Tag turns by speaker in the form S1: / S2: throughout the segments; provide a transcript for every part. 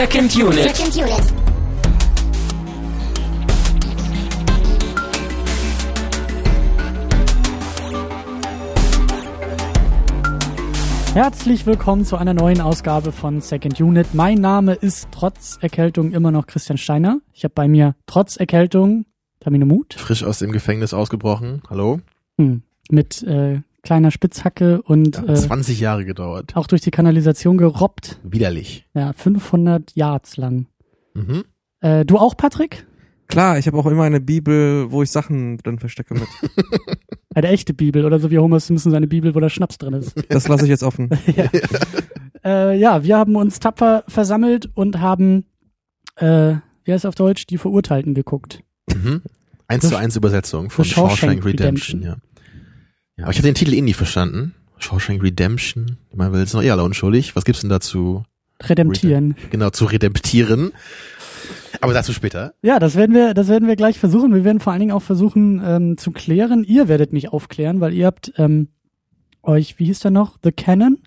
S1: Second Unit.
S2: Second Unit.
S3: Herzlich willkommen zu einer neuen Ausgabe von Second Unit. Mein Name ist trotz Erkältung immer noch Christian Steiner. Ich habe bei mir trotz Erkältung Tamino Mut
S4: Frisch aus dem Gefängnis ausgebrochen. Hallo?
S3: hm, mit äh, kleiner Spitzhacke und äh,
S4: 20 Jahre gedauert.
S3: auch durch die Kanalisation gerobbt.
S4: Widerlich.
S3: Ja, 500 Yards lang.
S4: Mhm.
S3: Äh, du auch, Patrick?
S5: Klar, ich habe auch immer eine Bibel, wo ich Sachen drin verstecke mit.
S3: Eine echte Bibel oder so wie Homer Simpson seine Bibel, wo der Schnaps drin ist.
S5: Das lasse ich jetzt offen.
S3: ja. Äh, ja, wir haben uns tapfer versammelt und haben, äh, wie heißt es auf Deutsch, die Verurteilten geguckt.
S4: Mhm. Eins zu eins Übersetzung von
S3: Shawshank
S4: Shawshank Redemption, ja. Ja. Aber ich habe den Titel eh nie verstanden. Shawshank Redemption. Man will jetzt noch eh alle unschuldig. Was gibt's denn dazu?
S3: Redemptieren.
S4: Genau, zu redemptieren. Aber dazu später.
S3: Ja, das werden wir, das werden wir gleich versuchen. Wir werden vor allen Dingen auch versuchen ähm, zu klären. Ihr werdet mich aufklären, weil ihr habt ähm, euch, wie hieß der noch, The Canon,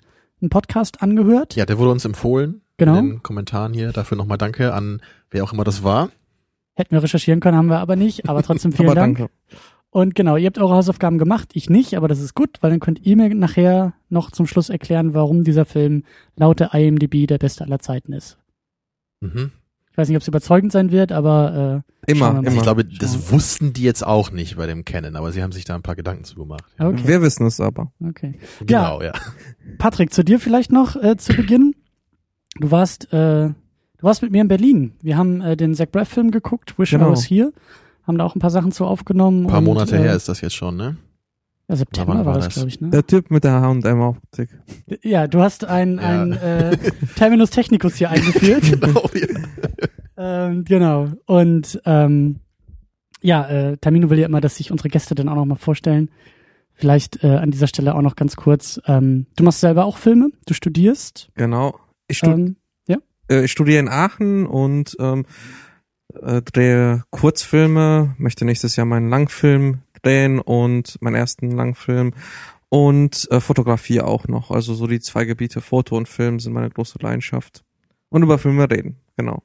S3: einen Podcast angehört.
S4: Ja, der wurde uns empfohlen.
S3: Genau.
S4: In den Kommentaren hier. Dafür nochmal danke an wer auch immer das war.
S3: Hätten wir recherchieren können, haben wir aber nicht. Aber trotzdem vielen
S5: Aber
S3: Dank.
S5: danke.
S3: Und genau, ihr habt eure Hausaufgaben gemacht, ich nicht, aber das ist gut, weil dann könnt ihr mir nachher noch zum Schluss erklären, warum dieser Film laut der IMDb der beste aller Zeiten ist.
S4: Mhm.
S3: Ich weiß nicht, ob es überzeugend sein wird, aber äh,
S5: Immer,
S3: Schauen wir mal.
S5: Immer.
S4: ich glaube,
S3: Schauen
S4: das wussten die jetzt auch nicht bei dem Canon, aber sie haben sich da ein paar Gedanken zugemacht.
S3: äh, okay.
S5: Wir wissen es aber.
S3: okay.
S4: Genau, ja.
S3: Patrick, zu dir vielleicht noch äh, zu Beginn. Du warst, äh, du warst mit mir in Berlin. Wir haben äh, den Zach Braff Film geguckt, Wish I
S5: Genau.
S3: Was Here. Haben da auch ein paar Sachen zu aufgenommen.
S4: Ein paar
S3: und,
S4: Monate
S3: äh,
S4: her ist das jetzt schon, ne?
S3: Ja, September war
S4: war
S3: das,
S4: das?
S3: glaube ich, ne?
S5: Der Typ mit der H&M-Optik.
S3: Ja, du hast ein,
S4: Ja.
S3: ein äh, Terminus Technicus hier eingeführt.
S4: Genau, ja.
S3: ähm, genau. Und ähm, ja, äh, Tamino will ja immer, dass sich unsere Gäste dann auch noch mal vorstellen. Vielleicht äh, an dieser Stelle auch noch ganz kurz. Ähm, du machst selber auch Filme, du studierst.
S5: Genau. Ich, stu
S3: Ähm,
S5: äh, ich studiere in Aachen und ähm, äh, drehe Kurzfilme, möchte nächstes Jahr meinen Langfilm drehen und meinen ersten Langfilm und äh, Fotografie auch noch. Also so die zwei Gebiete Foto und Film sind meine große Leidenschaft. Und über Filme reden, genau.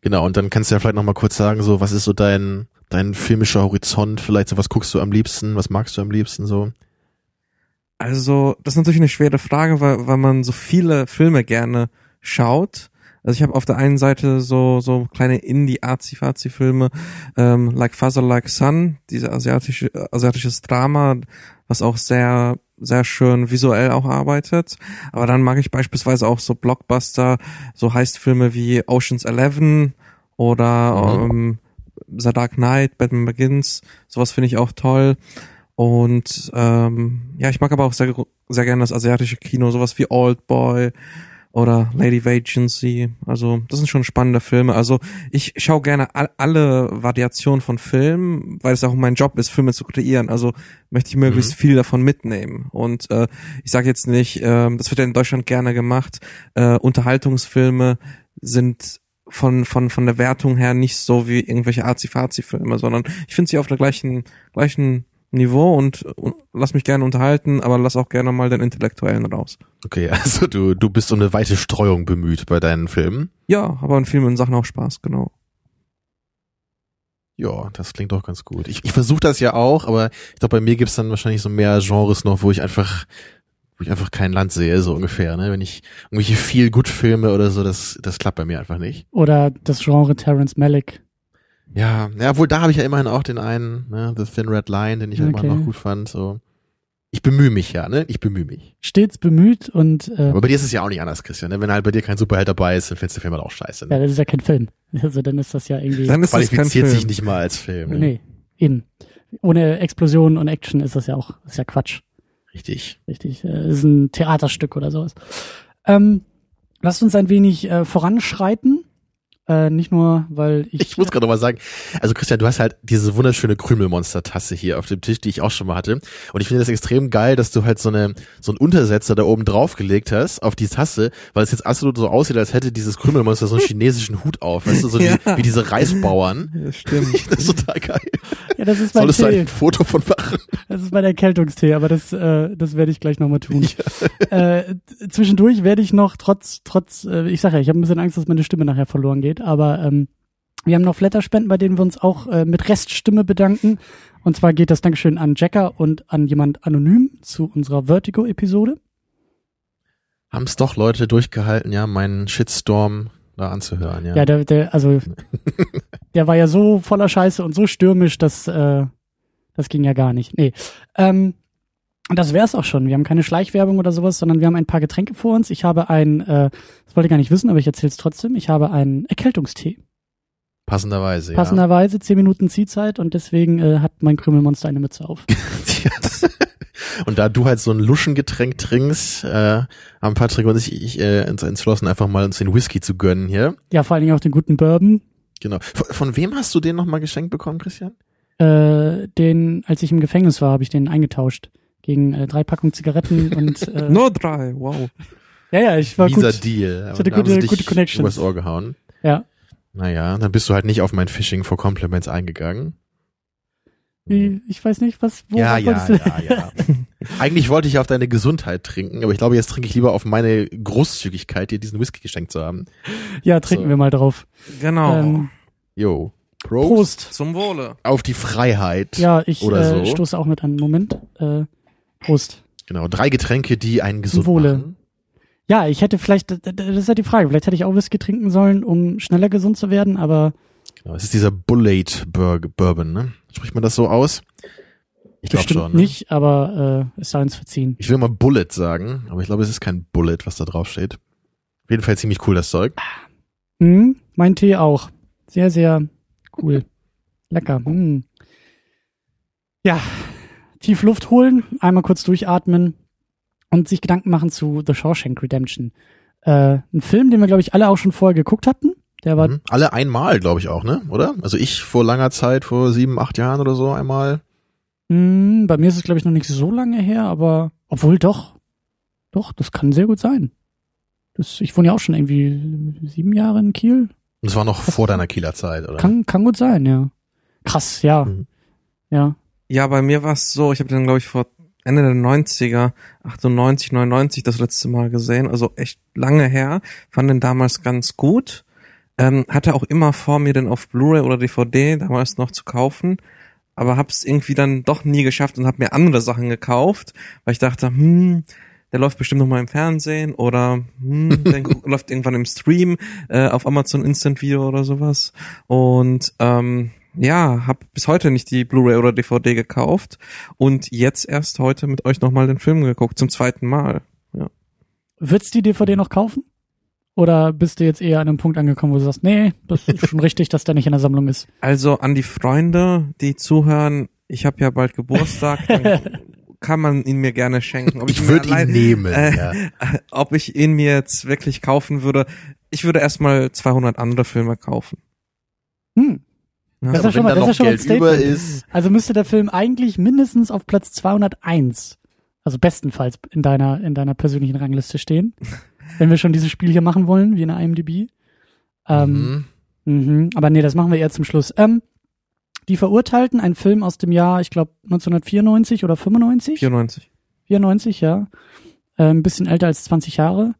S4: Genau, und dann kannst du ja vielleicht noch mal kurz sagen, so, was ist so dein, dein filmischer Horizont vielleicht, so, was guckst du am liebsten, was magst du am liebsten so?
S5: Also, das ist natürlich eine schwere Frage, weil, weil man so viele Filme gerne schaut. Also ich habe auf der einen Seite so so kleine Indie-Arzi-Fazi-Filme, ähm, like Father Like Son, diese asiatische asiatisches Drama, was auch sehr sehr schön visuell auch arbeitet. Aber dann mag ich beispielsweise auch so Blockbuster, so Heistfilme wie Ocean's Eleven oder
S4: Mhm.
S5: ähm, The Dark Knight, Batman Begins. Sowas finde ich auch toll. Und ähm, ja, ich mag aber auch sehr, sehr gerne das asiatische Kino, sowas wie Old Boy oder Lady Vacancy. Also das sind schon spannende Filme. Also ich schaue gerne all, alle Variationen von Filmen, weil es auch mein Job ist, Filme zu kreieren. Also möchte ich möglichst
S4: Mhm.
S5: viel davon mitnehmen. Und äh, ich sage jetzt nicht, ähm, das wird ja in Deutschland gerne gemacht. Äh, Unterhaltungsfilme sind von von von der Wertung her nicht so wie irgendwelche Azi-Fazi-Filme, sondern ich finde sie auf der gleichen gleichen Niveau und, und lass mich gerne unterhalten, aber lass auch gerne mal den Intellektuellen raus.
S4: Okay, also du, du bist um eine weite Streuung bemüht bei deinen Filmen.
S5: Ja, aber in vielen Sachen auch Spaß, genau.
S4: Ja, das klingt doch ganz gut. Ich, ich versuche das ja auch, aber ich glaube, bei mir gibt's dann wahrscheinlich so mehr Genres noch, wo ich einfach, wo ich einfach kein Land sehe, so ungefähr. Ne? Wenn ich irgendwelche viel gut Filme oder so, das, das klappt bei mir einfach nicht.
S3: oder das Genre Terrence Malick.
S4: Ja, ja, wohl da habe ich ja immerhin auch den einen, ne, The Thin Red Line, den ich halt
S3: Okay.
S4: immer noch gut fand. So, ich bemühe mich ja, ne? Ich bemühe mich.
S3: Stets bemüht und äh,
S4: Aber bei dir ist es ja auch nicht anders, Christian. Ne? Wenn halt bei dir kein Superheld dabei ist, dann findest du den Film halt auch scheiße.
S3: ja,
S4: Ne?
S3: das ist ja kein Film. Also dann ist das ja irgendwie.
S5: Dann ist das kein
S4: Qualifiziert
S5: Film.
S4: sich nicht mal als Film. Ne?
S3: nee, eben. Ohne Explosionen und Action ist das ja auch, ist ja Quatsch.
S4: Richtig.
S3: Richtig. Äh, ist ein Theaterstück oder sowas. Ähm, lasst uns ein wenig äh, voranschreiten. Äh, nicht nur, weil ich.
S4: Ich muss gerade mal sagen, also Christian, du hast halt diese wunderschöne Krümelmonster-Tasse hier auf dem Tisch, die ich auch schon mal hatte. Und ich finde das extrem geil, dass du halt so eine so einen Untersetzer da oben drauf gelegt hast auf die Tasse, weil es jetzt absolut so aussieht, als hätte dieses Krümelmonster so einen chinesischen Hut auf, weißt du, so
S5: Ja.
S4: die, wie diese Reisbauern.
S5: Ja, stimmt.
S4: Das ist total geil.
S3: ja, das ist mein
S4: Solltest du
S3: Tee.
S4: ein Foto von machen?
S3: Das ist mein Erkältungstee, aber das, äh, das werde ich gleich nochmal tun. Äh, t- zwischendurch werde ich noch trotz, trotz, äh, ich sage ja, ich habe ein bisschen Angst, dass meine Stimme nachher verloren geht, aber ähm, wir haben noch Flatterspenden, bei denen wir uns auch äh, mit Reststimme bedanken. Und zwar geht das Dankeschön an Jacker und an jemand anonym zu unserer Vertigo-Episode.
S4: Haben es doch Leute durchgehalten, ja, meinen Shitstorm da anzuhören, ja.
S3: Ja, der, der, also der war ja so voller Scheiße und so stürmisch, dass äh, das ging ja gar nicht. Nee. Ähm, und das wär's auch schon. Wir haben keine Schleichwerbung oder sowas, sondern wir haben ein paar Getränke vor uns. Ich habe ein, äh, das wollte ich gar nicht wissen, aber ich erzähle es trotzdem. Ich habe einen Erkältungstee.
S4: Passenderweise, ja.
S3: Passenderweise zehn Minuten Ziehzeit und deswegen äh, hat mein Krümelmonster eine Mütze auf.
S4: Und da du halt so ein Luschengetränk trinkst, äh, haben Patrick und ich, ich äh, uns entschlossen, einfach mal uns den Whisky zu gönnen hier.
S3: Ja, vor allen Dingen auch den guten Bourbon.
S4: Genau. Von, von wem hast du den nochmal geschenkt bekommen, Christian?
S3: Äh, den, als ich im Gefängnis war, habe ich den eingetauscht gegen äh, drei Packungen Zigaretten und äh,
S5: Nur drei, wow.
S3: ja, ja, ich war
S4: Dieser
S3: gut.
S4: Deal.
S3: Ich hatte gute- gute Connections.
S4: Übers Ohr gehauen.
S3: Ja.
S4: Naja, dann bist du halt nicht auf mein Phishing for Compliments eingegangen.
S3: Wie, ich weiß nicht, was, wo
S4: ja, ja,
S3: du?
S4: ja, ja. Eigentlich wollte ich auf deine Gesundheit trinken, aber ich glaube, jetzt trinke ich lieber auf meine Großzügigkeit, dir diesen Whisky geschenkt zu haben.
S3: Ja, trinken
S4: So.
S3: wir mal drauf.
S5: Genau.
S3: Ähm,
S4: Jo. Prost.
S3: Prost.
S5: Zum Wohle.
S4: Auf die Freiheit.
S3: Ja, ich
S4: Oder
S3: äh,
S4: so.
S3: stoße auch mit an. Moment. Äh, Prost.
S4: Genau, drei Getränke, die einen gesund
S3: Wohle.
S4: machen.
S3: Ja, ich hätte vielleicht, das ist ja die Frage, vielleicht hätte ich auch Whisky trinken sollen, um schneller gesund zu werden, aber
S4: Genau, es ist dieser Bullet Bourbon, ne? Spricht man das so aus? Ich glaube schon. Ne?
S3: nicht, aber äh, es sei uns verziehen.
S4: Ich will mal Bullet sagen, aber ich glaube, es ist kein Bullet, was da drauf steht. Auf jeden Fall ziemlich cool, das Zeug.
S3: Hm, mein Tee auch. Sehr, sehr cool. Lecker. Hm. Ja, tief Luft holen, einmal kurz durchatmen und sich Gedanken machen zu The Shawshank Redemption. Äh, ein Film, den wir, glaube ich, alle auch schon vorher geguckt hatten. Der war
S4: Mhm. Alle einmal, glaube ich auch, ne? Oder? Also ich vor langer Zeit, vor sieben, acht Jahren oder so einmal.
S3: Hm, bei mir ist es, glaube ich, noch nicht so lange her, aber obwohl doch. Doch, das kann sehr gut sein. Das, ich wohne ja auch schon irgendwie sieben Jahre in Kiel.
S4: Es war noch vor deiner Kieler Zeit, oder?
S3: Kann, kann gut sein, ja. Krass, ja.
S4: Mhm.
S3: Ja.
S5: Ja, bei mir war es so, ich habe den, glaube ich, vor Ende der 90er, 98, 99 das letzte Mal gesehen, also echt lange her, fand den damals ganz gut, ähm, hatte auch immer vor, mir den auf Blu-ray oder DVD damals noch zu kaufen, aber hab's irgendwie dann doch nie geschafft und hab mir andere Sachen gekauft, weil ich dachte, hm, der läuft bestimmt noch mal im Fernsehen oder hm, der läuft irgendwann im Stream äh, auf Amazon Instant Video oder sowas. Und ähm, ja, hab bis heute nicht die Blu-ray oder DVD gekauft und jetzt erst heute mit euch nochmal den Film geguckt, zum zweiten Mal.
S3: Würdest du die DVD noch kaufen? Oder bist du jetzt eher an einem Punkt angekommen, wo du sagst, nee, das ist schon richtig, dass der nicht in der Sammlung ist?
S5: Also an die Freunde, die zuhören, ich habe ja bald Geburtstag, kann man ihn mir gerne schenken. Ob
S4: Ich
S5: ihn
S4: würde
S5: mir
S4: ihn nehmen,
S5: äh,
S4: ja.
S5: Ob ich ihn mir jetzt wirklich kaufen würde, ich würde erstmal 200 andere Filme kaufen.
S3: Hm.
S5: Ja.
S3: Das ist ja schon mal-
S4: da
S3: das ist schon mal ein
S4: Geld
S3: Statement.
S4: ist,
S3: Also müsste der Film eigentlich mindestens auf Platz 201, also bestenfalls in deiner, in deiner persönlichen Rangliste stehen. wenn wir schon dieses Spiel hier machen wollen, wie in der IMDb. Ähm,
S4: mhm.
S3: Mhm, aber nee, das machen wir eher zum Schluss. Ähm, die Verurteilten, ein Film aus dem Jahr, ich glaube 1994 oder 95?
S5: 94.
S3: 94, ja. Äh, ein bisschen älter als 20 Jahre.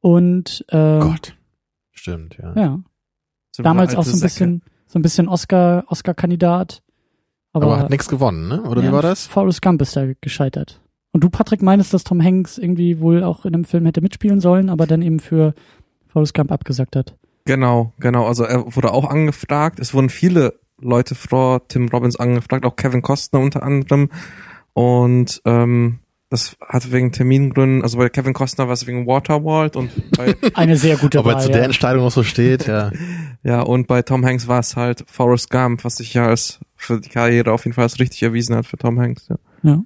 S3: Und äh,
S4: Gott. Stimmt, ja.
S3: ja,
S5: So
S3: damals auch so ein
S5: Säcke.
S3: So ein bisschen Oscar, Oscar-Kandidat. Aber,
S4: Aber, hat nichts gewonnen, ne? Oder
S3: ja,
S4: wie war das?
S3: Forrest Gump ist da gescheitert. Und du, Patrick, meinst, dass Tom Hanks irgendwie wohl auch in dem Film hätte mitspielen sollen, aber dann eben für Forrest Gump abgesagt hat.
S5: Genau, genau. Also er wurde auch angefragt. Es wurden viele Leute vor Tim Robbins angefragt, auch Kevin Costner unter anderem. Und ähm, das hat wegen Termingründen, also bei Kevin Costner war es wegen Waterworld und bei,
S3: Eine sehr gute
S4: Ob er
S3: Wahl.
S4: zu der
S3: ja.
S4: Entscheidung noch so steht, ja.
S5: ja, und bei Tom Hanks war es halt Forrest Gump, was sich ja als für die Karriere auf jeden Fall als richtig erwiesen hat für Tom Hanks. Ja.
S3: Ja.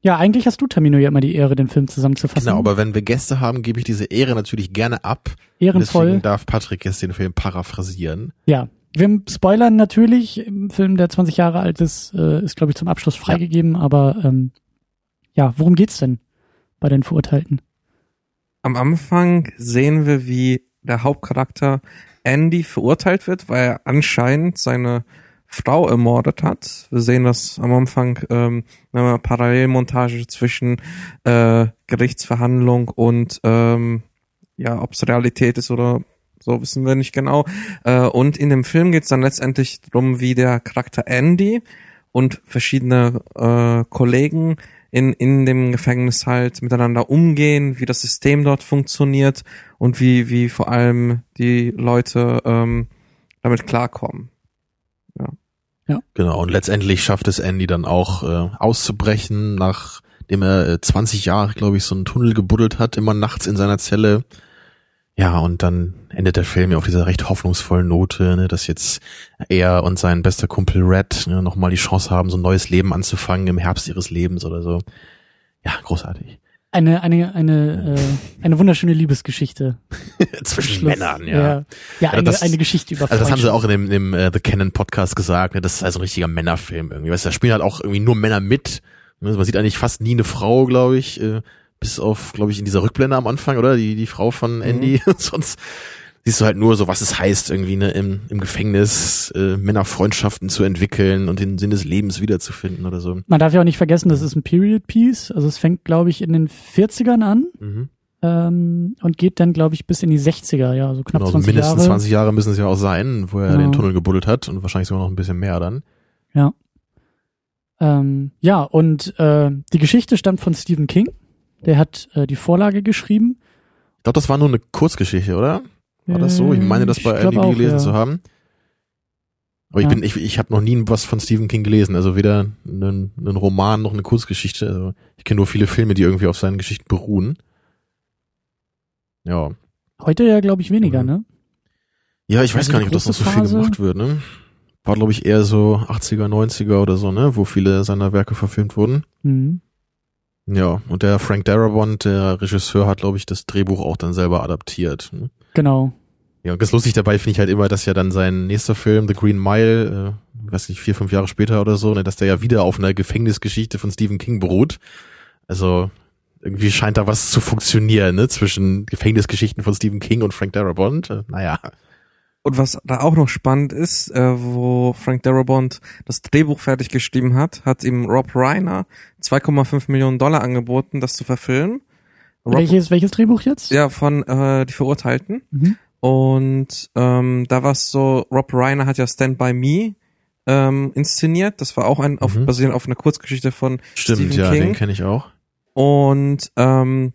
S3: Ja, eigentlich hast du, Tamino, ja immer die Ehre, den Film zusammenzufassen.
S4: Genau, aber wenn wir Gäste haben, gebe ich diese Ehre natürlich gerne ab.
S3: Ehrenvoll.
S4: Deswegen darf Patrick jetzt den Film paraphrasieren.
S3: Ja. Wir spoilern natürlich. Im Film, der 20 Jahre alt ist, äh, ist, glaube ich, zum Abschluss freigegeben. Aber ähm, ja, worum geht's denn bei den Verurteilten?
S5: Am Anfang sehen wir, wie der Hauptcharakter Andy verurteilt wird, weil er anscheinend seine Frau ermordet hat. Wir sehen das am Anfang ähm, eine Parallelmontage zwischen äh, Gerichtsverhandlung und ähm, ja, ob es Realität ist oder so wissen wir nicht genau. Äh, und in dem Film geht es dann letztendlich darum, wie der Charakter Andy und verschiedene äh, Kollegen in, in dem Gefängnis halt miteinander umgehen, wie das System dort funktioniert und wie, wie vor allem die Leute ähm, damit klarkommen.
S4: Genau, und letztendlich schafft es Andy dann auch äh, auszubrechen, nachdem er äh, 20 Jahre, glaube ich, so einen Tunnel gebuddelt hat, immer nachts in seiner Zelle. Ja, und dann endet der Film ja auf dieser recht hoffnungsvollen Note, ne, dass jetzt er und sein bester Kumpel Red ne, nochmal die Chance haben, so ein neues Leben anzufangen im Herbst ihres Lebens oder so. Ja, großartig.
S3: Eine, eine, eine, äh, eine wunderschöne Liebesgeschichte.
S4: Zwischen
S3: Schluss.
S4: Männern, ja.
S3: Ja, ja eine,
S4: das-
S3: eine Geschichte über
S4: Also das haben sie auch in dem, dem äh, The Canon Podcast gesagt, ne? das ist also ein richtiger Männerfilm irgendwie. Weißt du, da spielen halt auch irgendwie nur Männer mit. Ne? Man sieht eigentlich fast nie eine Frau, glaube ich, äh, bis auf, glaube ich, in dieser Rückblende am Anfang, oder? Die, die Frau von Andy. Sonst siehst du halt nur so, was es heißt, irgendwie ne, im, im Gefängnis äh, Männerfreundschaften zu entwickeln und den Sinn des Lebens wiederzufinden oder so.
S3: Man darf ja auch nicht vergessen, das ist ein Period Piece. Also es fängt, glaube ich, in den 40ern an
S4: Mhm.
S3: ähm, und geht dann, glaube ich, bis in die 60er, ja, so knapp
S4: Genau, so
S3: 20
S4: mindestens
S3: Jahre.
S4: 20 Jahre müssen es ja auch sein, wo er
S3: Genau.
S4: den Tunnel gebuddelt hat und wahrscheinlich sogar noch ein bisschen mehr dann.
S3: Ja. Ähm, ja, und äh, die Geschichte stammt von Stephen King. Der hat äh, die Vorlage geschrieben.
S4: Ich glaube, das war nur eine Kurzgeschichte, oder? War das so? Ich meine, das bei
S3: ich
S4: IMDb gelesen
S3: ja.
S4: zu haben. Aber ich
S3: Ja.
S4: bin, ich, ich habe noch nie was von Stephen King gelesen, also weder einen, einen Roman noch eine Kurzgeschichte. Also ich kenne nur viele Filme, die irgendwie auf seinen Geschichten beruhen. Ja.
S3: Heute ja, glaube ich, weniger,
S4: Mhm.
S3: ne?
S4: Ja, ich weiß
S3: Also
S4: gar
S3: die
S4: nicht, ob das noch so viel
S3: Phase?
S4: gemacht wird, ne? War, glaube ich, eher so 80er, 90er oder so, ne? Wo viele seiner Werke verfilmt wurden.
S3: Mhm.
S4: Ja, und der Frank Darabont, der Regisseur, hat, glaube ich, das Drehbuch auch dann selber adaptiert. Ne?
S3: Genau.
S4: Ja, und ganz lustig dabei finde ich halt immer, dass ja dann sein nächster Film, The Green Mile, äh, weiß nicht, vier, fünf Jahre später oder so, ne, dass der ja wieder auf einer Gefängnisgeschichte von Stephen King beruht. Also irgendwie scheint da was zu funktionieren, ne, zwischen Gefängnisgeschichten von Stephen King und Frank Darabont. Äh, naja.
S5: Und was da auch noch spannend ist, äh, wo Frank Darabont das Drehbuch fertig geschrieben hat, hat ihm Rob Reiner 2,5 Millionen Dollar angeboten, das zu verfilmen. Rob,
S3: Welches, welches Drehbuch jetzt?
S5: ja, von äh, Die Verurteilten.
S3: Mhm.
S5: Und ähm, da war es so, Rob Reiner hat ja Stand By Me ähm, inszeniert. Das war auch ein, auf,
S4: Mhm.
S5: basierend auf einer Kurzgeschichte von
S4: Stimmt,
S5: Stephen
S4: ja,
S5: King.
S4: den kenne ich auch.
S5: Und ähm,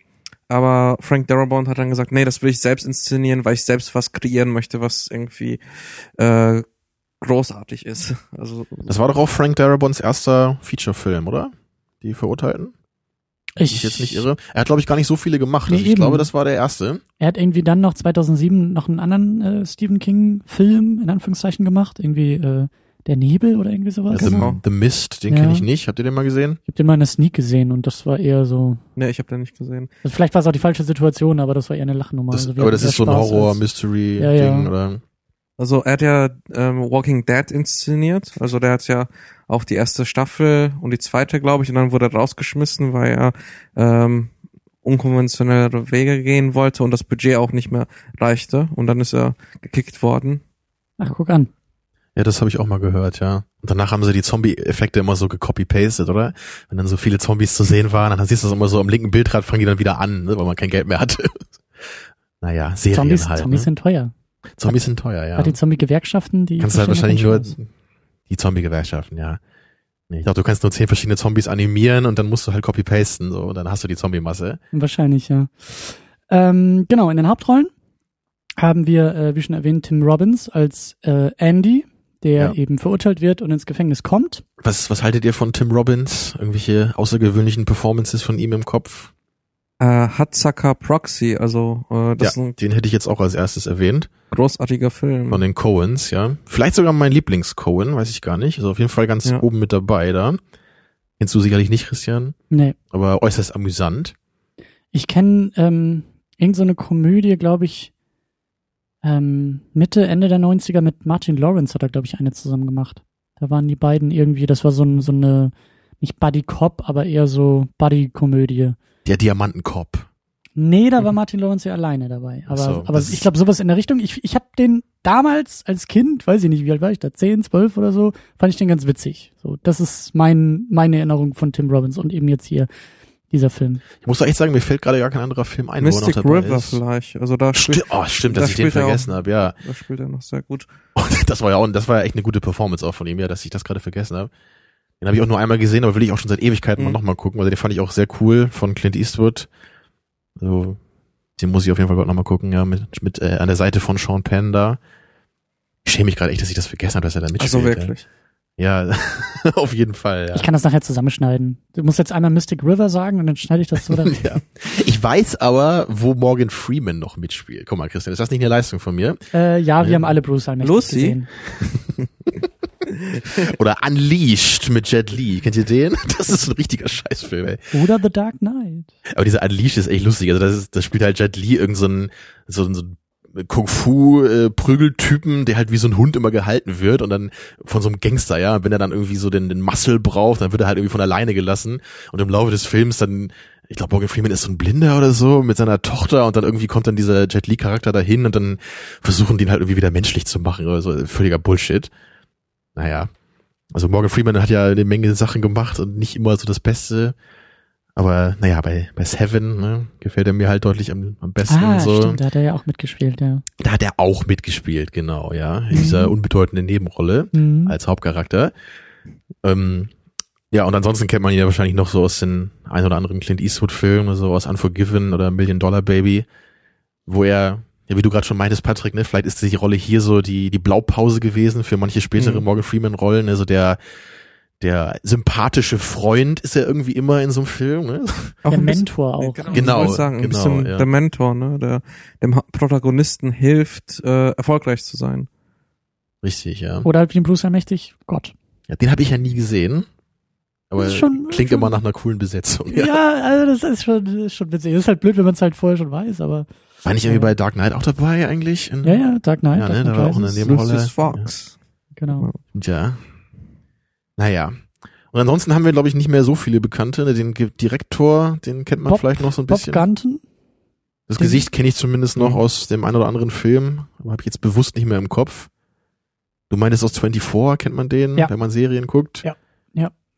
S5: aber Frank Darabont hat dann gesagt, nee, das will ich selbst inszenieren, weil ich selbst was kreieren möchte, was irgendwie äh, großartig ist. Also
S4: Das war doch auch Frank Darabonts erster Featurefilm, oder? Die Verurteilten? Wenn ich mich jetzt nicht irre. Er hat, glaube ich, gar nicht so viele gemacht.
S3: Nee,
S4: Also ich
S3: eben.
S4: glaube, das war der erste.
S3: Er hat irgendwie dann noch 2007 noch einen anderen äh, Stephen King Film in Anführungszeichen gemacht, irgendwie äh, Der Nebel oder irgendwie sowas.
S4: The,
S5: Genau.
S4: The Mist, den
S3: Ja.
S4: kenne ich nicht. Habt ihr den mal gesehen?
S3: Ich habe den mal in der Sneak gesehen und das war eher so,
S5: nee, ich habe den nicht gesehen.
S3: also vielleicht war es auch die falsche Situation, aber das war eher eine Lachnummer.
S4: Das,
S3: also
S4: aber das ist so ein Horror-Mystery-Ding,
S3: Ja, ja.
S4: oder?
S5: Also er hat ja ähm, Walking Dead inszeniert. Also der hat ja auch die erste Staffel und die zweite, glaube ich, und dann wurde er rausgeschmissen, weil er ähm, unkonventionellere Wege gehen wollte und das Budget auch nicht mehr reichte. Und dann ist er gekickt worden.
S3: Ach, guck an.
S4: Ja, das habe ich auch mal gehört, ja. Und danach haben sie die Zombie-Effekte immer so gecopy-pasted, oder? Wenn dann so viele Zombies zu sehen waren, dann siehst du das immer so am linken Bildrad, fangen die dann wieder an, ne, weil man kein Geld mehr hatte. naja, Serien
S3: Zombies,
S4: halt.
S3: Zombies
S4: ne?
S3: sind teuer.
S4: Zombies sind teuer, ja.
S3: Hat die Zombie-Gewerkschaften, die.
S4: kannst du halt wahrscheinlich nur die Zombie-Gewerkschaften, ja. Nee, ich glaube, du kannst nur zehn verschiedene Zombies animieren und dann musst du halt copy-pasten, so, und dann hast du die Zombie-Masse.
S3: Wahrscheinlich, ja. Ähm, genau, in den Hauptrollen haben wir, äh, wie schon erwähnt, Tim Robbins als äh, Andy, der
S4: Ja.
S3: eben verurteilt wird und ins Gefängnis kommt.
S4: Was, was haltet ihr von Tim Robbins? Irgendwelche außergewöhnlichen Performances von ihm im Kopf?
S5: Äh, Hatsucker Proxy, also äh, das ist
S4: ja,
S5: ein
S4: den hätte ich jetzt auch als erstes erwähnt.
S5: großartiger Film.
S4: Von den Coens, ja. Vielleicht sogar mein Lieblings-Coen, weiß ich gar nicht. Ist auf jeden Fall ganz
S5: Ja.
S4: oben mit dabei da. Kennst du sicherlich nicht, Christian,
S3: Nee.
S4: aber äußerst amüsant.
S3: Ich kenne ähm, irgend so eine Komödie, glaube ich, ähm, Mitte, Ende der 90er mit Martin Lawrence hat er, glaube ich, eine zusammen gemacht. Da waren die beiden irgendwie, das war so, ein, so eine, nicht Buddy Cop, aber eher so Buddy-Komödie.
S4: Der Diamantenkopf.
S3: Nee, da war Martin Lawrence ja alleine dabei. Aber,
S4: so,
S3: aber ich glaube, sowas in der Richtung. Ich, ich habe den damals als Kind, weiß ich nicht, wie alt war ich da, 10, 12 oder so, fand ich den ganz witzig. So, das ist mein, meine Erinnerung von Tim Robbins und eben jetzt hier dieser Film.
S4: Ich muss doch echt sagen, mir fällt gerade gar kein anderer Film ein, wo er noch
S5: Mystic
S4: dabei
S5: River
S4: ist.
S5: vielleicht. Also da
S4: Sti
S5: spielt,
S4: oh, stimmt,
S5: da
S4: dass ich den
S5: er
S4: vergessen habe, ja.
S5: da spielt er noch sehr gut.
S4: Und das war ja auch, das war ja echt eine gute Performance auch von ihm, ja, dass ich das gerade vergessen habe. Den habe ich auch nur einmal gesehen, aber will ich auch schon seit Ewigkeiten
S5: Mhm.
S4: mal nochmal gucken, weil den fand ich auch sehr cool von Clint Eastwood. Also, den muss ich auf jeden Fall gerade nochmal gucken, ja, mit, mit äh, an der Seite von Sean Penn da. Ich schäme mich gerade echt, dass ich das vergessen habe, dass er da mitspielt.
S5: Also wirklich.
S4: Ja, auf jeden Fall, ja.
S3: Ich kann das nachher zusammenschneiden. Du musst jetzt einmal Mystic River sagen und dann schneide ich das so dann.
S4: ja. Ich weiß aber, wo Morgan Freeman noch mitspielt. Guck mal, Christian, ist das nicht eine Leistung von mir?
S3: äh, ja, wir
S4: Ja.
S3: haben alle Bruce
S5: Lucy?
S3: gesehen.
S4: Oder Unleashed mit Jet Li. Kennt ihr den? Das ist ein richtiger Scheißfilm, ey.
S3: Oder The Dark Knight.
S4: Aber dieser Unleashed ist echt lustig. Also das, ist, das spielt halt Jet Li irgend so ein, so ein, so ein Kung-Fu-Prügeltypen, der halt wie so ein Hund immer gehalten wird und dann von so einem Gangster, ja. Wenn er dann irgendwie so den, den Muscle braucht, dann wird er halt irgendwie von alleine gelassen. Und im Laufe des Films dann, ich glaube, Morgan Freeman ist so ein Blinder oder so mit seiner Tochter und dann irgendwie kommt dann dieser Jet Li-Charakter dahin und dann versuchen die ihn halt irgendwie wieder menschlich zu machen oder so. Völliger Bullshit. Naja. Also Morgan Freeman hat ja eine Menge Sachen gemacht und nicht immer so das Beste. Aber naja, bei, bei Seven ne, gefällt er mir halt deutlich am, am besten.
S3: Ah,
S4: so.
S3: stimmt, da hat er ja auch mitgespielt, ja.
S4: Da hat er auch mitgespielt, genau, ja. In dieser
S3: Mhm.
S4: unbedeutenden Nebenrolle
S3: Mhm.
S4: als Hauptcharakter. Ähm, ja, und ansonsten kennt man ihn ja wahrscheinlich noch so aus den ein oder anderen Clint Eastwood-Filmen, so aus Unforgiven oder Million Dollar Baby, wo er, ja, wie du gerade schon meintest, Patrick, ne, vielleicht ist die Rolle hier so die, die Blaupause gewesen für manche spätere
S5: Mhm.
S4: Morgan Freeman-Rollen, also der, der sympathische Freund ist er irgendwie immer in so einem Film, ne?
S5: Auch
S3: Der
S5: ein bisschen-
S3: Mentor auch.
S5: Genau,
S4: Genau,
S5: ich sagen, ein
S4: genau,
S5: bisschen
S4: ja.
S5: der Mentor, ne, der dem Protagonisten hilft, äh, erfolgreich zu sein.
S4: Richtig, ja.
S3: Oder halt wie ein Bruce Allmächtig, Gott.
S4: ja den habe ich ja nie gesehen. Aber
S3: Das ist schon-
S4: klingt
S3: schon-
S4: immer nach einer coolen Besetzung.
S3: Ja, also das ist schon, das ist schon witzig. Das ist halt blöd, wenn man es halt vorher schon weiß, aber
S4: War nicht irgendwie bei Dark Knight auch dabei eigentlich? In-
S3: ja, ja, Dark Knight.
S4: Ja, ne, da war auch eine Nebenrolle.
S5: Lucius Fox.
S3: Genau.
S4: Ja. Naja. Und ansonsten haben wir, glaube ich, nicht mehr so viele Bekannte. Den Direktor, den kennt man
S3: Bob-
S4: vielleicht noch so ein
S3: Bob
S4: bisschen.
S3: Gunton?
S4: das Gesicht kenne ich zumindest noch
S5: Mhm.
S4: aus dem einen oder anderen Film, aber habe ich jetzt bewusst nicht mehr im Kopf. Du meintest aus 24, kennt man den,
S3: Ja.
S4: wenn man Serien guckt?
S3: Ja.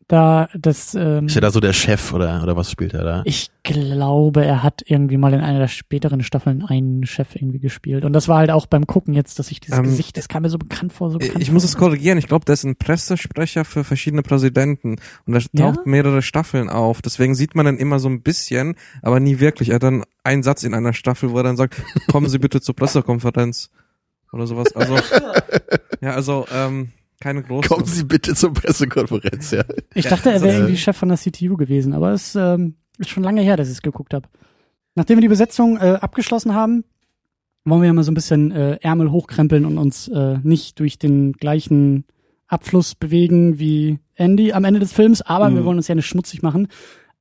S3: Da, das, ähm,
S4: Ist er da so der Chef oder, oder was spielt er da?
S3: ich glaube, er hat irgendwie mal in einer der späteren Staffeln einen Chef irgendwie gespielt. Und das war halt auch beim Gucken jetzt, dass ich dieses
S5: Ähm,
S3: Gesicht, das kam mir so bekannt vor, so bekannt
S5: Ich muss
S3: vor.
S5: es korrigieren, ich glaube, der ist ein Pressesprecher für verschiedene Präsidenten und er
S3: Ja?
S5: taucht mehrere Staffeln auf. Deswegen sieht man dann immer so ein bisschen, aber nie wirklich. Er hat dann einen Satz in einer Staffel, wo er dann sagt, kommen Sie bitte zur Pressekonferenz oder sowas. Also ja, also ähm, keine große.
S4: Kommen Sie bitte zur Pressekonferenz, ja.
S3: Ich dachte, er wäre
S4: äh,
S3: irgendwie Chef von der CTU gewesen, aber es ähm, ist schon lange her, dass ich es geguckt habe. Nachdem wir die Besetzung äh, abgeschlossen haben, wollen wir ja mal so ein bisschen äh, Ärmel hochkrempeln und uns äh, nicht durch den gleichen Abfluss bewegen wie Andy am Ende des Films, aber
S5: Mhm.
S3: wir wollen uns ja nicht schmutzig machen.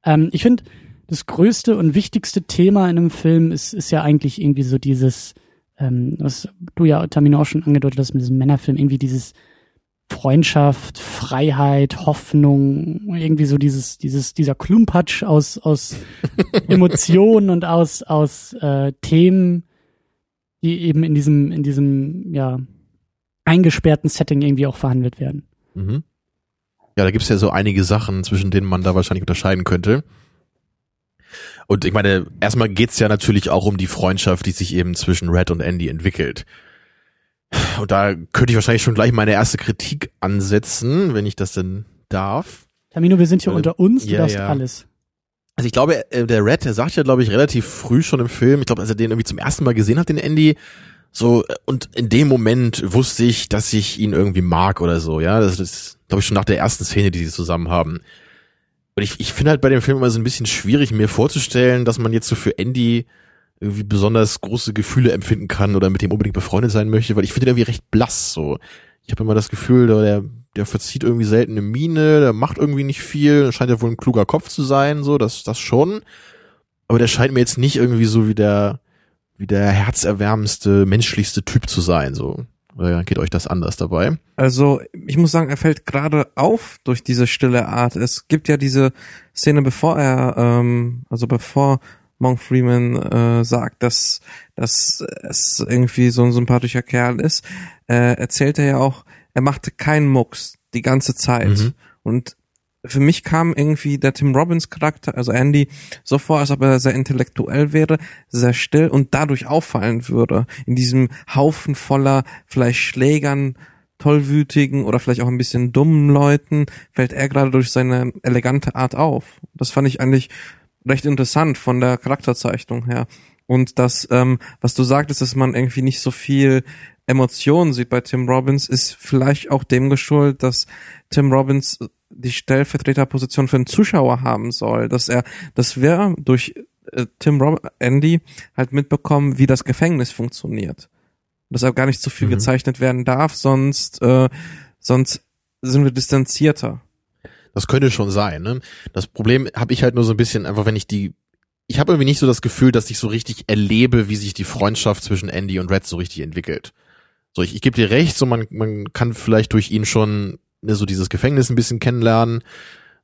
S3: Ähm, ich finde, das größte und wichtigste Thema in einem Film ist, ist ja eigentlich irgendwie so dieses, ähm, was du ja, Tamino, auch schon angedeutet hast mit diesem Männerfilm, irgendwie dieses Freundschaft, Freiheit, Hoffnung, irgendwie so dieses, dieses, dieser Klumpatsch aus, aus Emotionen und aus, aus äh, Themen, die eben in diesem, in diesem, ja, eingesperrten Setting irgendwie auch verhandelt werden.
S4: Mhm. Ja, da gibt's ja so einige Sachen, zwischen denen man da wahrscheinlich unterscheiden könnte. Und ich meine, erstmal geht's ja natürlich auch um die Freundschaft, die sich eben zwischen Red und Andy entwickelt. Und da könnte ich wahrscheinlich schon gleich meine erste Kritik ansetzen, wenn ich das denn darf.
S3: Tamino, wir sind hier
S4: Äh,
S3: unter uns, du
S4: ja,
S3: darfst
S4: ja.
S3: alles.
S4: Also ich glaube, äh, der Red, der sagt ja, glaube ich, relativ früh schon im Film, ich glaube, als er den irgendwie zum ersten Mal gesehen hat, den Andy, so, und in dem Moment wusste ich, dass ich ihn irgendwie mag oder so, ja. Das ist, glaube ich, schon nach der ersten Szene, die sie zusammen haben. Und ich, ich finde halt bei dem Film immer so ein bisschen schwierig, mir vorzustellen, dass man jetzt so für Andy irgendwie besonders große Gefühle empfinden kann oder mit dem unbedingt befreundet sein möchte, weil ich finde ihn irgendwie recht blass, so. Ich habe immer das Gefühl, der, der verzieht irgendwie selten eine Miene, der macht irgendwie nicht viel, scheint ja wohl ein kluger Kopf zu sein, so, das, das schon. Aber der scheint mir jetzt nicht irgendwie so wie der, wie der herzerwärmendste, menschlichste Typ zu sein, so. Oder geht euch das anders dabei?
S5: Also, ich muss sagen, er fällt gerade auf durch diese stille Art. Es gibt ja diese Szene, bevor er, ähm, also bevor Monk Freeman äh, sagt, dass, dass es irgendwie so ein sympathischer Kerl ist, äh, erzählt er ja auch, er machte keinen Mucks die ganze Zeit.
S4: Mhm.
S5: Und für mich kam irgendwie der Tim Robbins Charakter, also Andy, so vor, als ob er sehr intellektuell wäre, sehr still und dadurch auffallen würde. In diesem Haufen voller vielleicht Schlägern, tollwütigen oder vielleicht auch ein bisschen dummen Leuten fällt er gerade durch seine elegante Art auf. Das fand ich eigentlich recht interessant von der Charakterzeichnung her. Und das, ähm, was du sagtest, dass man irgendwie nicht so viel Emotionen sieht bei Tim Robbins, ist vielleicht auch dem geschuldet, dass Tim Robbins die Stellvertreterposition für den Zuschauer haben soll, dass er, dass wir durch äh, Tim Rob Andy halt mitbekommen, wie das Gefängnis funktioniert. Dass er gar nicht zu viel
S4: Mhm.
S5: gezeichnet werden darf, sonst, äh, sonst sind wir distanzierter.
S4: Das könnte schon sein, ne? Das Problem habe ich halt nur so ein bisschen einfach, wenn ich die ich habe irgendwie nicht so das Gefühl, dass ich so richtig erlebe, wie sich die Freundschaft zwischen Andy und Red so richtig entwickelt. So, ich, ich gebe dir recht, so man, man kann vielleicht durch ihn schon ne, so dieses Gefängnis ein bisschen kennenlernen.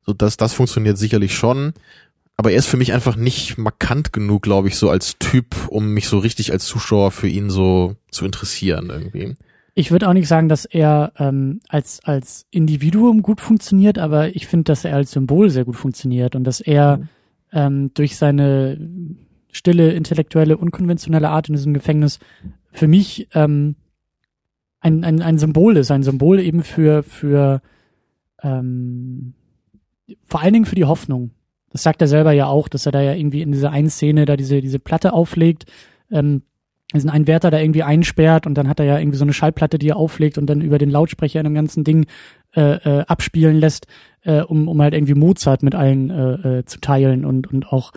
S4: So, dass das funktioniert sicherlich schon. Aber er ist für mich einfach nicht markant genug, glaube ich, so als Typ, um mich so richtig als Zuschauer für ihn so zu interessieren irgendwie.
S3: Ich würde auch nicht sagen, dass er ähm, als, als Individuum gut funktioniert, aber ich finde, dass er als Symbol sehr gut funktioniert und dass er ähm, durch seine stille, intellektuelle, unkonventionelle Art in diesem Gefängnis für mich ähm, ein, ein, ein Symbol ist, ein Symbol eben für, für ähm, vor allen Dingen für die Hoffnung. Das sagt er selber ja auch, dass er da ja irgendwie in dieser einen Szene da diese, diese Platte auflegt, ähm, diesen einen Wärter da irgendwie einsperrt und dann hat er ja irgendwie so eine Schallplatte, die er auflegt und dann über den Lautsprecher in dem ganzen Ding äh, äh, abspielen lässt, äh, um, um halt irgendwie Mozart mit allen äh, äh, zu teilen und, und auch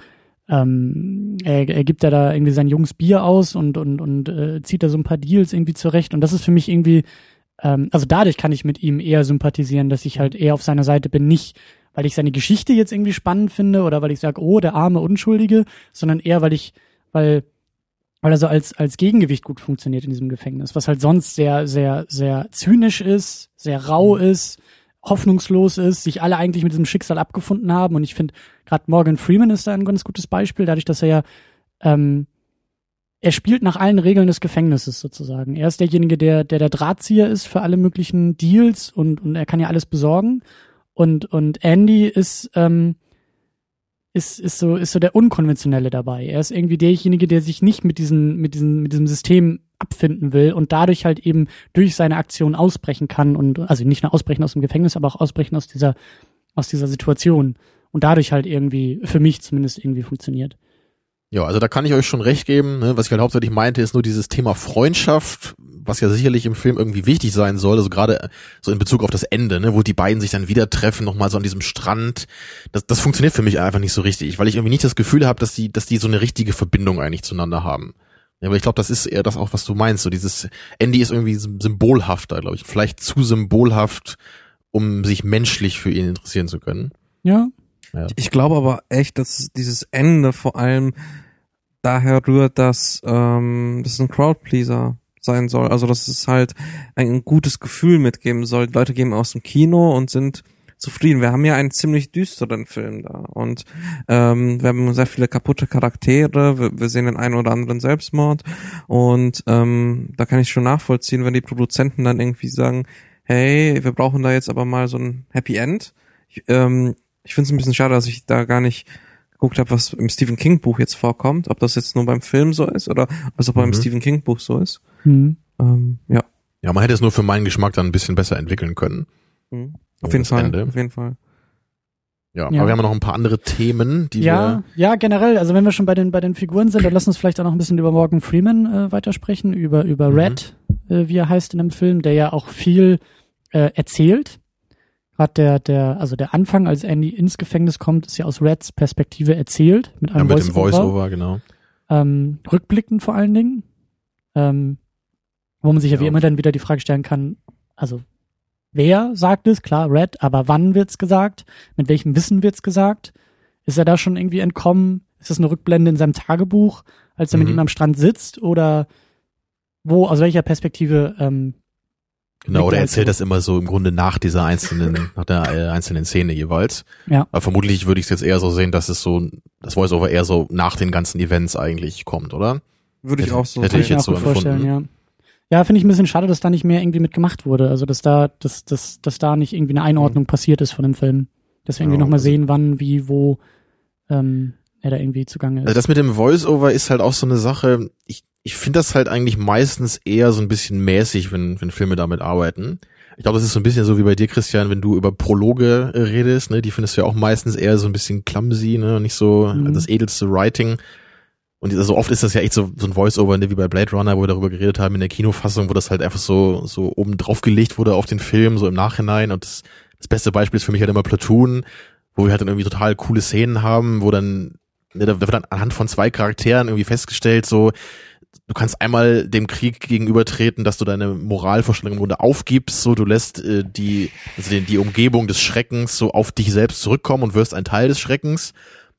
S3: ähm, er, er gibt ja da irgendwie sein Jungs Bier aus und, und, und äh, zieht da so ein paar Deals irgendwie zurecht und das ist für mich irgendwie, ähm, also dadurch kann ich mit ihm eher sympathisieren, dass ich halt eher auf seiner Seite bin, nicht weil ich seine Geschichte jetzt irgendwie spannend finde oder weil ich sage, oh, der arme Unschuldige, sondern eher, weil ich, weil weil er so als, als Gegengewicht gut funktioniert in diesem Gefängnis, was halt sonst sehr, sehr, sehr zynisch ist, sehr rau ist, hoffnungslos ist, sich alle eigentlich mit diesem Schicksal abgefunden haben. Und ich finde, gerade Morgan Freeman ist da ein ganz gutes Beispiel, dadurch, dass er ja, ähm, er spielt nach allen Regeln des Gefängnisses sozusagen. Er ist derjenige, der, der der Drahtzieher ist für alle möglichen Deals und, und er kann ja alles besorgen. Und, und Andy ist, ähm, ist, ist so, ist so der Unkonventionelle dabei. Er ist irgendwie derjenige, der sich nicht mit diesen, mit diesem, mit diesem System abfinden will und dadurch halt eben durch seine Aktion ausbrechen kann und, also nicht nur ausbrechen aus dem Gefängnis, aber auch ausbrechen aus dieser, aus dieser Situation und dadurch halt irgendwie, für mich zumindest irgendwie funktioniert.
S4: Ja, also da kann ich euch schon recht geben. Ne? Was ich halt hauptsächlich meinte, ist nur dieses Thema Freundschaft, was ja sicherlich im Film irgendwie wichtig sein soll. Also gerade so in Bezug auf das Ende, ne? wo die beiden sich dann wieder treffen, nochmal so an diesem Strand. Das, das funktioniert für mich einfach nicht so richtig, weil ich irgendwie nicht das Gefühl habe, dass die, dass die so eine richtige Verbindung eigentlich zueinander haben. Ja, aber ich glaube, das ist eher das auch, was du meinst. So dieses Andy ist irgendwie symbolhafter, glaube ich. Vielleicht zu symbolhaft, um sich menschlich für ihn interessieren zu können.
S3: Ja,
S5: Ich glaube aber echt, dass dieses Ende vor allem daher rührt, dass ähm, das ein Crowdpleaser sein soll. Also dass es halt ein gutes Gefühl mitgeben soll. Die Leute gehen aus dem Kino und sind zufrieden. Wir haben ja einen ziemlich düsteren Film da und ähm, wir haben sehr viele kaputte Charaktere. Wir, wir sehen den einen oder anderen Selbstmord und ähm, da kann ich schon nachvollziehen, wenn die Produzenten dann irgendwie sagen, hey, wir brauchen da jetzt aber mal so ein Happy End. Ich, ähm, ich finde es ein bisschen schade, dass ich da gar nicht geguckt habe, was im Stephen King Buch jetzt vorkommt, ob das jetzt nur beim Film so ist oder was auch beim
S4: Mhm.
S5: Stephen King Buch so ist.
S3: hm.
S5: Ähm, ja,
S4: Ja, man hätte es nur für meinen Geschmack dann ein bisschen besser entwickeln können.
S5: mhm. Auf jeden Fall,
S4: Ende.
S5: auf jeden Fall.
S4: Ja,
S3: Ja.
S4: aber wir haben noch ein paar andere Themen, die
S3: ja, ja, generell, also wenn wir schon bei den, bei den Figuren sind, dann lass uns vielleicht auch noch ein bisschen über Morgan Freeman äh, weitersprechen, über, über
S4: Mhm.
S3: Red, äh, wie er heißt in dem Film, der ja auch viel äh, erzählt. Gerade der, der, also der Anfang, als Andy ins Gefängnis kommt, ist ja aus Reds Perspektive erzählt, mit
S4: wir, ja,
S3: einem
S4: mit dem
S3: Voice-Over.
S4: Voice-Over, genau.
S3: ähm, rückblickend vor allen Dingen, ähm, wo man sich ja, wie
S4: Ja.
S3: immer dann wieder die Frage stellen kann, also wer sagt es, klar, Red, aber wann wird's gesagt? Mit welchem Wissen wird's gesagt? Ist er da schon irgendwie entkommen? Ist das eine Rückblende in seinem Tagebuch, als er mit
S4: Mhm.
S3: ihm am Strand sitzt? Oder wo, aus welcher Perspektive ähm,
S4: Genau, oder
S3: er
S4: erzählt das immer so im Grunde nach dieser einzelnen, nach der äh, einzelnen Szene jeweils.
S3: Ja.
S4: Aber vermutlich würde ich es jetzt eher so sehen, dass es so, das Voice-Over eher so nach den ganzen Events eigentlich kommt, oder?
S5: Würde ich
S4: Hätte-
S5: auch so
S4: hätte ich jetzt
S3: auch
S4: so
S3: vorstellen, ja. Ja, finde ich ein bisschen schade, dass da nicht mehr irgendwie mitgemacht wurde. Also dass da, dass, dass, dass da nicht irgendwie eine Einordnung passiert ist von dem Film. Dass wir irgendwie
S4: Ja,
S3: nochmal
S4: also-
S3: sehen, wann, wie, wo ähm, er da irgendwie zugange ist.
S4: Also das mit dem Voice-Over ist halt auch so eine Sache, ich, ich finde das halt eigentlich meistens eher so ein bisschen mäßig, wenn, wenn Filme damit arbeiten. Ich glaube, das ist so ein bisschen so wie bei dir, Christian, wenn du über Prologe äh, redest, ne, die findest du ja auch meistens eher so ein bisschen clumsy, ne, nicht so
S3: Mhm.
S4: das edelste Writing. Und so oft ist das ja echt so, so ein Voice-Over, ne, wie bei Blade Runner, wo wir darüber geredet haben in der Kinofassung, wo das halt einfach so, so oben drauf gelegt wurde auf den Film, so im Nachhinein. Und das, das beste Beispiel ist für mich halt immer Platoon, wo wir halt dann irgendwie total coole Szenen haben, wo dann, ne, da wird dann anhand von zwei Charakteren irgendwie festgestellt, so, du kannst einmal dem Krieg gegenübertreten, dass du deine Moralvorstellung im Grunde aufgibst, so du lässt äh, die, also die, die Umgebung des Schreckens so auf dich selbst zurückkommen und wirst ein Teil des Schreckens.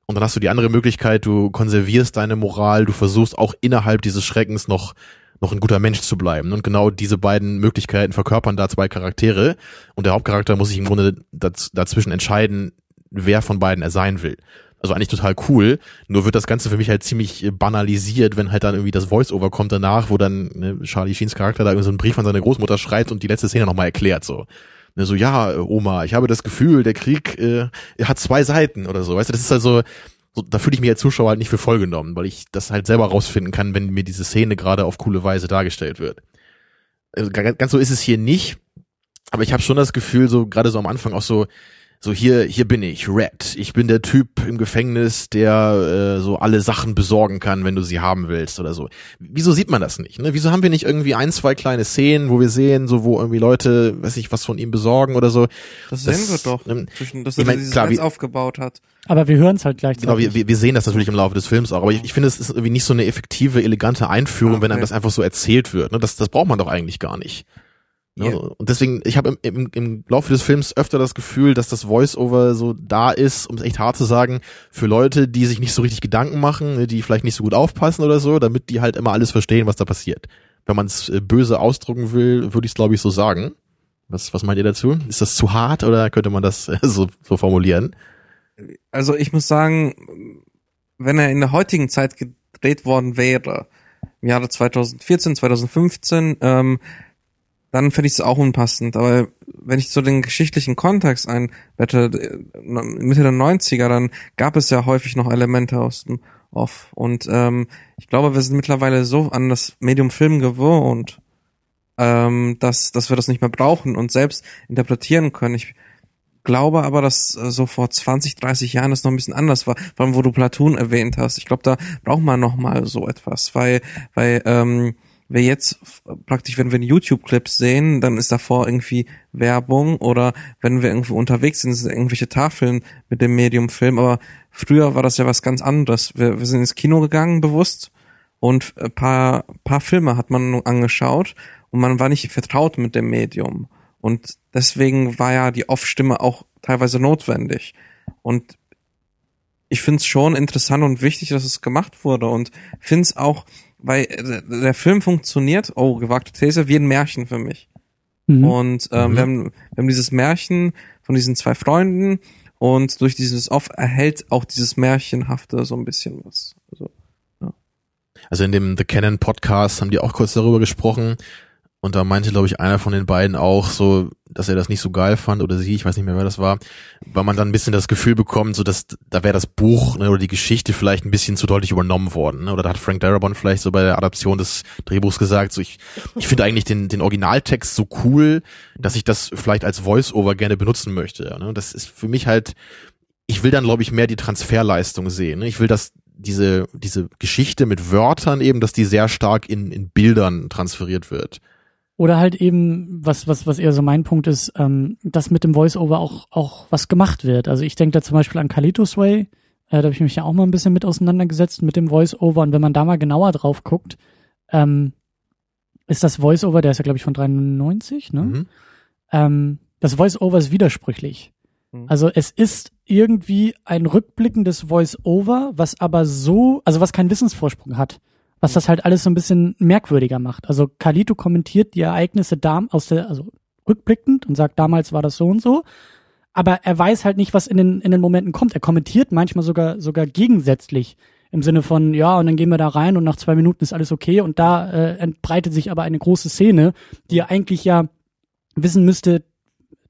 S4: Und dann hast du die andere Möglichkeit, du konservierst deine Moral, du versuchst auch innerhalb dieses Schreckens noch noch ein guter Mensch zu bleiben. Und genau diese beiden Möglichkeiten verkörpern da zwei Charaktere. Und der Hauptcharakter muss sich im Grunde daz dazwischen entscheiden, wer von beiden er sein will. Also eigentlich total cool. Nur wird das Ganze für mich halt ziemlich äh, banalisiert, wenn halt dann irgendwie das Voice-Over kommt danach, wo dann ne, Charlie Sheens Charakter da irgendwie so einen Brief an seine Großmutter schreibt und die letzte Szene nochmal erklärt, so. Ne, so, ja, äh, Oma, ich habe das Gefühl, der Krieg äh, hat zwei Seiten oder so. Weißt du, das ist also, so, da fühle ich mich als Zuschauer halt nicht für voll genommen, weil ich das halt selber rausfinden kann, wenn mir diese Szene gerade auf coole Weise dargestellt wird. Also, ga- ganz so ist es hier nicht, aber ich habe schon das Gefühl, so gerade so am Anfang auch so, so hier, hier bin ich, Red. Ich bin der Typ im Gefängnis, der äh, so alle Sachen besorgen kann, wenn du sie haben willst oder so. Wieso sieht man das nicht? Ne? Wieso haben wir nicht irgendwie ein, zwei kleine Szenen, wo wir sehen, so wo irgendwie Leute, weiß ich, was von ihm besorgen oder so?
S5: Das,
S4: Das-
S5: sehen wir doch,
S4: ähm,
S5: zwischen, dass
S4: ich mein,
S5: dieses
S4: klar,
S5: Netz
S4: wie-
S5: aufgebaut hat.
S3: Aber wir hören es halt gleichzeitig.
S4: Genau, wir, wir, sehen das natürlich im Laufe des Films auch, aber ich, ich finde, es ist irgendwie nicht so eine effektive, elegante Einführung, wenn einem
S5: Okay.
S4: das einfach so erzählt wird. Ne? Das, das braucht man doch eigentlich gar nicht. Ne?
S5: Ja.
S4: Und deswegen, ich habe im, im, im Laufe des Films öfter das Gefühl, dass das Voice-Over so da ist, um es echt hart zu sagen, für Leute, die sich nicht so richtig Gedanken machen, ne, die vielleicht nicht so gut aufpassen oder so, damit die halt immer alles verstehen, was da passiert. Wenn man es äh, böse ausdrücken will, würde ich es glaube ich so sagen. Was, was meint ihr dazu? Ist das zu hart oder könnte man das äh, so, so formulieren?
S5: Also ich muss sagen, wenn er in der heutigen Zeit gedreht worden wäre, im Jahre 2014, 2015, ähm, dann fände ich es auch unpassend. Aber wenn ich so den geschichtlichen Kontext einbette, äh, Mitte der 90er, dann gab es ja häufig noch Elemente aus dem Off. Und ähm, ich glaube, wir sind mittlerweile so an das Medium Film gewohnt, ähm, dass, dass wir das nicht mehr brauchen und selbst interpretieren können. Ich glaube aber, dass äh, so vor 20, 30 Jahren das noch ein bisschen anders war, vor allem wo du Platoon erwähnt hast. Ich glaube, da braucht man noch mal so etwas, weil weil ähm, wir jetzt praktisch, wenn wir YouTube-Clips sehen, dann ist davor irgendwie Werbung oder wenn wir irgendwie unterwegs sind, sind irgendwelche Tafeln mit dem Medium-Film. Aber früher war das ja was ganz anderes. Wir, wir sind ins Kino gegangen, bewusst, und ein paar, paar Filme hat man angeschaut und man war nicht vertraut mit dem Medium. Und deswegen war ja die Off-Stimme auch teilweise notwendig. Und ich finde es schon interessant und wichtig, dass es gemacht wurde. Und finde es auch, weil der, der Film funktioniert, oh, gewagte These, wie ein Märchen für mich.
S3: Mhm.
S5: Und ähm,
S4: Mhm.
S5: wir, haben, wir haben dieses Märchen von diesen zwei Freunden und durch dieses Off erhält auch dieses Märchenhafte so ein bisschen was. Also,
S4: Also in dem The Canon Podcast haben die auch kurz darüber gesprochen und da meinte, glaube ich, einer von den beiden auch so, dass er das nicht so geil fand oder sie, ich weiß nicht mehr, wer das war, weil man dann ein bisschen das Gefühl bekommt, so dass da wäre das Buch ne, oder die Geschichte vielleicht ein bisschen zu deutlich übernommen worden. Ne? Oder da hat Frank Darabont vielleicht so bei der Adaption des Drehbuchs gesagt, so ich, ich finde eigentlich den, den Originaltext so cool, dass ich das vielleicht als Voice-Over gerne benutzen möchte. Ne? Das ist für mich halt, ich will dann, glaube ich, mehr die Transferleistung sehen. Ne? Ich will, dass diese, diese Geschichte mit Wörtern eben, dass die sehr stark in, in Bildern transferiert wird.
S3: Oder halt eben, was, was, was eher so mein Punkt ist, ähm, dass mit dem Voice-Over auch, auch was gemacht wird. Also ich denke da zum Beispiel an Kalitos Way, äh, da habe ich mich ja auch mal ein bisschen mit auseinandergesetzt mit dem Voice-Over und wenn man da mal genauer drauf guckt, ähm, ist das Voice-Over, der ist ja glaube ich von 93, ne?
S4: Mhm.
S3: Ähm, das Voice-Over ist widersprüchlich.
S5: Mhm.
S3: Also es ist irgendwie ein rückblickendes Voice-Over, was aber so, also was keinen Wissensvorsprung hat. Was das halt alles so ein bisschen merkwürdiger macht. Also Kalito kommentiert die Ereignisse da aus der, also rückblickend und sagt, damals war das so und so. Aber er weiß halt nicht, was in den, in den Momenten kommt. Er kommentiert manchmal sogar, sogar gegensätzlich. Im Sinne von, ja, und dann gehen wir da rein und nach zwei Minuten ist alles okay. Und da äh, entbreitet sich aber eine große Szene, die er eigentlich ja wissen müsste,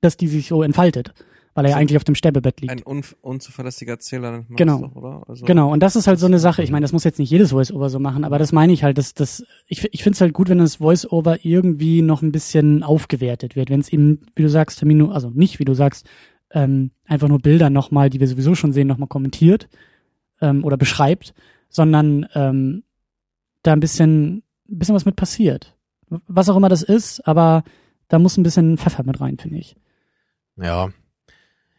S3: dass die sich so entfaltet. Weil er ja eigentlich auf dem Sterbebett liegt.
S5: Ein unf unzuverlässiger Erzähler nennt man
S3: Genau.
S5: das doch, oder? Also,
S3: Genau, und das ist halt so eine Sache. Ich meine, das muss jetzt nicht jedes Voice-Over so machen, aber das meine ich halt, dass das, ich, ich finde es halt gut, wenn das Voice-Over irgendwie noch ein bisschen aufgewertet wird. Wenn es eben, wie du sagst, Termino, also nicht, wie du sagst, ähm, einfach nur Bilder nochmal, die wir sowieso schon sehen, nochmal kommentiert ähm, oder beschreibt, sondern ähm, da ein bisschen, ein bisschen was mit passiert. Was auch immer das ist, aber da muss ein bisschen Pfeffer mit rein, finde ich.
S4: Ja.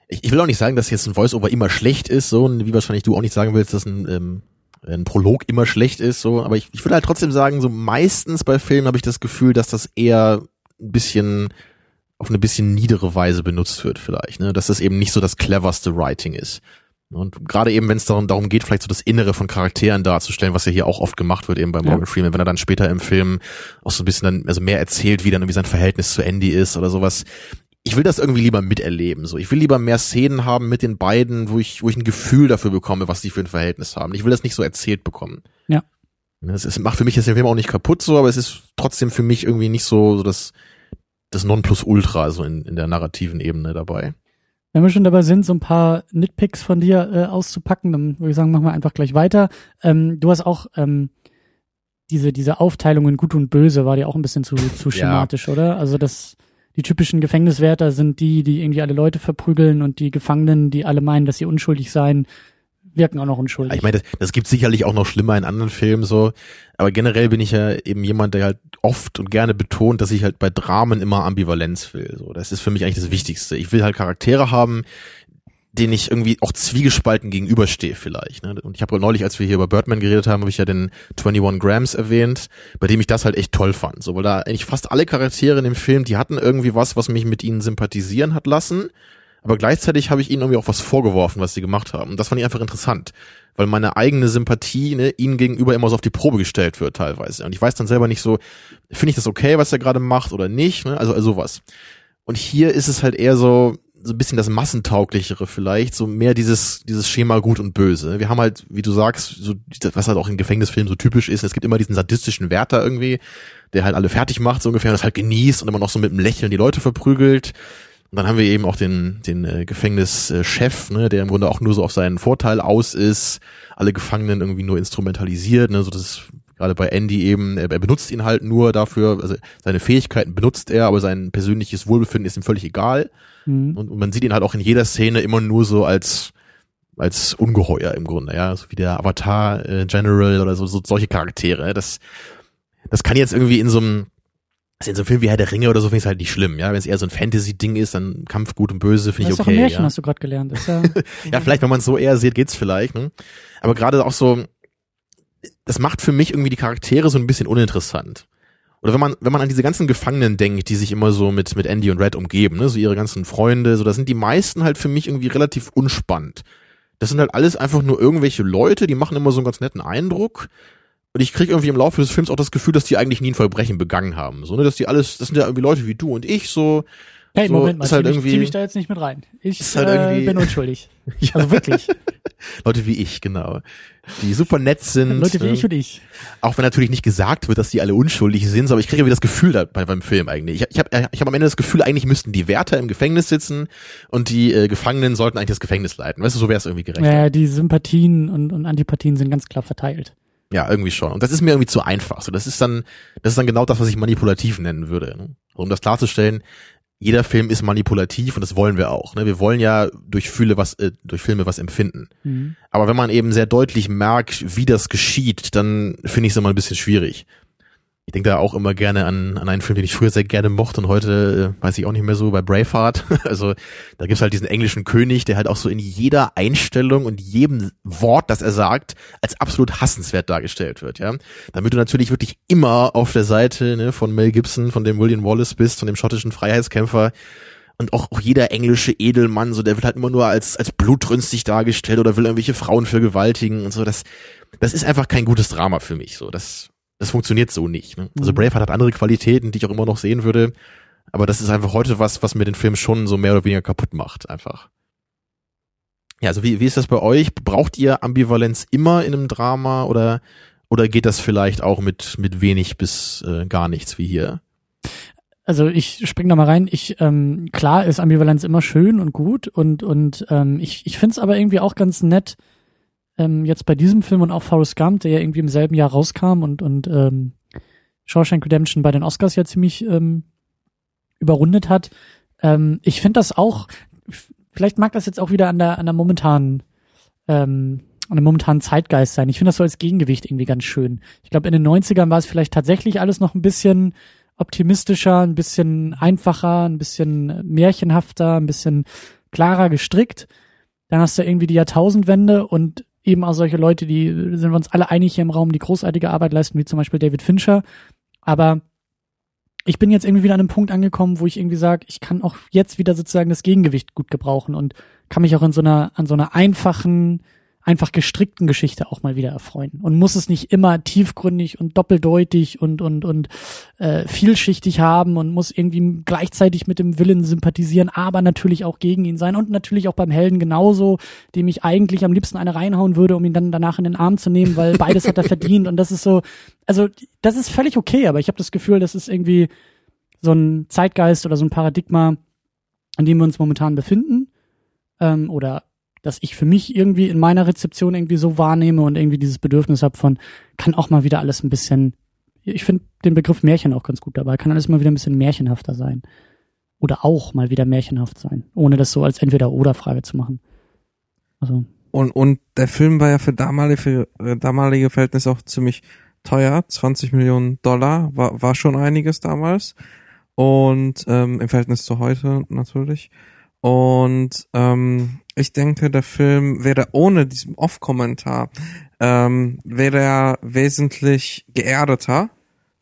S4: Ich, ich will auch nicht sagen, dass jetzt ein Voice-Over immer schlecht ist, so, und wie wahrscheinlich du auch nicht sagen willst, dass ein, ähm, ein Prolog immer schlecht ist, so, aber ich, ich würde halt trotzdem sagen, so meistens bei Filmen habe ich das Gefühl, dass das eher ein bisschen auf eine bisschen niedere Weise benutzt wird vielleicht, ne? dass das eben nicht so das cleverste Writing ist. Und gerade eben, wenn es darum, darum geht, vielleicht so das Innere von Charakteren darzustellen, was ja hier auch oft gemacht wird, eben bei Morgan
S3: Ja.
S4: Freeman, wenn er dann später im Film auch so ein bisschen dann, also mehr erzählt, wie dann irgendwie sein Verhältnis zu Andy ist oder sowas. Ich will das irgendwie lieber miterleben, so. Ich will lieber mehr Szenen haben mit den beiden, wo ich, wo ich ein Gefühl dafür bekomme, was die für ein Verhältnis haben. Ich will das nicht so erzählt bekommen.
S3: Ja.
S4: Das ist, macht für mich jetzt den Film auch nicht kaputt, so, aber es ist trotzdem für mich irgendwie nicht so, so das, das Nonplusultra, so in, in der narrativen Ebene dabei.
S3: Wenn wir schon dabei sind, so ein paar Nitpicks von dir äh, auszupacken, dann würde ich sagen, machen wir einfach gleich weiter. Ähm, du hast auch ähm, diese, diese Aufteilung in Gut und Böse war dir auch ein bisschen zu, zu
S4: Ja.
S3: schematisch, oder? Also das, die typischen Gefängniswärter sind die, die irgendwie alle Leute verprügeln und die Gefangenen, die alle meinen, dass sie unschuldig seien, wirken auch noch unschuldig.
S4: Ich meine, das, das gibt sicherlich auch noch schlimmer in anderen Filmen so, aber generell bin ich ja eben jemand, der halt oft und gerne betont, dass ich halt bei Dramen immer Ambivalenz will. So, das ist für mich eigentlich das Wichtigste. Ich will halt Charaktere haben, denen ich irgendwie auch zwiegespalten gegenüberstehe vielleicht. Ne? Und ich habe neulich, als wir hier über Birdman geredet haben, habe ich ja den 21 Grams erwähnt, bei dem ich das halt echt toll fand. So, weil da eigentlich fast alle Charaktere in dem Film, die hatten irgendwie was, was mich mit ihnen sympathisieren hat lassen. Aber gleichzeitig habe ich ihnen irgendwie auch was vorgeworfen, was sie gemacht haben. Und das fand ich einfach interessant, weil meine eigene Sympathie ne, ihnen gegenüber immer so auf die Probe gestellt wird teilweise. Und ich weiß dann selber nicht so, finde ich das okay, was er gerade macht oder nicht, ne? also, also sowas. Und hier ist es halt eher so, so ein bisschen das Massentauglichere vielleicht, so mehr dieses, dieses Schema gut und böse. Wir haben halt, wie du sagst, so, was halt auch in Gefängnisfilmen so typisch ist, es gibt immer diesen sadistischen Wärter irgendwie, der halt alle fertig macht, so ungefähr, und das halt genießt und immer noch so mit einem Lächeln die Leute verprügelt. Und dann haben wir eben auch den, den äh, Gefängnischef, ne, der im Grunde auch nur so auf seinen Vorteil aus ist, alle Gefangenen irgendwie nur instrumentalisiert, ne, so das gerade bei Andy eben, er, benutzt ihn halt nur dafür, also seine Fähigkeiten benutzt er, aber sein persönliches Wohlbefinden ist ihm völlig egal.
S3: Mhm.
S4: Und, und man sieht ihn halt auch in jeder Szene immer nur so als als Ungeheuer im Grunde, ja, so wie der Avatar äh, General oder so, so solche Charaktere. Das das kann jetzt irgendwie in so einem also in so einem Film wie Herr der Ringe oder so finde ich es halt nicht schlimm, ja. Wenn es eher so ein Fantasy-Ding ist, dann Kampf gut und böse finde
S3: das
S4: ich
S3: ist doch ein
S4: okay.
S3: Märchen,
S4: ja.
S3: hast du gerade gelernt. Das ist ja,
S4: Ja, vielleicht, wenn man es so eher sieht, geht's vielleicht. Ne? Aber gerade auch so, das macht für mich irgendwie die Charaktere so ein bisschen uninteressant. Oder wenn man, wenn man an diese ganzen Gefangenen denkt, die sich immer so mit, mit Andy und Red umgeben, ne, so ihre ganzen Freunde, so, da sind die meisten halt für mich irgendwie relativ unspannend. Das sind halt alles einfach nur irgendwelche Leute, die machen immer so einen ganz netten Eindruck. Und ich krieg irgendwie im Laufe des Films auch das Gefühl, dass die eigentlich nie ein Verbrechen begangen haben. So, ne, dass die alles, das sind ja irgendwie Leute wie du und ich, so.
S3: Hey,
S4: So,
S3: Moment mal,
S4: ist halt
S3: zieh, mich,
S4: irgendwie-
S3: zieh mich da jetzt nicht mit rein. Ich
S4: Ist halt
S3: äh, bin unschuldig.
S4: Ja,
S3: Also wirklich.
S4: Leute wie ich, genau. Die super nett sind.
S3: Leute wie
S4: ne?
S3: ich und ich.
S4: Auch wenn natürlich nicht gesagt wird, dass die alle unschuldig sind, aber ich kriege irgendwie das Gefühl da bei, beim Film eigentlich. Ich, ich habe ich hab am Ende das Gefühl, eigentlich müssten die Wärter im Gefängnis sitzen und die äh, Gefangenen sollten eigentlich das Gefängnis leiten. Weißt du, so wäre es irgendwie gerecht.
S3: Naja, die Sympathien und, und Antipathien sind ganz klar verteilt.
S4: Ja, irgendwie schon. Und das ist mir irgendwie zu einfach. So, das ist dann, das ist dann genau das, was ich manipulativ nennen würde. Ne? Um das klarzustellen, jeder Film ist manipulativ und das wollen wir auch. Ne? Wir wollen ja durch Fühle was, äh, durch Filme was empfinden.
S3: Mhm.
S4: Aber wenn man eben sehr deutlich merkt, wie das geschieht, dann finde ich es immer ein bisschen schwierig. Ich denke da auch immer gerne an, an einen Film, den ich früher sehr gerne mochte und heute äh, weiß ich auch nicht mehr so, bei Braveheart. Also da gibt's halt diesen englischen König, der halt auch so in jeder Einstellung und jedem Wort, das er sagt, als absolut hassenswert dargestellt wird, ja. Damit du natürlich wirklich immer auf der Seite ne, von Mel Gibson, von dem William Wallace bist, von dem schottischen Freiheitskämpfer und auch, auch jeder englische Edelmann, so der wird halt immer nur als als blutrünstig dargestellt oder will irgendwelche Frauen vergewaltigen und so. Das das ist einfach kein gutes Drama für mich. So das das funktioniert so nicht. Ne? Also
S3: Mhm.
S4: Braveheart hat andere Qualitäten, die ich auch immer noch sehen würde, aber das ist einfach heute was, was mir den Film schon so mehr oder weniger kaputt macht, einfach. Ja, also wie, wie ist das bei euch? Braucht ihr Ambivalenz immer in einem Drama oder, oder geht das vielleicht auch mit, mit wenig bis äh, gar nichts wie hier?
S3: Also ich spring da mal rein. Ich ähm, klar ist Ambivalenz immer schön und gut und und ähm, ich ich finde es aber irgendwie auch ganz nett ähm, jetzt bei diesem Film und auch Forrest Gump, der ja irgendwie im selben Jahr rauskam und und ähm, Shawshank Redemption bei den Oscars ja ziemlich ähm, überrundet hat. Ähm, ich finde das auch. Vielleicht mag das jetzt auch wieder an der an der momentanen ähm, an dem momentanen Zeitgeist sein. Ich finde das so als Gegengewicht irgendwie ganz schön. Ich glaube, in den 90ern war es vielleicht tatsächlich alles noch ein bisschen optimistischer, ein bisschen einfacher, ein bisschen märchenhafter, ein bisschen klarer gestrickt. Dann hast du irgendwie die Jahrtausendwende und eben auch solche Leute, die sind wir uns alle einig hier im Raum, die großartige Arbeit leisten, wie zum Beispiel David Fincher. Aber ich bin jetzt irgendwie wieder an einem Punkt angekommen, wo ich irgendwie sage, ich kann auch jetzt wieder sozusagen das Gegengewicht gut gebrauchen und kann mich auch in so einer, an so einer einfachen, einfach gestrickten Geschichte auch mal wieder erfreuen. Und muss es nicht immer tiefgründig und doppeldeutig und, und, und äh, vielschichtig haben und muss irgendwie gleichzeitig mit dem Willen sympathisieren, aber natürlich auch gegen ihn sein und natürlich auch beim Helden genauso, dem ich eigentlich am liebsten eine reinhauen würde, um ihn dann danach in den Arm zu nehmen, weil beides hat er verdient. Und das ist so, also das ist völlig okay, aber ich habe das Gefühl, das ist irgendwie so ein Zeitgeist oder so ein Paradigma, an dem wir uns momentan befinden. Ähm, oder dass ich für mich irgendwie in meiner Rezeption irgendwie so wahrnehme und irgendwie dieses Bedürfnis habe von, kann auch mal wieder alles ein bisschen, ich finde den Begriff Märchen auch ganz gut dabei, kann alles mal wieder ein bisschen märchenhafter sein. Oder auch mal wieder märchenhaft sein, ohne das so als Entweder-Oder-Frage zu machen. Also,
S5: Und, und der Film war ja für damalige, für äh, damalige Verhältnisse auch ziemlich teuer. 20 Millionen Dollar war, war schon einiges damals. Und ähm, im Verhältnis zu heute natürlich. Und ähm, ich denke, der Film wäre ohne diesen Off-Kommentar, ähm, wäre er wesentlich geerdeter,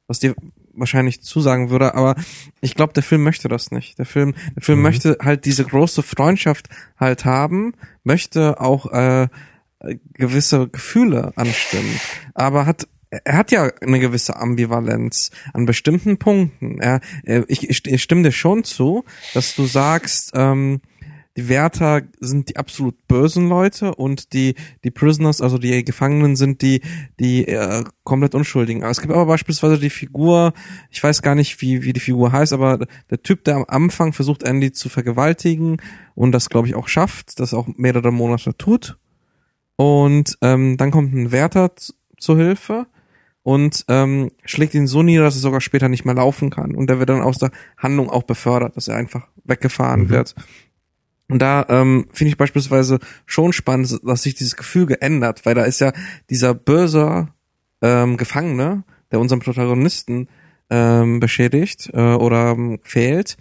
S5: was dir wahrscheinlich zusagen würde, aber ich glaube, der Film möchte das nicht. Der Film, der Film
S4: Mhm.
S5: möchte halt diese große Freundschaft halt haben, möchte auch äh, gewisse Gefühle anstimmen, aber hat er hat ja eine gewisse Ambivalenz an bestimmten Punkten. Er, ich, ich, ich stimme dir schon zu, dass du sagst, ähm, die Wärter sind die absolut bösen Leute und die die Prisoners, also die Gefangenen sind die die äh, komplett unschuldigen. Aber es gibt aber beispielsweise die Figur, ich weiß gar nicht wie wie die Figur heißt, aber der Typ, der am Anfang versucht Andy zu vergewaltigen und das glaube ich auch schafft, das auch mehrere Monate tut. Und ähm, dann kommt ein Wärter z- zur Hilfe und ähm, schlägt ihn so nieder, dass er sogar später nicht mehr laufen kann. Und der wird dann aus der Handlung auch befördert, dass er einfach weggefahren
S4: Mhm.
S5: wird. Und da ähm, finde ich beispielsweise schon spannend, dass sich dieses Gefühl geändert, weil da ist ja dieser böse ähm, Gefangene, der unseren Protagonisten ähm, beschädigt äh, oder ähm, fehlt,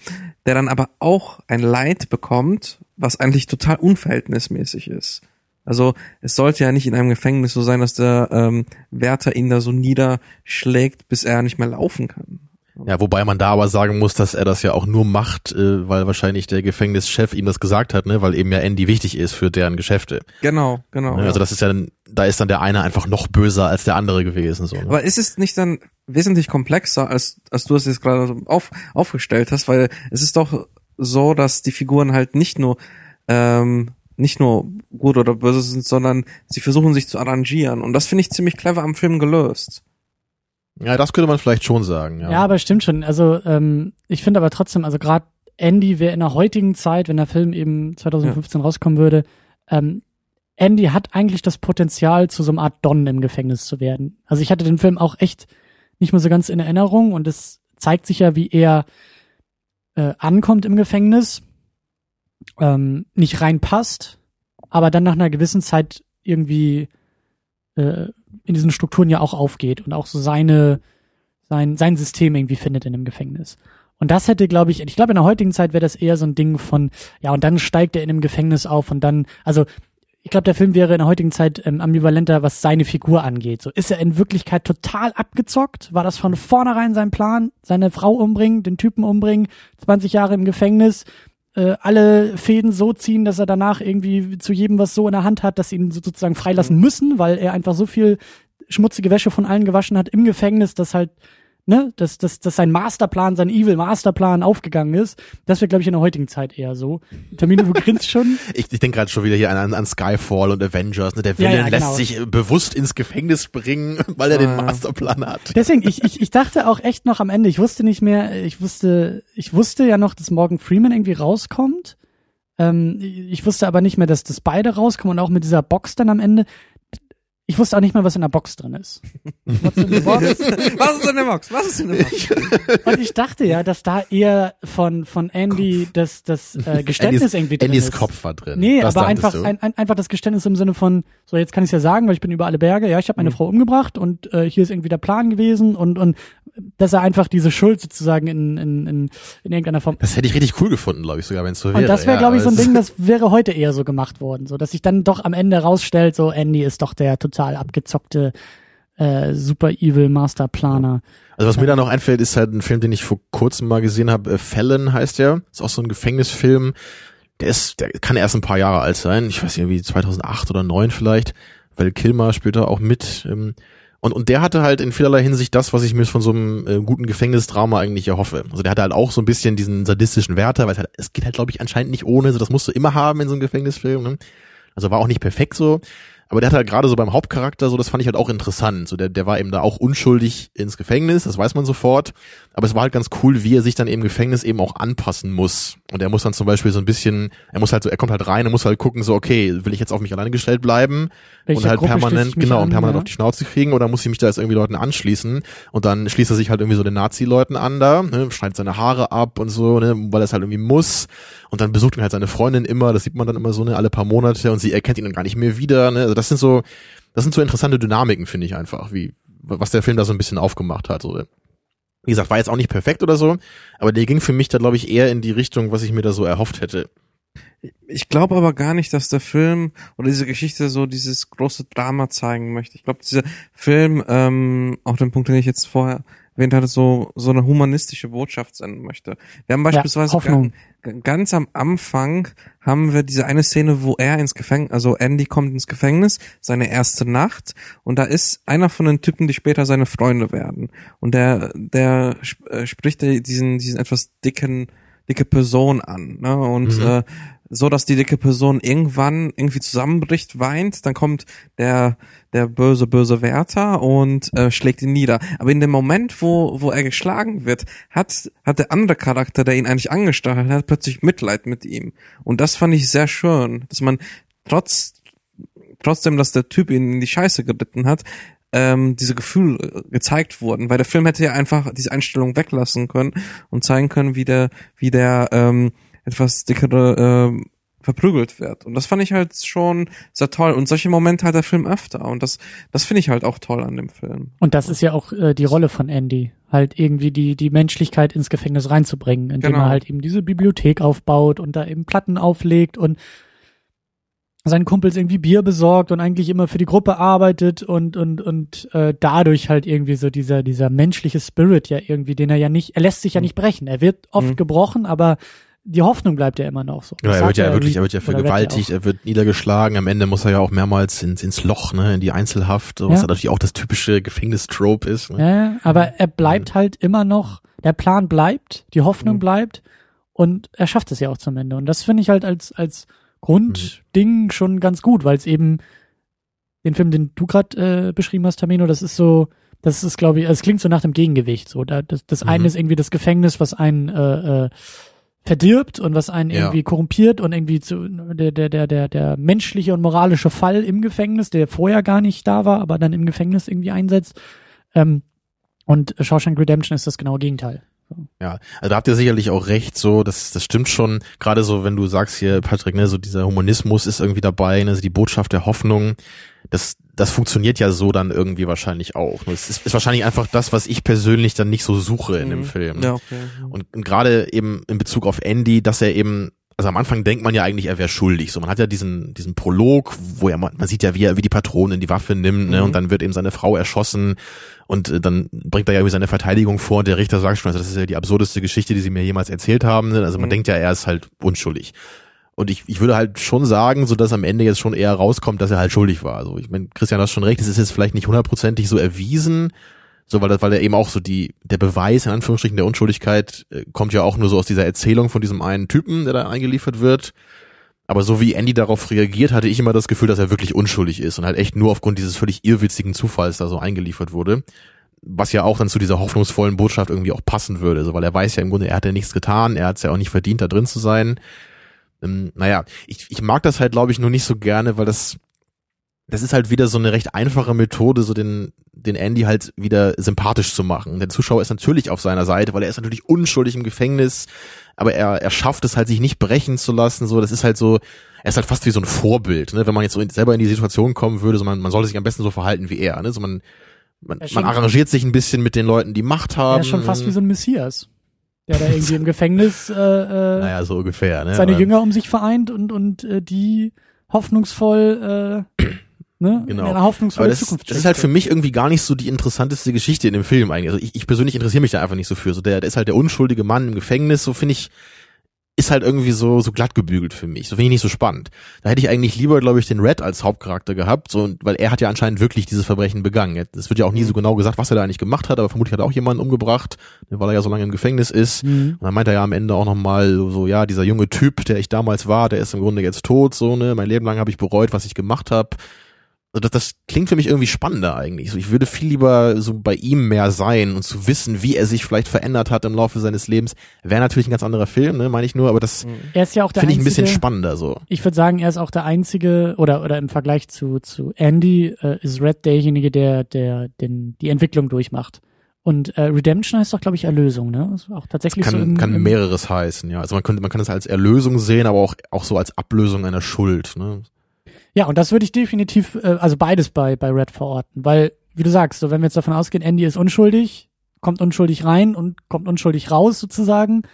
S5: der dann aber auch ein Leid bekommt, was eigentlich total unverhältnismäßig ist. Also es sollte ja nicht in einem Gefängnis so sein, dass der ähm, Wärter ihn da so niederschlägt, bis er nicht mehr laufen kann.
S4: Ja, wobei man da aber sagen muss, dass er das ja auch nur macht, äh, weil wahrscheinlich der Gefängnischef ihm das gesagt hat, ne, weil eben ja Andy wichtig ist für deren Geschäfte.
S5: Genau, genau.
S4: Ne? Also das ist ja, dann- da ist dann der eine einfach noch böser als der andere gewesen. So, ne?
S5: Aber ist es nicht dann wesentlich komplexer, als, als du es jetzt gerade auf, aufgestellt hast? Weil es ist doch so, dass die Figuren halt nicht nur ähm, nicht nur gut oder böse sind, sondern sie versuchen sich zu arrangieren. Und das finde ich ziemlich clever am Film gelöst.
S4: Ja, das könnte man vielleicht schon sagen. Ja,
S3: Ja, aber stimmt schon. Also ähm, ich finde aber trotzdem, also gerade Andy wäre in der heutigen Zeit, wenn der Film eben 2015 rauskommen würde, ähm, Andy hat eigentlich das Potenzial, zu so einer Art Don im Gefängnis zu werden. Also ich hatte den Film auch echt nicht mehr so ganz in Erinnerung und es zeigt sich ja, wie er äh, ankommt im Gefängnis, ähm, nicht reinpasst, aber dann nach einer gewissen Zeit irgendwie äh, in diesen Strukturen ja auch aufgeht und auch so seine sein sein System irgendwie findet in dem Gefängnis. Und das hätte, glaube ich, ich glaube in der heutigen Zeit wäre das eher so ein Ding von ja und dann steigt er in dem Gefängnis auf und dann also ich glaube, der Film wäre in der heutigen Zeit ähm, ambivalenter, was seine Figur angeht. So ist er in Wirklichkeit total abgezockt? War das von vornherein sein Plan? Seine Frau umbringen, den Typen umbringen, 20 Jahre im Gefängnis, äh, alle Fäden so ziehen, dass er danach irgendwie zu jedem was so in der Hand hat, dass sie ihn sozusagen freilassen müssen, weil er einfach so viel schmutzige Wäsche von allen gewaschen hat im Gefängnis, dass halt ne, dass, dass, dass sein Masterplan, sein Evil Masterplan aufgegangen ist. Das wäre, glaube ich, in der heutigen Zeit eher so. Termine, du grinst schon.
S4: Ich, ich denke gerade schon wieder hier an, an Skyfall und Avengers. Ne? Der Villain
S3: Ja, ja, genau.
S4: lässt sich bewusst ins Gefängnis bringen, weil er den
S5: Ah.
S4: Masterplan hat.
S3: Deswegen, ich, ich, ich dachte auch echt noch am Ende, ich wusste nicht mehr, ich wusste, ich wusste ja noch, dass Morgan Freeman irgendwie rauskommt. Ähm, ich wusste aber nicht mehr, dass das beide rauskommen und auch mit dieser Box dann am Ende. Ich wusste auch nicht mehr, was in der Box drin ist. In box?
S5: Was ist in der Box? Was ist in der Box?
S3: Und ich dachte ja, dass da eher von, von Andy das, das äh, Geständnis
S4: Andys,
S3: irgendwie drin
S4: Andys
S3: ist.
S4: Kopf war drin.
S3: Nee,
S4: Das
S3: aber einfach, ein, ein, einfach das Geständnis im Sinne von, so jetzt kann ich es ja sagen, weil ich bin über alle Berge, ja, ich habe meine
S4: Mhm.
S3: Frau umgebracht und äh, hier ist irgendwie der Plan gewesen und, und dass er einfach diese Schuld sozusagen in, in, in, in irgendeiner Form.
S4: Das hätte ich richtig cool gefunden, glaube ich, sogar, wenn es so wäre.
S3: Und das wäre,
S4: ja,
S3: glaube ich, so ein Ding, das wäre heute eher so gemacht worden, so dass sich dann doch am Ende rausstellt, so Andy ist doch der total abgezockte äh, super evil Masterplaner.
S4: Also was mir da noch einfällt, ist halt ein Film, den ich vor kurzem mal gesehen habe. Äh, Fallon heißt der. Ist auch so ein Gefängnisfilm. Der ist, der kann erst ein paar Jahre alt sein. Ich weiß nicht, wie 2008 oder 2009 vielleicht. Weil Kilmer spielt da auch mit. ähm, Und, und der hatte halt in vielerlei Hinsicht das, was ich mir von so einem äh, guten Gefängnisdrama eigentlich erhoffe. Also der hatte halt auch so ein bisschen diesen sadistischen Wärter, weil es halt, es geht halt, glaube ich, anscheinend nicht ohne. So, das musst du immer haben in so einem Gefängnisfilm. Ne? Also war auch nicht perfekt so. Aber der hat halt gerade so beim Hauptcharakter, so das fand ich halt auch interessant. So der, der war eben da auch unschuldig ins Gefängnis, das weiß man sofort. Aber es war halt ganz cool, wie er sich dann im Gefängnis eben auch anpassen muss. Und er muss dann zum Beispiel so ein bisschen, er muss halt so, er kommt halt rein, er muss halt gucken, so okay, will ich jetzt auf mich alleine gestellt bleiben
S3: Welcher
S4: und halt
S3: Gruppe
S4: permanent, genau,
S3: an,
S4: und permanent
S3: ja?
S4: auf die Schnauze kriegen oder muss ich mich da jetzt irgendwie Leuten anschließen? Und dann schließt er sich halt irgendwie so den Nazi-Leuten an da, ne, schneidet seine Haare ab und so, ne, weil er es halt irgendwie muss. Und dann besucht ihn halt seine Freundin immer, das sieht man dann immer so, ne, alle paar Monate und sie erkennt ihn dann gar nicht mehr wieder, ne. Also das sind so, das sind so interessante Dynamiken, finde ich einfach, wie, was der Film da so ein bisschen aufgemacht hat, so. Wie gesagt, war jetzt auch nicht perfekt oder so, aber der ging für mich da, glaube ich, eher in die Richtung, was ich mir da so erhofft hätte.
S5: Ich glaube aber gar nicht, dass der Film oder diese Geschichte so dieses große Drama zeigen möchte. Ich glaube, dieser Film, ähm, auch den Punkt, den ich jetzt vorher erwähnt hatte, so so eine humanistische Botschaft senden möchte. Wir haben beispielsweise
S3: Hoffnung.
S5: ga- ganz am Anfang haben wir diese eine Szene, wo er ins Gefängnis, also Andy kommt ins Gefängnis, seine erste Nacht, und da ist einer von den Typen, die später seine Freunde werden. Und der, der sp- äh, spricht diesen, diesen etwas dicken, dicke Person an, ne? Und
S4: Mhm.
S5: äh, so dass die dicke Person irgendwann irgendwie zusammenbricht, weint, dann kommt der der böse böse Wärter und äh, schlägt ihn nieder. Aber in dem Moment, wo wo er geschlagen wird, hat hat der andere Charakter, der ihn eigentlich angestachelt hat, plötzlich Mitleid mit ihm. Und das fand ich sehr schön, dass man trotz trotzdem, dass der Typ ihn in die Scheiße geritten hat, ähm, diese Gefühle äh, gezeigt wurden, weil der Film hätte ja einfach diese Einstellung weglassen können und zeigen können, wie der, wie der ähm, etwas dickere ähm, verprügelt wird. Und das fand ich halt schon sehr toll. Und solche Momente hat der Film öfter. Und das, das finde ich halt auch toll an dem Film.
S3: Und das ist ja auch äh, die Rolle von Andy, halt irgendwie die, die Menschlichkeit ins Gefängnis reinzubringen, indem
S5: Genau.
S3: er halt eben diese Bibliothek aufbaut und da eben Platten auflegt und seinen Kumpels irgendwie Bier besorgt und eigentlich immer für die Gruppe arbeitet und und und äh, dadurch halt irgendwie so dieser dieser menschliche Spirit ja irgendwie, den er ja nicht, er lässt sich ja nicht brechen. Er wird oft
S5: Mhm.
S3: gebrochen, aber die Hoffnung bleibt ja immer noch so. Das
S4: er wird ja wirklich, er wird ja vergewaltigt, er wird niedergeschlagen, am Ende muss er ja auch mehrmals ins, ins Loch, ne, in die Einzelhaft, was
S3: Ja.
S4: ja. natürlich auch das typische Gefängnistrope ist. Ne?
S3: Ja, aber er bleibt halt immer noch, der Plan bleibt, die Hoffnung
S5: Mhm.
S3: bleibt und er schafft es ja auch zum Ende. Und das finde ich halt als, als Grundding schon ganz gut, weil es eben den Film, den du gerade äh, beschrieben hast, Tamino, das ist so, das ist, glaube ich, es klingt so nach dem Gegengewicht. So, da, das, das
S4: Mhm.
S3: eine ist irgendwie das Gefängnis, was einen äh, äh, verdirbt und was einen
S4: Ja.
S3: irgendwie korrumpiert und irgendwie zu, der, der, der, der, der menschliche und moralische Fall im Gefängnis, der vorher gar nicht da war, aber dann im Gefängnis irgendwie einsetzt. Ähm, und Shawshank Redemption ist das genaue Gegenteil.
S4: Ja, also da habt ihr sicherlich auch recht, so, das, das stimmt schon, gerade so, wenn du sagst hier, Patrick, ne, so dieser Humanismus ist irgendwie dabei, ne, so die Botschaft der Hoffnung, das, das funktioniert ja so dann irgendwie wahrscheinlich auch. Das ist, ist wahrscheinlich einfach das, was ich persönlich dann nicht so suche in dem
S5: Mhm.
S4: Film.
S5: Ja, okay.
S4: Und, und gerade eben in Bezug auf Andy, dass er eben also am Anfang denkt man ja eigentlich, er wäre schuldig. So, man hat ja diesen, diesen Prolog, wo er, man sieht ja, wie er, wie die Patronin die Waffe nimmt, ne,
S5: Mhm.
S4: und dann wird eben seine Frau erschossen und äh, dann bringt er ja irgendwie seine Verteidigung vor. Der Richter sagt schon, also das ist ja die absurdeste Geschichte, die sie mir jemals erzählt haben. Ne? Also man
S5: Mhm.
S4: denkt ja, er ist halt unschuldig. Und ich, ich würde halt schon sagen, so dass am Ende jetzt schon eher rauskommt, dass er halt schuldig war. Also ich meine, Christian, du hast schon recht, es ist jetzt vielleicht nicht hundertprozentig so erwiesen, so weil, das- weil er eben auch so die der Beweis in Anführungsstrichen der Unschuldigkeit äh, kommt ja auch nur so aus dieser Erzählung von diesem einen Typen, der da eingeliefert wird. Aber so wie Andy darauf reagiert, hatte ich immer das Gefühl, dass er wirklich unschuldig ist und halt echt nur aufgrund dieses völlig irrwitzigen Zufalls da so eingeliefert wurde. Was ja auch dann zu dieser hoffnungsvollen Botschaft irgendwie auch passen würde, so weil er weiß ja im Grunde, er hat ja nichts getan, er hat es ja auch nicht verdient, da drin zu sein. Ähm, naja, ich, ich mag das halt, glaube ich, nur nicht so gerne, weil das das ist halt wieder so eine recht einfache Methode, so den, den Andy halt wieder sympathisch zu machen. Der Zuschauer ist natürlich auf seiner Seite, weil er ist natürlich unschuldig im Gefängnis, aber er, er schafft es halt, sich nicht brechen zu lassen. So, das ist halt so, er ist halt fast wie so ein Vorbild, ne? Wenn man jetzt so in, selber in die Situation kommen würde, so man, man sollte sich am besten so verhalten wie er, ne? So man, man, man arrangiert sich ein bisschen mit den Leuten, die Macht haben.
S3: Er ist schon fast wie so ein Messias, der da irgendwie im Gefängnis äh, äh,
S4: Naja, so ungefähr, ne?
S3: seine Jünger um sich vereint und und äh, die hoffnungsvoll äh, ne,
S4: Genau.
S3: in einer hoffnungsvollen
S4: das,
S3: Zukunft
S4: das ist halt für mich irgendwie gar nicht so die interessanteste Geschichte in dem Film eigentlich. Also ich, ich persönlich interessiere mich da einfach nicht so für. So der, der ist halt der unschuldige Mann im Gefängnis, so finde ich, ist halt irgendwie so, so glatt gebügelt für mich. So finde ich nicht so spannend. Da hätte ich eigentlich lieber, glaube ich, den Red als Hauptcharakter gehabt, so, weil er hat ja anscheinend wirklich dieses Verbrechen begangen. Es wird ja auch nie so genau gesagt, was er da eigentlich gemacht hat, aber vermutlich hat er auch jemanden umgebracht, weil er ja so lange im Gefängnis ist.
S3: Mhm.
S4: Und dann meint er ja am Ende auch nochmal so, ja, dieser junge Typ, der ich damals war, der ist im Grunde jetzt tot, so, ne, mein Leben lang habe ich bereut, was ich gemacht habe. Also das, das klingt für mich irgendwie spannender eigentlich. So, ich würde viel lieber so bei ihm mehr sein und zu wissen, wie er sich vielleicht verändert hat im Laufe seines Lebens. Wäre natürlich ein ganz anderer Film, ne, meine ich nur, aber das
S3: Er ist ja auch der
S4: finde ich ein bisschen spannender so.
S3: Ich würde sagen, er ist auch der einzige oder oder im Vergleich zu zu Andy äh, ist Red derjenige, der der den die Entwicklung durchmacht. Und äh, Redemption heißt doch, glaube ich, Erlösung, ne? Ist auch tatsächlich so
S4: Kann,
S3: im,
S4: kann mehreres heißen, ja. Also man könnte, man kann das als Erlösung sehen, aber auch, auch so als Ablösung einer Schuld, ne.
S3: Ja, und das würde ich definitiv, äh, also beides bei, bei Red verorten, weil, wie du sagst, so wenn wir jetzt davon ausgehen, Andy ist unschuldig, kommt unschuldig rein und kommt unschuldig raus sozusagen,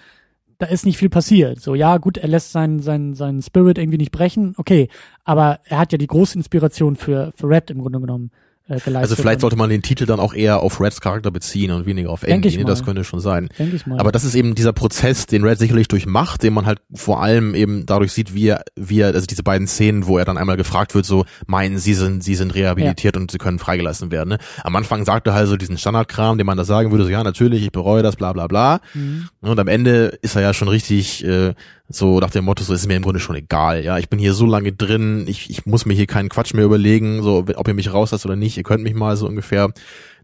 S3: da ist nicht viel passiert. So, ja, gut, er lässt seinen, seinen, seinen Spirit irgendwie nicht brechen, okay, aber er hat ja die große Inspiration für, für Red im Grunde genommen äh, geleistet.
S4: Also vielleicht sollte man den Titel dann auch eher auf Reds Charakter beziehen und weniger auf
S3: Denk
S4: Andy, ne? das könnte schon sein.
S3: Denke ich mal.
S4: Aber das ist eben dieser Prozess, den Red sicherlich durchmacht, den man halt vor allem eben dadurch sieht, wie er, wie er, also diese beiden Szenen, wo er dann einmal gefragt wird, so, meinen Sie sind, Sie sind rehabilitiert und Sie können freigelassen werden. Ne? Am Anfang sagt er halt so diesen Standardkram, den man da sagen würde, so, ja, natürlich, ich bereue das, bla bla bla.
S3: Mhm.
S4: Und am Ende ist er ja schon richtig äh, so nach dem Motto, so ist mir im Grunde schon egal. Ja, ich bin hier so lange drin, ich, ich muss mir hier keinen Quatsch mehr überlegen, so ob ihr mich rauslasst oder nicht, ihr könnt mich mal so ungefähr.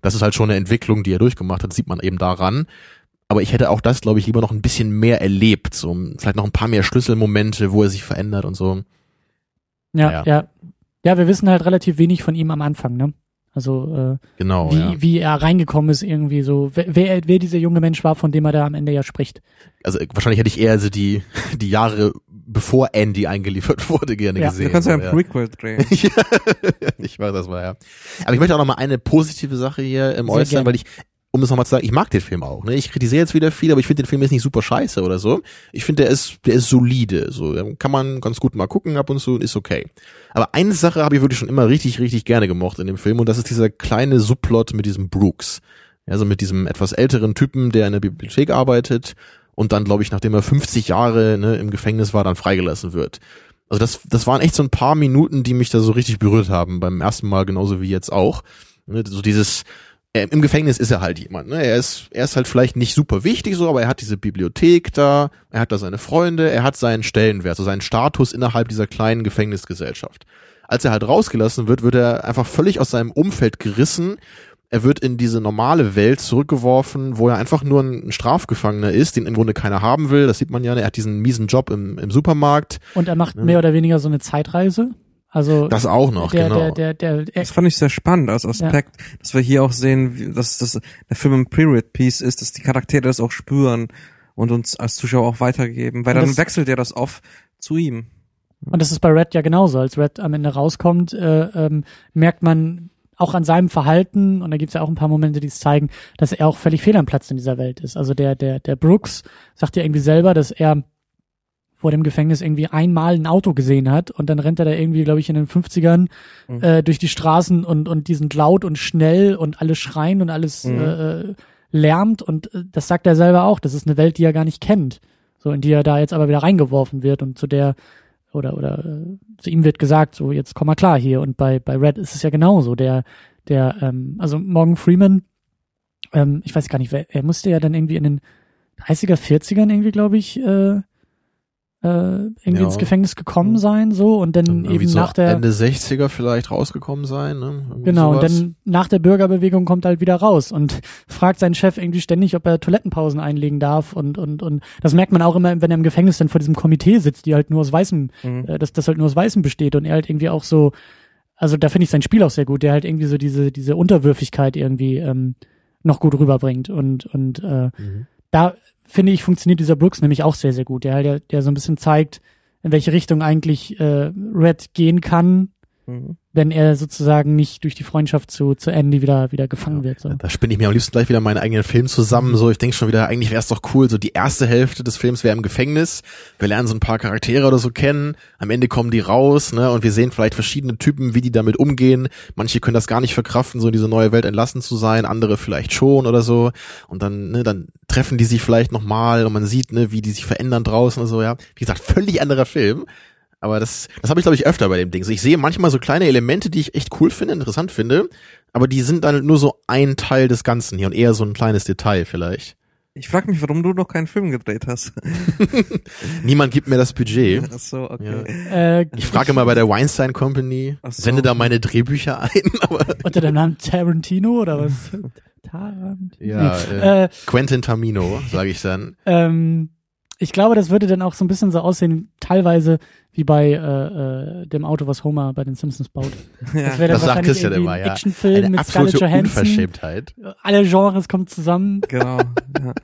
S4: Das ist halt schon eine Entwicklung, die er durchgemacht hat, sieht man eben daran. Aber ich hätte auch das, glaube ich, lieber noch ein bisschen mehr erlebt, so vielleicht noch ein paar mehr Schlüsselmomente, wo er sich verändert und so.
S3: ja,
S4: ja.
S3: ja, ja. wir wissen halt relativ wenig von ihm am Anfang, ne? Also äh,
S4: Genau.
S3: wie,
S4: ja.
S3: wie er reingekommen ist irgendwie so, wer, wer, wer dieser junge Mensch war, von dem er da am Ende ja spricht.
S4: Also wahrscheinlich hätte ich eher so die die Jahre bevor Andy eingeliefert wurde gerne
S3: Ja.
S4: gesehen.
S5: Du kannst ja ein Prequel drehen.
S4: ja, ich weiß, das war ja. Aber ich möchte auch noch mal eine positive Sache hier im
S3: Sehr
S4: Äußern,
S3: gerne.
S4: weil ich, um es nochmal zu sagen, ich mag den Film auch. Ne? Ich kritisiere jetzt wieder viel, aber ich finde den Film jetzt nicht super scheiße oder so. Ich finde, der ist, der ist solide. So kann man ganz gut mal gucken ab und zu, ist okay. Aber eine Sache habe ich wirklich schon immer richtig, richtig gerne gemocht in dem Film und das ist dieser kleine Subplot mit diesem Brooks. Also mit diesem etwas älteren Typen, der in der Bibliothek arbeitet und dann, glaube ich, nachdem er 50 Jahre ne, im Gefängnis war, dann freigelassen wird. Also das, das waren echt so ein paar Minuten, die mich da so richtig berührt haben, beim ersten Mal genauso wie jetzt auch. Ne, so dieses, äh, im Gefängnis ist er halt jemand, ne? Er ist, er ist halt vielleicht nicht super wichtig so, aber er hat diese Bibliothek da, er hat da seine Freunde, er hat seinen Stellenwert, so seinen Status innerhalb dieser kleinen Gefängnisgesellschaft. Als er halt rausgelassen wird, wird er einfach völlig aus seinem Umfeld gerissen. Er wird in diese normale Welt zurückgeworfen, wo er einfach nur ein Strafgefangener ist, den im Grunde keiner haben will. Das sieht man ja. Er hat diesen miesen Job im, im Supermarkt.
S3: Und er macht
S4: Ja.
S3: mehr oder weniger so eine Zeitreise. Also
S4: Das auch noch,
S3: der,
S4: genau.
S3: der, der, der, der,
S5: Das fand ich sehr spannend als Aspekt, dass wir hier auch sehen, dass, dass der Film ein Period-Piece ist, dass die Charaktere das auch spüren und uns als Zuschauer auch weitergeben, weil
S3: Und
S5: dann
S3: das-
S5: wechselt er das oft zu ihm.
S3: Und das ist bei Red ja genauso. Als Red am Ende rauskommt, äh, ähm, merkt man auch an seinem Verhalten, und da gibt's ja auch ein paar Momente, die es zeigen, dass er auch völlig fehl am Platz in dieser Welt ist. Also der, der, der Brooks sagt ja irgendwie selber, dass er vor dem Gefängnis irgendwie einmal ein Auto gesehen hat und dann rennt er da irgendwie, glaube ich, in den 50ern
S5: Mhm.
S3: äh, durch die Straßen und, und die sind laut und schnell und alle schreien und alles
S5: Mhm.
S3: äh, lärmt und äh, das sagt er selber auch, das ist eine Welt, die er gar nicht kennt, so in die er da jetzt aber wieder reingeworfen wird und zu der oder oder äh, zu ihm wird gesagt, so jetzt komm mal klar hier und bei bei Red ist es ja genauso, der der ähm, also Morgan Freeman ähm, ich weiß gar nicht, wer, er musste ja dann irgendwie in den 30er, 40ern irgendwie, glaube ich, äh, äh, irgendwie
S4: Ja.
S3: ins Gefängnis gekommen sein, so und dann
S4: Dann irgendwie
S3: eben
S4: so
S3: nach der
S4: Ende 60er vielleicht rausgekommen sein, ne? Irgendwie
S3: Genau, und
S4: sowas.
S3: dann nach der Bürgerbewegung kommt er halt wieder raus und fragt seinen Chef irgendwie ständig, ob er Toilettenpausen einlegen darf und und und das merkt man auch immer, wenn er im Gefängnis dann vor diesem Komitee sitzt, die halt nur aus weißem,
S5: Mhm.
S3: äh, das das halt nur aus weißem besteht und er halt irgendwie auch so, also da finde ich sein Spiel auch sehr gut, der halt irgendwie so diese diese Unterwürfigkeit irgendwie ähm, noch gut rüberbringt und und äh,
S4: Mhm.
S3: da finde ich funktioniert dieser Brooks nämlich auch sehr sehr gut, der der, der so ein bisschen zeigt, in welche Richtung eigentlich äh, Red gehen kann,
S5: Mhm.
S3: Wenn er sozusagen nicht durch die Freundschaft zu, zu Andy wieder, wieder gefangen wird. So.
S4: Da spinne ich mir am liebsten gleich wieder meinen eigenen Film zusammen. So, ich denke schon wieder, eigentlich wäre es doch cool. So die erste Hälfte des Films wäre im Gefängnis. Wir lernen so ein paar Charaktere oder so kennen. Am Ende kommen die raus, ne? Und wir sehen vielleicht verschiedene Typen, wie die damit umgehen. Manche können das gar nicht verkraften, so in diese neue Welt entlassen zu sein. Andere vielleicht schon oder so. Und dann, ne, dann treffen die sich vielleicht nochmal und man sieht, ne, wie die sich verändern draußen und so, ja. Wie gesagt, völlig anderer Film. Aber das, das habe ich, glaube ich, öfter bei dem Ding. So, ich sehe manchmal so kleine Elemente, die ich echt cool finde, interessant finde, aber die sind dann nur so ein Teil des Ganzen hier und eher so ein kleines Detail vielleicht.
S5: Ich frage mich, warum du noch keinen Film gedreht hast.
S4: Niemand gibt mir das Budget.
S5: Ach so, okay.
S3: Äh,
S4: Ich frage mal bei der Weinstein Company,
S5: so.
S4: sende da meine Drehbücher ein, aber
S3: unter dem Namen Tarantino oder was? Tarantino.
S4: ja,
S3: Nee.
S4: äh,
S3: Äh,
S4: Quentin Tamino, sage ich dann.
S3: ähm, ich glaube, das würde dann auch so ein bisschen so aussehen, teilweise wie bei äh, äh, dem Auto, was Homer bei den Simpsons baut.
S5: Ja.
S3: Das wäre dann
S4: Das sagt
S3: wahrscheinlich
S4: Christian immer,
S3: ein
S4: ja.
S3: Actionfilm
S4: Eine
S3: mit Scarlett
S4: absolute
S3: Johansson.
S4: Unverschämtheit.
S3: Alle Genres kommen zusammen.
S5: Genau. Ja.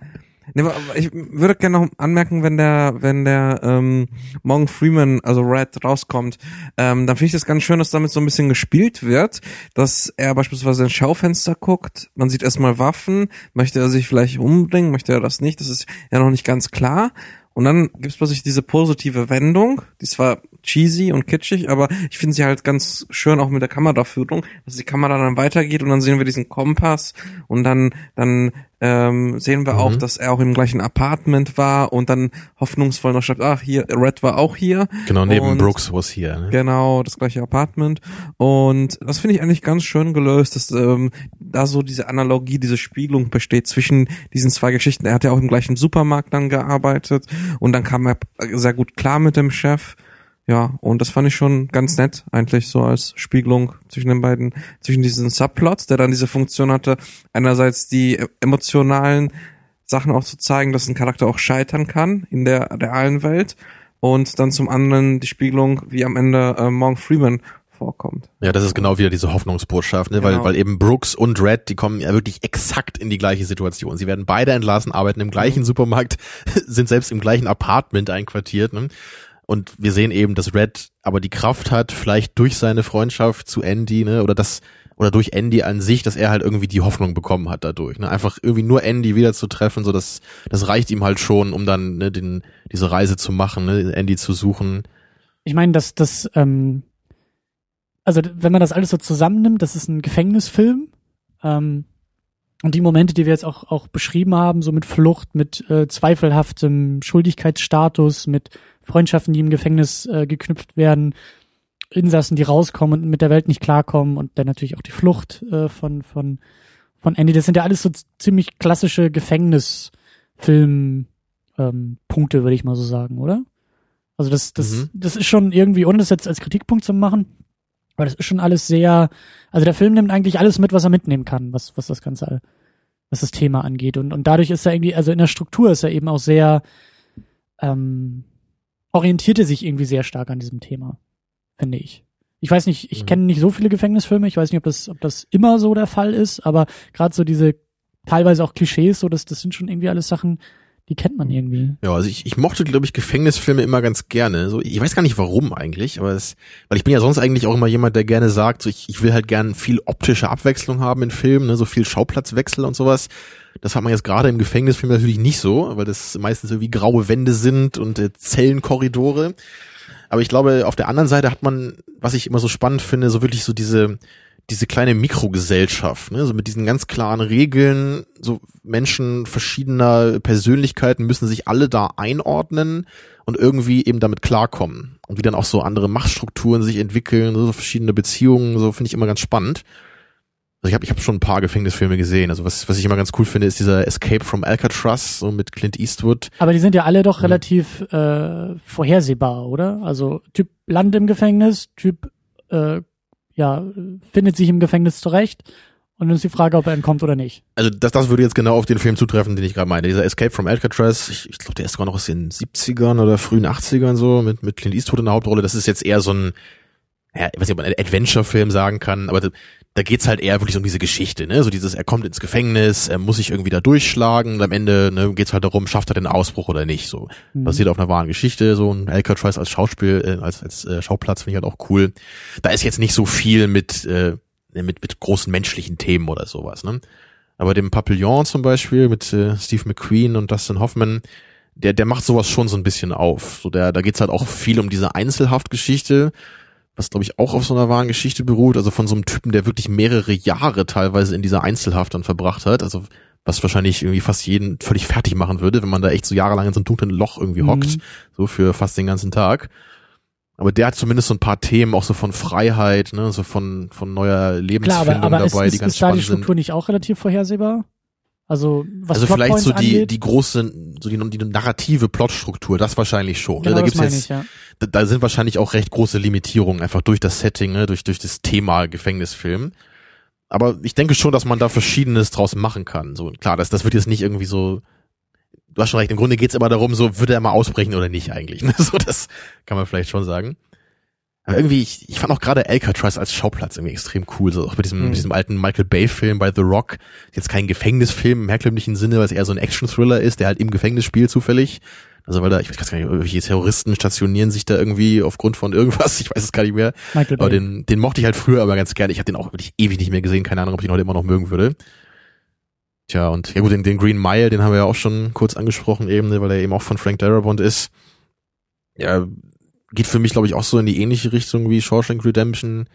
S5: Nee, ich würde gerne noch anmerken, wenn der, wenn der ähm, Morgan Freeman, also Red, rauskommt, ähm, dann finde ich das ganz schön, dass damit so ein bisschen gespielt wird, dass er beispielsweise ins Schaufenster guckt, man sieht erstmal Waffen, möchte er sich vielleicht umbringen, möchte er das nicht, das ist ja noch nicht ganz klar. Und dann gibt es plötzlich diese positive Wendung, die zwar cheesy und kitschig, aber ich finde sie halt ganz schön auch mit der Kameraführung, dass die Kamera dann weitergeht und dann sehen wir diesen Kompass und dann, dann ähm, sehen wir
S4: Mhm.
S5: auch, dass er auch im gleichen Apartment war und dann hoffnungsvoll noch schreibt, ach hier, Red war auch hier.
S4: Genau, neben
S5: Und-
S4: Brooks was hier. Ne?
S5: Genau, das gleiche Apartment. Und das finde ich eigentlich ganz schön gelöst, dass ähm, da so diese Analogie, diese Spiegelung besteht zwischen diesen zwei Geschichten. Er hat ja auch im gleichen Supermarkt dann gearbeitet und dann kam er sehr gut klar mit dem Chef. Ja, und das fand ich schon ganz nett, eigentlich so als Spiegelung zwischen den beiden, zwischen diesen Subplots, der dann diese Funktion hatte, einerseits die äh, emotionalen Sachen auch zu zeigen, dass ein Charakter auch scheitern kann in der realen Welt und dann zum anderen die Spiegelung, wie am Ende äh, Morgan Freeman vorkommt.
S4: Ja, das ist genau wieder diese Hoffnungsbotschaft, ne? weil,
S5: Genau.
S4: weil eben Brooks und Red, die kommen ja wirklich exakt in die gleiche Situation. Sie werden beide entlassen, arbeiten im gleichen
S5: Mhm.
S4: Supermarkt, sind selbst im gleichen Apartment einquartiert. Ne? Und wir sehen eben, dass Red aber die Kraft hat, vielleicht durch seine Freundschaft zu Andy, ne, oder das, oder durch Andy an sich, dass er halt irgendwie die Hoffnung bekommen hat dadurch. Ne? Einfach irgendwie nur Andy wieder zu treffen, so das, das reicht ihm halt schon, um dann ne, den, diese Reise zu machen, ne, Andy zu suchen.
S3: Ich meine, dass das, ähm, also wenn man das alles so zusammennimmt, das ist ein Gefängnisfilm. Ähm, und die Momente, die wir jetzt auch, auch beschrieben haben, so mit Flucht, mit äh, zweifelhaftem Schuldigkeitsstatus, mit Freundschaften, die im Gefängnis äh, geknüpft werden, Insassen, die rauskommen und mit der Welt nicht klarkommen und dann natürlich auch die Flucht äh, von, von, von Andy. Das sind ja alles so ziemlich klassische Gefängnisfilm ähm, Punkte, würde ich mal so sagen, oder? Also das, das,
S4: Mhm.
S3: das ist schon irgendwie, ohne das jetzt als Kritikpunkt zu machen, aber das ist schon alles sehr, also der Film nimmt eigentlich alles mit, was er mitnehmen kann, was, was das Ganze, was das Thema angeht. Und, und dadurch ist er irgendwie, also in der Struktur ist er eben auch sehr, ähm, orientierte sich irgendwie sehr stark an diesem Thema, finde ich. Ich weiß nicht, ich
S4: Mhm.
S3: kenne nicht so viele Gefängnisfilme, ich weiß nicht, ob das, ob das immer so der Fall ist, aber gerade so diese teilweise auch Klischees, so das, das sind schon irgendwie alles Sachen, Die kennt man irgendwie.
S4: Ja, also ich, ich mochte, glaube ich, Gefängnisfilme immer ganz gerne. So, ich weiß gar nicht warum eigentlich, aber es, weil ich bin ja sonst eigentlich auch immer jemand, der gerne sagt, so ich, ich will halt gern viel optische Abwechslung haben in Filmen, ne, so viel Schauplatzwechsel und sowas. Das hat man jetzt gerade im Gefängnisfilm natürlich nicht so, weil das meistens irgendwie graue Wände sind und äh, Zellenkorridore. Aber ich glaube, auf der anderen Seite hat man, was ich immer so spannend finde, so wirklich so diese diese kleine Mikrogesellschaft, ne, so mit diesen ganz klaren Regeln, so Menschen verschiedener Persönlichkeiten müssen sich alle da einordnen und irgendwie eben damit klarkommen. Und wie dann auch so andere Machtstrukturen sich entwickeln, so verschiedene Beziehungen, so finde ich immer ganz spannend. Also ich habe ich hab schon ein paar Gefängnisfilme gesehen. Also was, was ich immer ganz cool finde, ist dieser Escape from Alcatraz, so mit Clint Eastwood.
S3: Aber die sind ja alle doch relativ äh, vorhersehbar, oder? Also Typ Land im Gefängnis, Typ äh, ja, findet sich im Gefängnis zurecht. Und dann ist die Frage, ob er entkommt oder nicht.
S4: Also das, das würde jetzt genau auf den Film zutreffen, den ich gerade meine. Dieser Escape from Alcatraz, ich, ich glaube, der ist sogar noch aus den 70ern oder frühen 80ern so, mit, mit Clint Eastwood in der Hauptrolle. Das ist jetzt eher so ein, ja, ich weiß nicht, ob man Adventure-Film sagen kann, aber da, da geht's halt eher wirklich um diese Geschichte, ne? So dieses, er kommt ins Gefängnis, er muss sich irgendwie da durchschlagen und am Ende ne, geht's halt darum, schafft er den Ausbruch oder nicht. So
S3: Mhm.
S4: basiert auf einer wahren Geschichte. So ein Alcatraz als Schauspiel, äh, als als äh, Schauplatz finde ich halt auch cool. Da ist jetzt nicht so viel mit äh, mit mit großen menschlichen Themen oder sowas, ne? Aber dem Papillon zum Beispiel mit äh, Steve McQueen und Dustin Hoffman, der der macht sowas schon so ein bisschen auf. So der da geht's halt auch viel um diese Einzelhaftgeschichte was glaube ich auch auf so einer wahren Geschichte beruht, also von so einem Typen, der wirklich mehrere Jahre teilweise in dieser Einzelhaft dann verbracht hat, also was wahrscheinlich irgendwie fast jeden völlig fertig machen würde, wenn man da echt so jahrelang in so einem dunklen Loch irgendwie
S3: Mhm.
S4: hockt, so für fast den ganzen Tag. Aber der hat zumindest so ein paar Themen, auch so von Freiheit, ne, so von, von neuer
S3: Klar,
S4: Lebensfindung
S3: aber, aber ist,
S4: dabei,
S3: ist,
S4: die ganz
S3: ist da die
S4: spannend sind.
S3: Struktur nicht auch relativ vorhersehbar? Also was
S4: Also vielleicht so die,
S3: angeht?
S4: die große, so die, die narrative Plotstruktur, das wahrscheinlich schon.
S3: genau,
S4: ne? Da gibt's jetzt,
S3: ich, ja.
S4: Da, da sind wahrscheinlich auch recht große Limitierungen, einfach durch das Setting, ne, durch, durch das Thema Gefängnisfilm. Aber ich denke schon, dass man da Verschiedenes draus machen kann. So, klar, das, das wird jetzt nicht irgendwie so, du hast schon recht, im Grunde geht's immer darum, so, wird er mal ausbrechen oder nicht eigentlich. Ne? So, das kann man vielleicht schon sagen. Aber irgendwie, ich, ich fand auch gerade Alcatraz als Schauplatz irgendwie extrem cool. So auch mit diesem,
S5: Mhm.
S4: mit diesem alten Michael Bay-Film bei The Rock. Jetzt kein Gefängnisfilm im herkömmlichen Sinne, weil es eher so ein Action-Thriller ist, der halt im Gefängnis spielt zufällig. Also weil da, ich weiß gar nicht, irgendwelche Terroristen stationieren sich da irgendwie aufgrund von irgendwas, ich weiß es gar nicht mehr.
S3: Michael
S4: Aber den, den mochte ich halt früher aber ganz gerne. Ich habe den auch wirklich ewig nicht mehr gesehen, keine Ahnung, ob ich ihn heute immer noch mögen würde. Tja, und ja gut, den, den Green Mile, den haben wir ja auch schon kurz angesprochen eben, ne, weil er eben auch von Frank Darabont ist. Ja, geht für mich, glaube ich, auch so in die ähnliche Richtung wie Shawshank Redemption.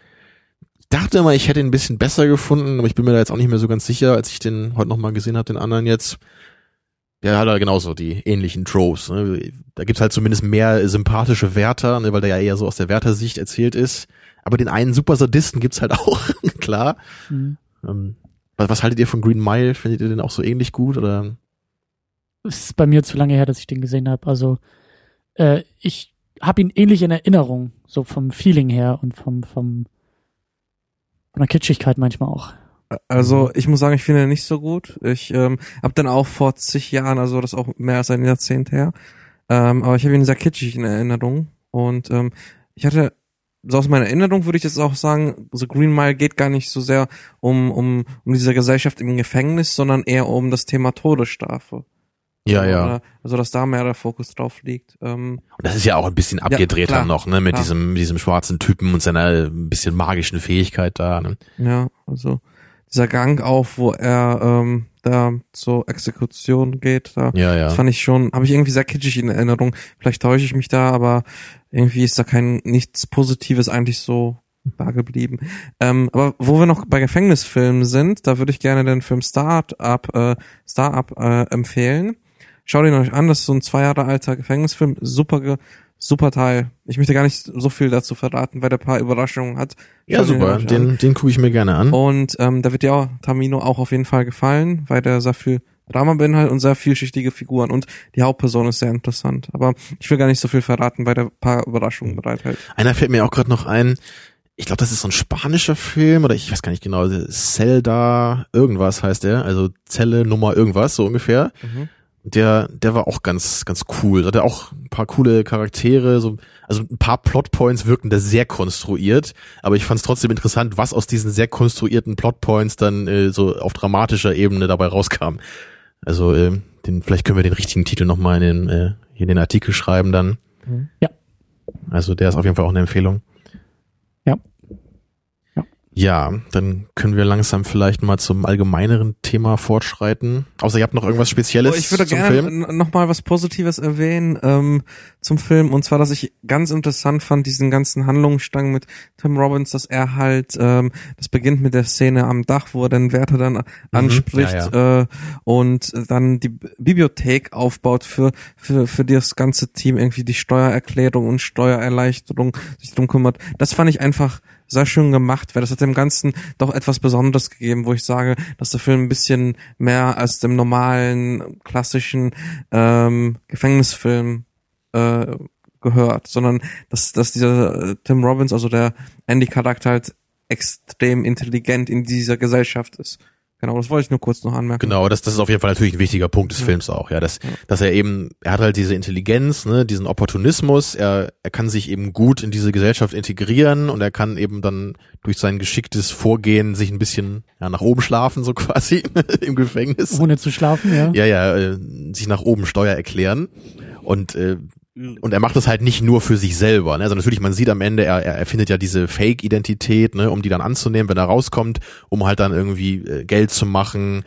S4: Ich dachte mal, ich hätte ihn ein bisschen besser gefunden, aber ich bin mir da jetzt auch nicht mehr so ganz sicher, als ich den heute nochmal gesehen habe, den anderen jetzt. Ja, hat er genauso die ähnlichen Tropes. Ne? Da gibt's halt zumindest mehr sympathische Wärter, ne, weil der ja eher so aus der Wärtersicht erzählt ist. Aber den einen super Sadisten gibt's halt auch, klar.
S3: Mhm.
S4: Ähm, was, was haltet ihr von Green Mile? Findet ihr den auch so ähnlich gut? Oder?
S3: Es ist bei mir zu lange her, dass ich den gesehen habe. Also äh, ich habe ihn ähnlich in Erinnerung, so vom Feeling her und vom vom von der Kitschigkeit manchmal auch.
S5: Also ich muss sagen, ich finde ihn nicht so gut. Ich ähm, habe dann auch vor zig Jahren, also das ist auch mehr als ein Jahrzehnt her, ähm, aber ich habe ihn sehr kitschig in Erinnerung und ähm, ich hatte so aus meiner Erinnerung würde ich jetzt auch sagen, so Green Mile geht gar nicht so sehr um um um diese Gesellschaft im Gefängnis, sondern eher um das Thema Todesstrafe.
S4: Ja, ja.
S5: Oder, also dass da mehr der Fokus drauf liegt. Ähm,
S4: Und das ist ja auch ein bisschen abgedreht
S5: klar,
S4: dann noch, ne, mit
S5: klar.
S4: diesem, mit diesem schwarzen Typen und seiner ein bisschen magischen Fähigkeit da, ne?
S5: Ja, also dieser Gang auf, wo er ähm, da zur Exekution geht, da
S4: Ja, ja.
S5: das fand ich schon, habe ich irgendwie sehr kitschig in Erinnerung. Vielleicht täusche ich mich da, aber irgendwie ist da kein nichts Positives eigentlich so da geblieben. Ähm, aber wo wir noch bei Gefängnisfilmen sind, da würde ich gerne den Film Start-up äh, Start-up äh, empfehlen. Schaut ihn euch an, das ist so ein zwei Jahre alter Gefängnisfilm, super ge super Teil. Ich möchte gar nicht so viel dazu verraten, weil der ein paar Überraschungen hat.
S4: Ja,
S5: Schaut ihn
S4: super. Den, den gucke ich mir gerne an.
S5: Und ähm, da wird dir auch Tamino auch auf jeden Fall gefallen, weil der sehr viel Drama beinhaltet und sehr vielschichtige Figuren und die Hauptperson ist sehr interessant. Aber ich will gar nicht so viel verraten, weil der ein paar Überraschungen bereithält.
S4: Einer fällt mir auch gerade noch ein. Ich glaube, das ist so ein spanischer Film oder ich weiß gar nicht genau. Zelda irgendwas heißt der, also Zelle Nummer irgendwas so ungefähr. Der, der war auch ganz, ganz cool. Hatte auch ein paar coole Charaktere, so, also ein paar Plotpoints wirkten da sehr konstruiert, aber ich fand es trotzdem interessant, was aus diesen sehr konstruierten Plotpoints dann äh, so auf dramatischer Ebene dabei rauskam. Also äh, den, vielleicht können wir den richtigen Titel nochmal in den, äh, hier in den Artikel schreiben dann.
S5: Mhm.
S3: Ja.
S4: Also der ist auf jeden Fall auch eine Empfehlung.
S3: Ja. Ja.
S4: Ja, dann können wir langsam vielleicht mal zum allgemeineren Thema fortschreiten. Außer ihr habt noch irgendwas Spezielles
S5: Oh, ich würde
S4: zum
S5: gerne
S4: Film.
S5: nochmal was Positives erwähnen ähm, zum Film und zwar, dass ich ganz interessant fand, diesen ganzen Handlungsstrang mit Tim Robbins, dass er halt, ähm, das beginnt mit der Szene am Dach, wo er den Wärter dann anspricht
S4: Mhm. ja,
S5: Äh, und dann die Bibliothek aufbaut für, für, für das ganze Team, irgendwie die Steuererklärung und Steuererleichterung sich drum kümmert. Das fand ich einfach sehr schön gemacht, weil das hat dem Ganzen doch etwas Besonderes gegeben, wo ich sage, dass der Film ein bisschen mehr als dem normalen, klassischen ähm, Gefängnisfilm äh, gehört, sondern dass, dass dieser äh, Tim Robbins, also der Andy-Charakter halt extrem intelligent in dieser Gesellschaft ist. Genau, das wollte ich nur kurz noch anmerken.
S4: Genau, das, das ist auf jeden Fall natürlich ein wichtiger Punkt des
S5: Ja.
S4: Films auch, ja, dass,
S5: Ja.
S4: dass er eben, er hat halt diese Intelligenz, ne, diesen Opportunismus, er, er kann sich eben gut in diese Gesellschaft integrieren und er kann eben dann durch sein geschicktes Vorgehen sich ein bisschen ja, nach oben schlafen, so quasi im Gefängnis.
S3: Ohne zu schlafen, ja.
S4: Ja, ja, äh, sich nach oben Steuer erklären und äh, und er macht das halt nicht nur für sich selber. Ne? Also natürlich, man sieht am Ende, er, er erfindet ja diese Fake-Identität, ne, um die dann anzunehmen, wenn er rauskommt, um halt dann irgendwie äh, Geld zu machen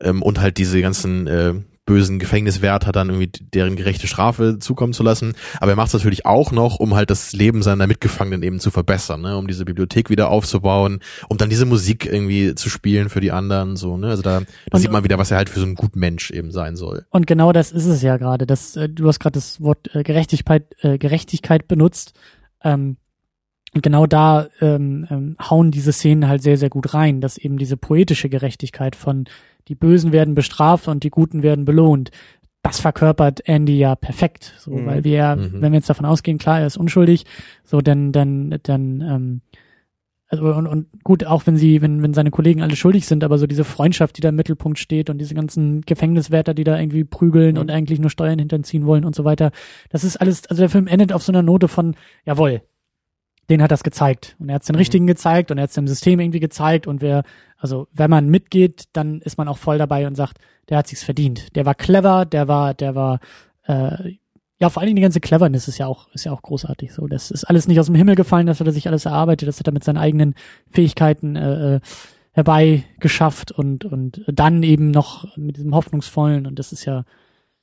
S4: ähm, und halt diese ganzen äh, bösen Gefängniswärter dann irgendwie deren gerechte Strafe zukommen zu lassen. Aber er macht es natürlich auch noch, um halt das Leben seiner Mitgefangenen eben zu verbessern, ne? um diese Bibliothek wieder aufzubauen, um dann diese Musik irgendwie zu spielen für die anderen. So, ne? Also da, da
S3: Und-
S4: sieht man wieder, was er halt für so ein gut Mensch eben sein soll.
S3: Und genau das ist es ja gerade. Das, äh, du hast gerade das Wort äh, Gerechtigkeit, äh, Gerechtigkeit benutzt. Ähm, und genau da ähm, ähm, hauen diese Szenen halt sehr, sehr gut rein, dass eben diese poetische Gerechtigkeit von die Bösen werden bestraft und die Guten werden belohnt. Das verkörpert Andy ja perfekt. So,
S5: Mhm.
S3: weil wir,
S4: Mhm.
S3: wenn wir jetzt davon ausgehen, klar, er ist unschuldig, so dann, dann, dann, ähm, also und, und gut, auch wenn sie, wenn, wenn seine Kollegen alle schuldig sind, aber so diese Freundschaft, die da im Mittelpunkt steht und diese ganzen Gefängniswärter, die da irgendwie prügeln
S5: Mhm.
S3: und eigentlich nur Steuern hinterziehen wollen und so weiter, das ist alles, also der Film endet auf so einer Note von, jawohl, den hat das gezeigt. Und er hat den
S5: Mhm.
S3: richtigen gezeigt und er hat dem System irgendwie gezeigt und wer, also wenn man mitgeht, dann ist man auch voll dabei und sagt, der hat sich's verdient. Der war clever, der war, der war, äh, ja, vor allen Dingen die ganze Cleverness ist ja auch, ist ja auch großartig. So, das ist alles nicht aus dem Himmel gefallen, das hat er sich alles erarbeitet, das hat er mit seinen eigenen Fähigkeiten äh, äh, herbeigeschafft und und dann eben noch mit diesem hoffnungsvollen und das ist ja,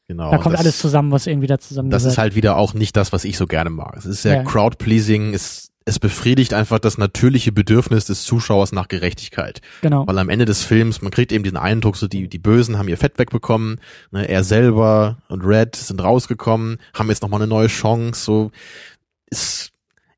S4: Genau.
S3: da kommt
S4: das,
S3: alles zusammen, was irgendwie da zusammen
S4: Das ist halt wieder auch nicht das, was ich so gerne mag. Es ist sehr
S3: Ja.
S4: crowd-pleasing, es, es befriedigt einfach das natürliche Bedürfnis des Zuschauers nach Gerechtigkeit.
S3: genau.
S4: Weil am Ende des Films, man kriegt eben den Eindruck, so die, die Bösen haben ihr Fett wegbekommen, ne, er selber und Red sind rausgekommen, haben jetzt nochmal eine neue Chance, so, es,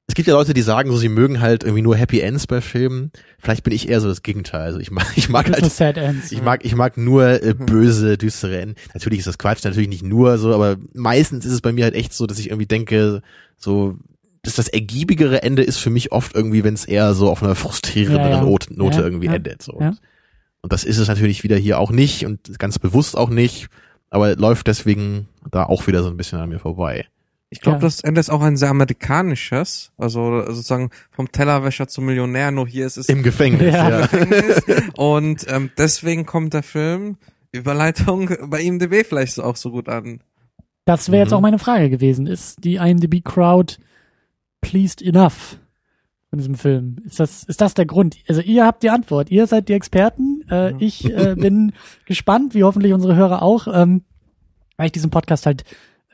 S4: es gibt ja Leute, die sagen, so, sie mögen halt irgendwie nur Happy Ends bei Filmen. Vielleicht bin ich eher so das Gegenteil. Also ich mag, ich mag halt
S3: Sad Ends.
S4: ich mag, ich mag nur äh, böse, düstere Enden. Natürlich ist das Quatsch, natürlich nicht nur so, aber meistens ist es bei mir halt echt so, dass ich irgendwie denke, so, dass das ergiebigere Ende ist für mich oft irgendwie, wenn es eher so auf einer frustrierenden
S3: Ja, ja.
S4: Note, Note
S3: Ja,
S4: irgendwie
S3: ja,
S4: endet. So.
S3: ja.
S4: Und das ist es natürlich wieder hier auch nicht und ganz bewusst auch nicht, aber läuft deswegen da auch wieder so ein bisschen an mir vorbei.
S5: Ich glaube,
S3: Ja.
S5: das Ende ist auch ein sehr amerikanisches, also sozusagen vom Tellerwäscher zum Millionär, nur hier ist es
S4: Im Gefängnis,
S3: Ja.
S4: ja.
S5: Gefängnis. Und ähm, deswegen kommt der Film, Überleitung, bei IMDb vielleicht so auch so gut an.
S3: Das wäre jetzt
S4: Mhm.
S3: auch meine Frage gewesen. Ist die IMDb-Crowd pleased enough von diesem Film? Ist das, ist das der Grund? Also ihr habt die Antwort. Ihr seid die Experten. Äh,
S5: Ja.
S3: Ich äh, bin gespannt, wie hoffentlich unsere Hörer auch, ähm, weil ich diesen Podcast halt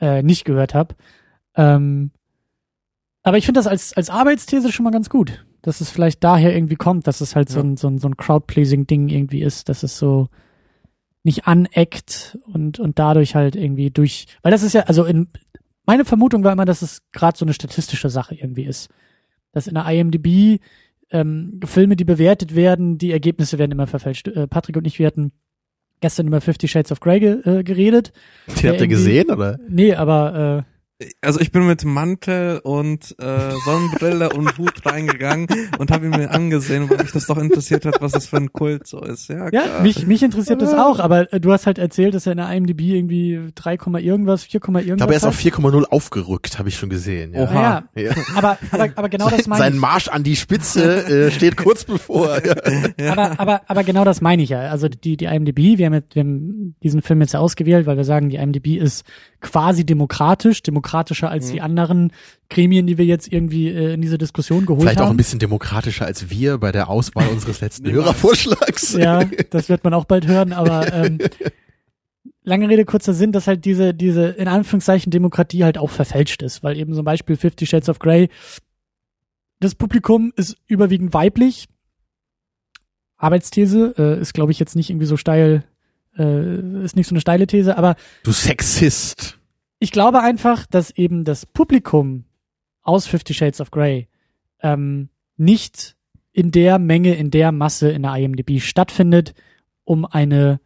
S3: äh, nicht gehört habe. Ähm, aber ich finde das als, als Arbeitsthese schon mal ganz gut. Dass es vielleicht daher irgendwie kommt, dass es halt so
S5: Ja.
S3: ein, so ein, so ein Crowd-Pleasing-Ding irgendwie ist, dass es so nicht aneckt und, und dadurch halt irgendwie durch, weil das ist ja, also in, meine Vermutung war immer, dass es gerade so eine statistische Sache irgendwie ist. Dass in der IMDb ähm, Filme, die bewertet werden, die Ergebnisse werden immer verfälscht. Äh, Patrick und ich, wir hatten gestern über Fifty Shades of Grey ge äh, geredet.
S4: Den habt ihr gesehen, oder?
S3: Nee, aber
S5: Also ich bin mit Mantel und äh, Sonnenbrille und Hut reingegangen und habe ihn mir angesehen, weil mich das doch interessiert hat, was das für ein Kult so ist. Ja,
S3: Ja, mich, mich interessiert das auch, aber äh, du hast halt erzählt, dass er in der IMDb irgendwie 3, irgendwas, 4, irgendwas.
S4: Ich glaube, er ist
S3: hat.
S4: auf 4,0 aufgerückt, habe ich schon gesehen. Ja.
S3: Ja, ja.
S4: Ja.
S3: Aber, aber, aber genau das meine
S4: Sein
S3: ich.
S4: Marsch an die Spitze äh, steht kurz bevor. Ja.
S3: Aber, aber, aber genau das meine ich ja. Also die, die IMDb, wir haben, jetzt, wir haben diesen Film jetzt ja ausgewählt, weil wir sagen, die IMDb ist quasi demokratisch, demokratischer als
S5: Mhm.
S3: die anderen Gremien, die wir jetzt irgendwie äh, in diese Diskussion geholt
S4: Vielleicht auch ein
S3: haben.
S4: bisschen demokratischer als wir bei der Auswahl unseres letzten. Hörervorschlags.
S3: ja, das wird man auch bald hören, aber ähm, lange Rede, kurzer Sinn, dass halt diese, diese, in Anführungszeichen, Demokratie halt auch verfälscht ist, weil eben zum Beispiel Fifty Shades of Grey, das Publikum ist überwiegend weiblich. Arbeitsthese äh, ist, glaube ich, jetzt nicht irgendwie so steil, äh, ist nicht so eine steile These, aber
S4: Du Sexist.
S3: Ich glaube einfach, dass eben das Publikum aus Fifty Shades of Grey ähm, nicht in der Menge, in der Masse in der IMDb stattfindet, um eine,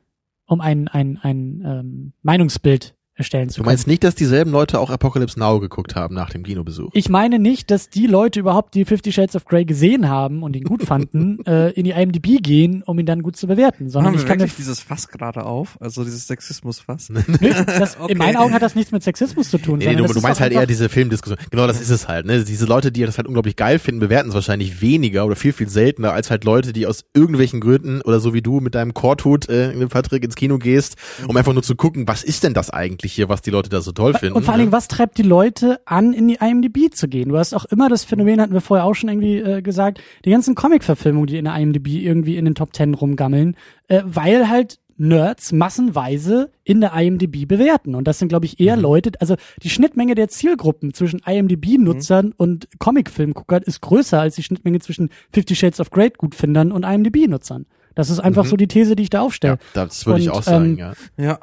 S3: um ein, ein, ein ähm, Meinungsbild erstellen zu
S4: Du
S3: können.
S4: meinst nicht, dass dieselben Leute auch Apocalypse Now geguckt haben nach dem Kinobesuch?
S3: Ich meine nicht, dass die Leute überhaupt, die Fifty Shades of Grey gesehen haben und ihn gut fanden, äh, in die IMDb gehen, um ihn dann gut zu bewerten, sondern ich kann
S5: wirklich dieses Fass gerade auf? Also dieses Sexismus-Fass?
S3: Das,
S5: Okay.
S3: in meinen Augen hat das nichts mit Sexismus zu tun.
S4: Nee, nee, du, du meinst halt eher diese Filmdiskussion. Genau, das ist es halt. Ne? Diese Leute, die das halt unglaublich geil finden, bewerten es wahrscheinlich weniger oder viel, viel seltener als halt Leute, die aus irgendwelchen Gründen oder so wie du mit deinem Korthut, äh, Patrick, ins Kino gehst, um einfach nur zu gucken, was ist denn das eigentlich hier, was die Leute da so toll finden.
S3: Und vor allen
S4: ne?
S3: Dingen, was treibt die Leute an, in die IMDb zu gehen? Du hast auch immer das Phänomen, hatten wir vorher auch schon irgendwie äh, gesagt, die ganzen Comic-Verfilmungen, die in der IMDb irgendwie in den Top Ten rumgammeln, äh, weil halt Nerds massenweise in der IMDb bewerten. Und das sind, glaube ich, eher
S4: Mhm.
S3: Leute, also die Schnittmenge der Zielgruppen zwischen IMDb-Nutzern
S4: Mhm.
S3: und Comic-Filmguckern ist größer als die Schnittmenge zwischen Fifty Shades of Grey-Gutfindern und IMDb-Nutzern. Das ist einfach
S4: Mhm.
S3: so die These, die ich da aufstelle.
S4: Ja, das würde ich auch sagen,
S3: ähm,
S4: ja.
S5: Ja.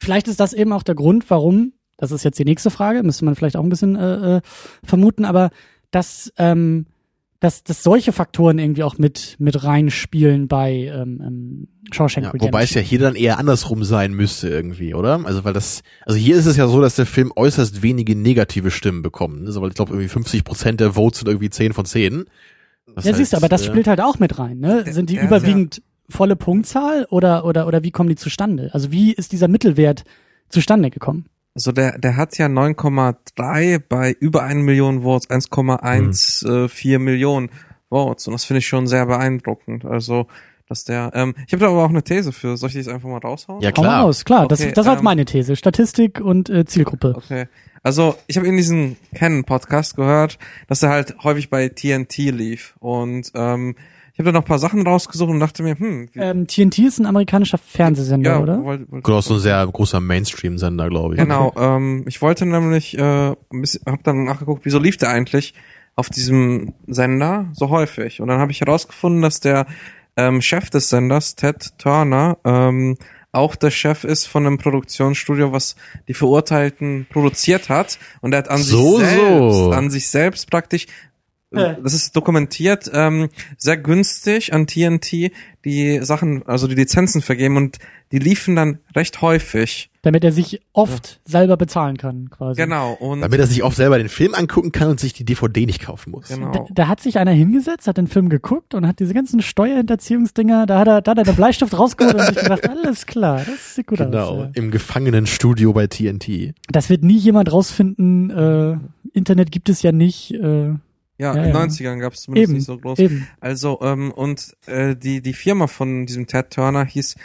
S3: Vielleicht ist das eben auch der Grund, warum, das ist jetzt die nächste Frage, müsste man vielleicht auch ein bisschen äh, äh, vermuten, aber dass, ähm, dass, dass solche Faktoren irgendwie auch mit, mit reinspielen bei ähm, ähm, Shawshank
S4: Ja,
S3: Redemption.
S4: wobei es ja hier dann eher andersrum sein müsste irgendwie, oder? Also weil das, also hier ist es ja so, dass der Film äußerst wenige negative Stimmen bekommt. Also weil ich glaube irgendwie 50 Prozent der Votes sind irgendwie 10 von 10. Das
S3: ja,
S4: heißt,
S3: siehst du, aber das
S4: äh,
S3: spielt halt auch mit rein, ne? Sind die
S5: ist
S3: überwiegend volle Punktzahl oder, oder, oder wie kommen die zustande? Also wie ist dieser Mittelwert zustande gekommen?
S5: Also der, der hat ja 9,3 bei über 1 Million Votes, 1,14 Millionen Votes. Und das finde ich schon sehr beeindruckend. Also, dass der, ähm, ich habe da aber auch eine These für. Soll ich die jetzt einfach mal raushauen?
S4: Ja,
S3: Hau mal
S4: klar.
S3: raus, klar. das,
S5: Okay,
S3: das war jetzt
S5: ähm,
S3: meine These. Statistik und äh, Zielgruppe.
S5: Okay. Also, ich habe in diesem Canon-Podcast gehört, dass er halt häufig bei TNT lief. Und ähm, habe da noch ein paar Sachen rausgesucht und dachte mir, hm,
S3: Ähm, TNT ist ein amerikanischer Fernsehsender,
S5: ja,
S3: oder?
S5: wollt- wollt-
S4: Genau, so ein sehr großer Mainstream-Sender, glaube ich.
S5: Genau, ähm, ich wollte nämlich, äh, ein bisschen, hab dann nachgeguckt, wieso lief der eigentlich auf diesem Sender so häufig? Und dann habe ich herausgefunden, dass der ähm, Chef des Senders, Ted Turner, ähm, auch der Chef ist von einem Produktionsstudio, was die Verurteilten produziert hat. Und er hat an
S4: So,
S5: sich selbst,
S4: so.
S5: an sich selbst praktisch. Das ist dokumentiert, ähm, sehr günstig an TNT die Sachen, also die Lizenzen vergeben und die liefen dann recht häufig.
S3: Damit er sich oft selber bezahlen kann, quasi.
S5: Genau. Und
S4: Damit er sich auch selber den Film angucken kann und sich die DVD nicht kaufen muss.
S5: Genau.
S3: Da, da hat sich einer hingesetzt, hat den Film geguckt und hat diese ganzen Steuerhinterziehungsdinger, da hat er, da hat er den Bleistift rausgeholt und sich gedacht, alles klar, das sieht gut
S4: Genau,
S3: aus. Ja.
S4: im Gefangenenstudio bei TNT.
S3: Das wird nie jemand rausfinden, äh, Internet gibt es ja nicht, äh,
S5: ja,
S3: Ja,
S5: in den
S3: ja.
S5: 90ern gab es zumindest
S3: eben,
S5: nicht so groß.
S3: eben.
S5: Also, ähm, und äh, die, die Firma von diesem Ted Turner hieß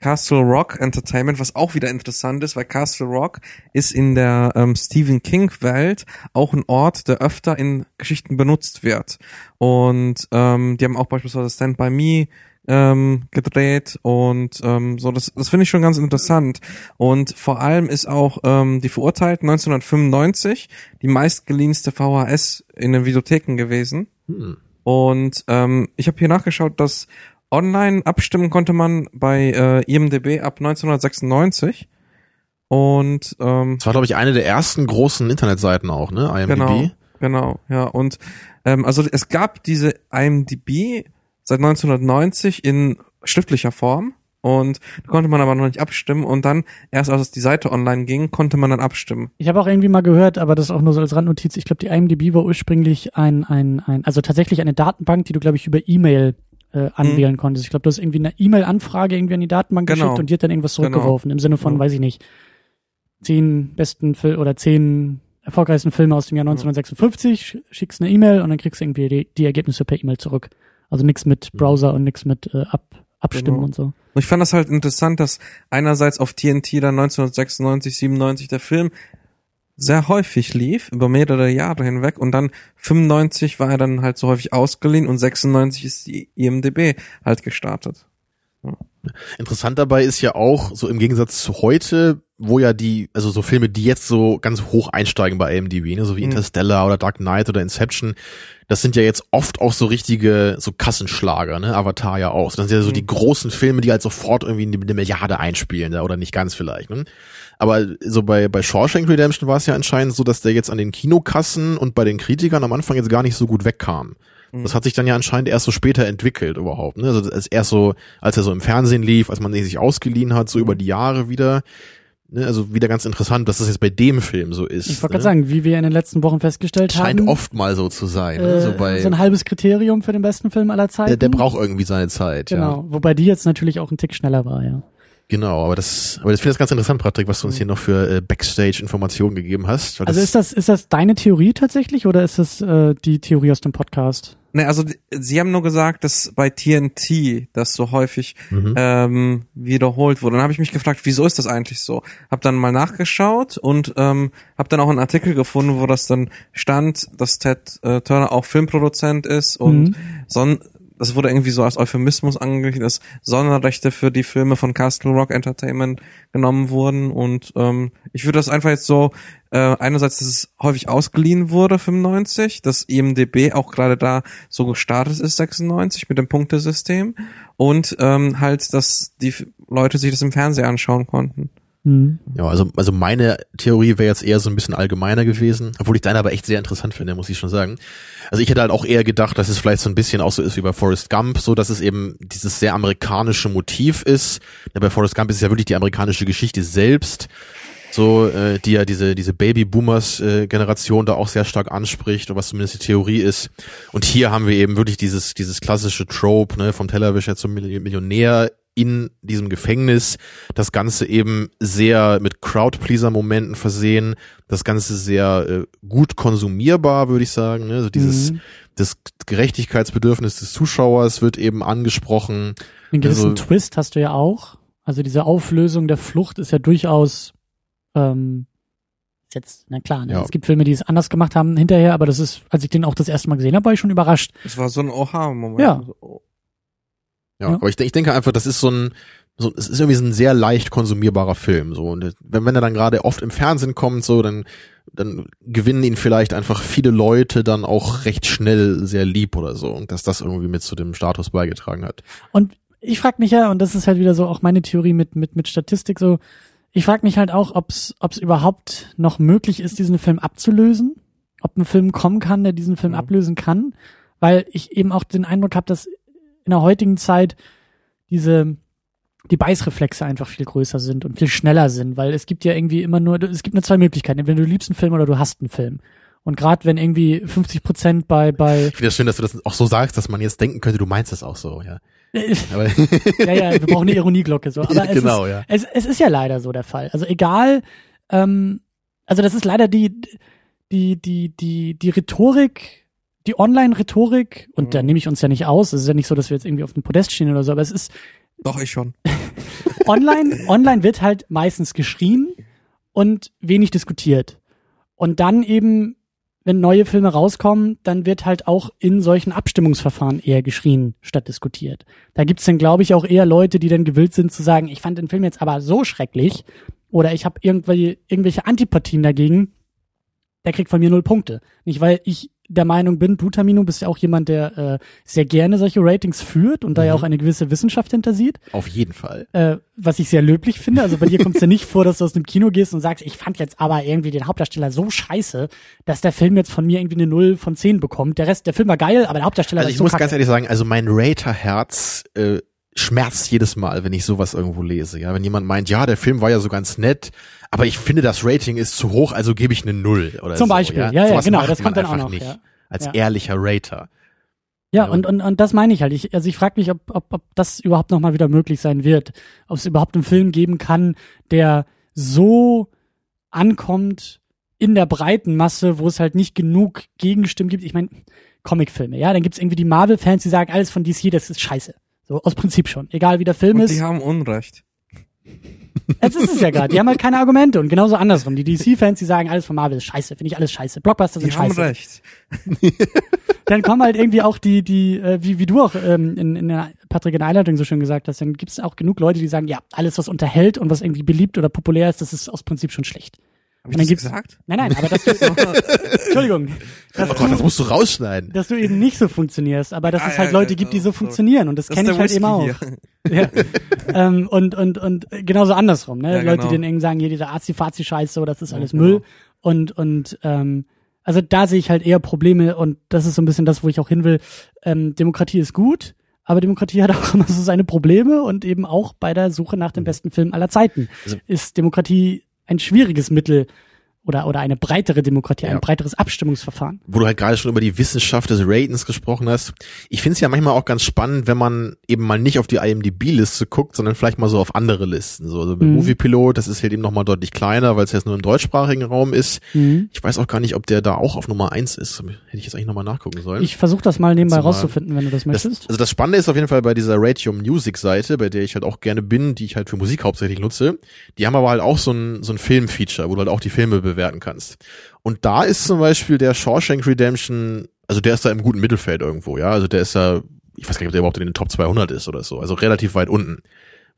S5: Castle Rock Entertainment, was auch wieder interessant ist, weil Castle Rock ist in der ähm, Stephen King Welt auch ein Ort, der öfter in Geschichten benutzt wird. Und ähm, die haben auch beispielsweise Stand By Me ähm, gedreht und ähm, so das das finde ich schon ganz interessant und vor allem ist auch ähm, die Verurteilten 1995 die meistgeliehene VHS in den Videotheken gewesen
S4: Hm.
S5: und ähm, ich habe hier nachgeschaut, dass online abstimmen konnte man bei äh, IMDb ab 1996. Und ähm,
S4: Das war, glaube ich, eine der ersten großen Internetseiten auch, ne? IMDb.
S5: genau, genau, ja. Und ähm, also es gab diese IMDb seit 1990 in schriftlicher Form und da konnte man aber noch nicht abstimmen und dann erst als die Seite online ging, konnte man dann abstimmen.
S3: Ich habe auch irgendwie mal gehört, aber das auch nur so als Randnotiz. Ich glaube, die IMDb war ursprünglich ein, ein, ein, also tatsächlich eine Datenbank, die du, glaube ich, über E-Mail äh, anwählen
S5: Mhm.
S3: konntest. Ich glaube, du hast irgendwie eine E-Mail-Anfrage irgendwie an die Datenbank
S5: Genau.
S3: geschickt und die hat dann irgendwas
S5: Genau.
S3: zurückgeworfen. Im Sinne von,
S5: Ja.
S3: weiß ich nicht, zehn besten Fil oder zehn erfolgreichsten Filme aus dem Jahr 1956, sch- schickst eine E-Mail und dann kriegst du irgendwie die, die Ergebnisse per E-Mail zurück. Also nichts mit Browser und nichts mit äh, Ab, Abstimmen
S5: Genau.
S3: und so.
S5: Und ich fand das halt interessant, dass einerseits auf TNT dann 1996, 97 der Film sehr häufig lief, über mehrere Jahre hinweg und dann 95 war er dann halt so häufig ausgeliehen und 96 ist die IMDB halt gestartet.
S4: Interessant dabei ist ja auch, so im Gegensatz zu heute, wo ja die, also so Filme, die jetzt so ganz hoch einsteigen bei IMDb, ne, so wie
S5: Mhm.
S4: Interstellar oder Dark Knight oder Inception, das sind ja jetzt oft auch so richtige, so Kassenschlager, ne, Avatar ja auch. Das sind ja so
S5: Mhm.
S4: die großen Filme, die halt sofort irgendwie eine, eine Milliarde einspielen, oder nicht ganz vielleicht, ne. Aber so bei, bei Shawshank Redemption war es ja anscheinend so, dass der jetzt an den Kinokassen und bei den Kritikern am Anfang jetzt gar nicht so gut wegkam. Das hat sich dann ja anscheinend erst so später entwickelt überhaupt. Ne? Also als erst so, als er so im Fernsehen lief, als man ihn sich ausgeliehen hat, so über die Jahre wieder. Ne? Also wieder ganz interessant, dass das jetzt bei dem Film so ist.
S3: Ich wollte
S4: ne?
S3: gerade sagen, wie wir in den letzten Wochen festgestellt
S4: Scheint
S3: haben,
S4: oft mal so zu sein. Ne?
S3: äh,
S4: So bei,
S3: so ein halbes Kriterium für den besten Film aller Zeiten.
S4: der, der braucht irgendwie seine Zeit. Ja.
S3: Genau, wobei die jetzt natürlich auch ein Tick schneller war, ja.
S4: Genau, aber das, aber das finde ich ganz interessant, Patrick, was du uns hier noch für äh, Backstage-Informationen gegeben hast.
S3: Also ist das, ist das deine Theorie tatsächlich oder ist das äh, die Theorie aus dem Podcast?
S5: Ne, also sie haben nur gesagt, dass bei TNT das so häufig
S4: Mhm.
S5: ähm, wiederholt wurde. Dann habe ich mich gefragt, wieso ist das eigentlich so? Hab dann mal nachgeschaut und ähm, habe dann auch einen Artikel gefunden, wo das dann stand, dass Ted äh, Turner auch Filmproduzent ist und
S3: Mhm.
S5: son das wurde irgendwie so als Euphemismus angeglichen, dass Sonderrechte für die Filme von Castle Rock Entertainment genommen wurden und ähm, ich würde das einfach jetzt so äh, einerseits, dass es häufig ausgeliehen wurde 95, dass IMDB auch gerade da so gestartet ist 96 mit dem Punktesystem und ähm, halt, dass die Leute sich das im Fernsehen anschauen konnten.
S3: Mhm.
S4: Ja, also, also meine Theorie wäre jetzt eher so ein bisschen allgemeiner gewesen, obwohl ich deine aber echt sehr interessant finde, muss ich schon sagen. Also ich hätte halt auch eher gedacht, dass es vielleicht so ein bisschen auch so ist wie bei Forrest Gump, so dass es eben dieses sehr amerikanische Motiv ist. Ja, bei Forrest Gump ist es ja wirklich die amerikanische Geschichte selbst, so äh, die ja diese diese Baby-Boomers-Generation da auch sehr stark anspricht, oder was zumindest die Theorie ist. Und hier haben wir eben wirklich dieses dieses klassische Trope ne, vom Tellerwäscher zum Milli- Millionär in diesem Gefängnis. Das Ganze eben sehr mit Crowd-Pleaser-Momenten versehen. Das Ganze sehr äh, gut konsumierbar, würde ich sagen. Ne? Also dieses
S3: Mhm.
S4: das Gerechtigkeitsbedürfnis des Zuschauers wird eben angesprochen.
S3: Einen gewissen
S4: Also-
S3: Twist hast du ja auch. Also diese Auflösung der Flucht ist ja durchaus ähm, jetzt, na klar, ne?
S4: Ja.
S3: es gibt Filme, die es anders gemacht haben hinterher, aber das ist, als ich den auch das erste Mal gesehen habe, war ich schon überrascht.
S5: Es war so ein Oha-Moment.
S3: Ja.
S4: Ja,
S3: Ja.
S4: aber ich, ich denke einfach, das ist so ein, so, es ist irgendwie so ein sehr leicht konsumierbarer Film. So und wenn, wenn er dann gerade oft im Fernsehen kommt, so dann dann gewinnen ihn vielleicht einfach viele Leute dann auch recht schnell sehr lieb oder so und dass das irgendwie mit zu dem Status beigetragen hat.
S3: Und ich frage mich ja, und das ist halt wieder so auch meine Theorie mit, mit, mit Statistik so, ich frage mich halt auch, ob es überhaupt noch möglich ist, diesen Film abzulösen. Ob ein Film kommen kann, der diesen Film
S5: Mhm.
S3: ablösen kann. Weil ich eben auch den Eindruck habe, dass in der heutigen Zeit diese die Beißreflexe einfach viel größer sind und viel schneller sind, weil es gibt ja irgendwie immer nur, es gibt nur zwei Möglichkeiten, entweder du liebst einen Film oder du hast einen Film. Und gerade wenn irgendwie 50 Prozent bei, bei,
S4: Ich finde das schön, dass du das auch so sagst, dass man jetzt denken könnte, du meinst das auch so, ja. Aber
S3: ja, ja, wir brauchen eine Ironieglocke so. Aber
S4: Ja,
S3: es
S4: genau,
S3: ist,
S4: ja.
S3: Es, es ist ja leider so der Fall. Also egal, ähm, also das ist leider die, die, die, die, die Rhetorik, die Online-Rhetorik, und
S5: Mhm.
S3: da nehme ich uns ja nicht aus, es ist ja nicht so, dass wir jetzt irgendwie auf dem Podest stehen oder so, aber es ist
S5: Doch, ich schon.
S3: online, online wird halt meistens geschrien und wenig diskutiert. Und dann eben, wenn neue Filme rauskommen, dann wird halt auch in solchen Abstimmungsverfahren eher geschrien statt diskutiert. Da gibt's dann, glaube ich, auch eher Leute, die dann gewillt sind zu sagen, ich fand den Film jetzt aber so schrecklich oder ich habe irgendwelche, irgendwelche Antipathien dagegen, der kriegt von mir null Punkte. Nicht, weil ich der Meinung bin, du, Tamino, bist ja auch jemand, der äh, sehr gerne solche Ratings führt und da ja
S4: Mhm.
S3: auch eine gewisse Wissenschaft hintersieht
S4: auf jeden Fall.
S3: äh, was ich sehr löblich finde. Also bei dir kommt es ja nicht vor, dass du aus dem Kino gehst und sagst, ich fand jetzt aber irgendwie den Hauptdarsteller so scheiße, dass der Film jetzt von mir irgendwie eine 0 von 10 bekommt. Der Rest, der Film war geil, aber der Hauptdarsteller
S4: Also ich
S3: so
S4: muss
S3: kacke.
S4: ganz ehrlich sagen, also mein Rater-Herz äh, schmerzt jedes Mal, wenn ich sowas irgendwo lese. Ja, wenn jemand meint, ja, der Film war ja so ganz nett, aber ich finde, das Rating ist zu hoch, also gebe ich eine Null oder
S3: Zum
S4: so.
S3: Beispiel,
S4: ja,
S3: ja, ja, genau, das kommt dann auch
S4: einfach
S3: noch,
S4: Nicht
S3: ja.
S4: als
S3: Ja.
S4: ehrlicher Rater.
S3: Ja,
S4: Ja.
S3: und, und, und das meine ich halt. Ich, also ich frage mich, ob, ob, ob das überhaupt nochmal wieder möglich sein wird. Ob es überhaupt einen Film geben kann, der so ankommt in der breiten Masse, wo es halt nicht genug Gegenstimmen gibt. Ich meine, Comicfilme, ja, dann gibt's irgendwie die Marvel-Fans, die sagen, alles von DC, das ist scheiße. So, aus Prinzip schon. Egal wie der Film
S5: Und
S3: ist.
S5: die haben Unrecht.
S3: Jetzt ist es ja gerade. Die haben halt keine Argumente. Und genauso andersrum. Die DC-Fans, die sagen, alles von Marvel ist scheiße. Finde ich alles scheiße. Blockbuster
S5: Die
S3: sind
S5: haben
S3: scheiße.
S5: Recht.
S3: dann kommen halt irgendwie auch die, die, äh, wie, wie du auch ähm, in, in der Patrick in der Einleitung so schön gesagt hast, dann gibt es auch genug Leute, die sagen, ja, alles, was unterhält und was irgendwie beliebt oder populär ist, das ist aus Prinzip schon schlecht.
S5: Hab
S3: Und dann
S5: ich das
S3: gibt's-
S5: gesagt?
S3: Nein, nein, aber dass du, Entschuldigung, dass
S4: Oh Gott, das
S3: du,
S4: musst du rausschneiden.
S3: dass du eben nicht so funktionierst, aber dass
S5: Ah,
S3: es halt
S5: ja,
S3: Leute
S5: ja,
S3: gibt, die so funktionieren und das,
S5: Das
S3: kenne ich halt eben
S5: Whisky
S3: auch.
S5: hier.
S3: Ja. ähm, und, und, und genauso andersrum, ne?
S5: Ja,
S3: Leute,
S5: genau.
S3: die dann irgendwie sagen, hier diese Azi-Fazi-Scheiße, so, das ist
S5: Ja,
S3: alles
S5: genau.
S3: Müll. Und, und ähm, also da sehe ich halt eher Probleme und das ist so ein bisschen das, wo ich auch hin will. Ähm, Demokratie ist gut, aber Demokratie hat auch immer so seine Probleme und eben auch bei der Suche nach dem besten Film aller Zeiten
S4: Also-
S3: ist Demokratie ein schwieriges Mittel oder, oder eine breitere Demokratie,
S4: Ja.
S3: ein breiteres Abstimmungsverfahren.
S4: wo du halt gerade schon über die Wissenschaft des Ratings gesprochen hast. Ich finde es ja manchmal auch ganz spannend, wenn man eben mal nicht auf die IMDb-Liste guckt, sondern vielleicht mal so auf andere Listen. So, also
S3: Mhm.
S4: Moviepilot, das ist halt eben nochmal deutlich kleiner, weil es jetzt nur im deutschsprachigen Raum ist.
S3: Mhm.
S4: Ich weiß auch gar nicht, ob der da auch auf Nummer eins ist. Hätte ich jetzt eigentlich nochmal nachgucken sollen.
S3: Ich versuche das mal nebenbei
S4: mal-
S3: rauszufinden, wenn du das
S4: das,
S3: möchtest.
S4: also das Spannende ist auf jeden Fall bei dieser Ratium Music Seite, bei der ich halt auch gerne bin, die ich halt für Musik hauptsächlich nutze. Die haben aber halt auch so ein, so ein Film-Feature, wo du halt auch die Filme bewerten kannst. Und da ist zum Beispiel der Shawshank Redemption, also der ist da im guten Mittelfeld irgendwo, ja. Also der ist da, ich weiß gar nicht, ob der überhaupt in den Top 200 ist oder so. Also relativ weit unten.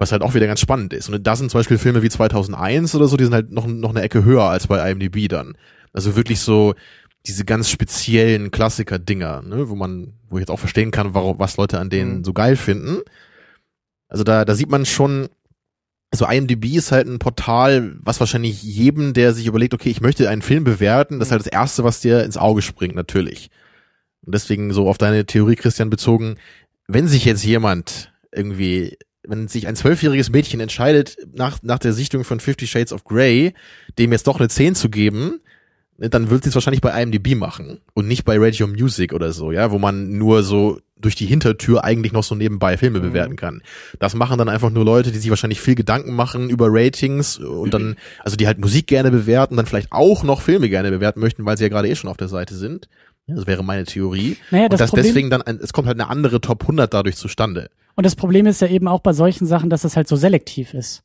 S4: Was halt auch wieder ganz spannend ist. Und da sind zum Beispiel Filme wie 2001 oder so, die sind halt noch, noch eine Ecke höher als bei IMDb dann. Also wirklich so diese ganz speziellen Klassiker-Dinger, ne, wo man, wo ich jetzt auch verstehen kann, warum, was Leute an denen
S5: Mhm.
S4: so geil finden. Also da, da sieht man schon, also IMDb ist halt ein Portal, was wahrscheinlich jedem, der sich überlegt, okay, ich möchte einen Film bewerten, das ist halt das erste, was dir ins Auge springt, natürlich. Und deswegen so auf deine Theorie, Christian, bezogen, wenn sich jetzt jemand irgendwie, wenn sich ein zwölfjähriges Mädchen entscheidet, nach, nach der Sichtung von Fifty Shades of Grey, dem jetzt doch eine 10 zu geben, dann wird sie es wahrscheinlich bei IMDb machen und nicht bei Radio Music oder so, ja, wo man nur so durch die Hintertür eigentlich noch so nebenbei Filme
S5: Mhm.
S4: bewerten kann. Das machen dann einfach nur Leute, die sich wahrscheinlich viel Gedanken machen über Ratings und dann, also die halt Musik gerne bewerten, dann vielleicht auch noch Filme gerne bewerten möchten, weil sie ja gerade eh schon auf der Seite sind. Das wäre meine Theorie.
S3: Naja,
S4: und
S3: das
S4: das
S3: Problem-
S4: deswegen dann, ein, es kommt halt eine andere Top 100 dadurch zustande.
S3: Und das Problem ist ja eben auch bei solchen Sachen, dass es halt so selektiv ist.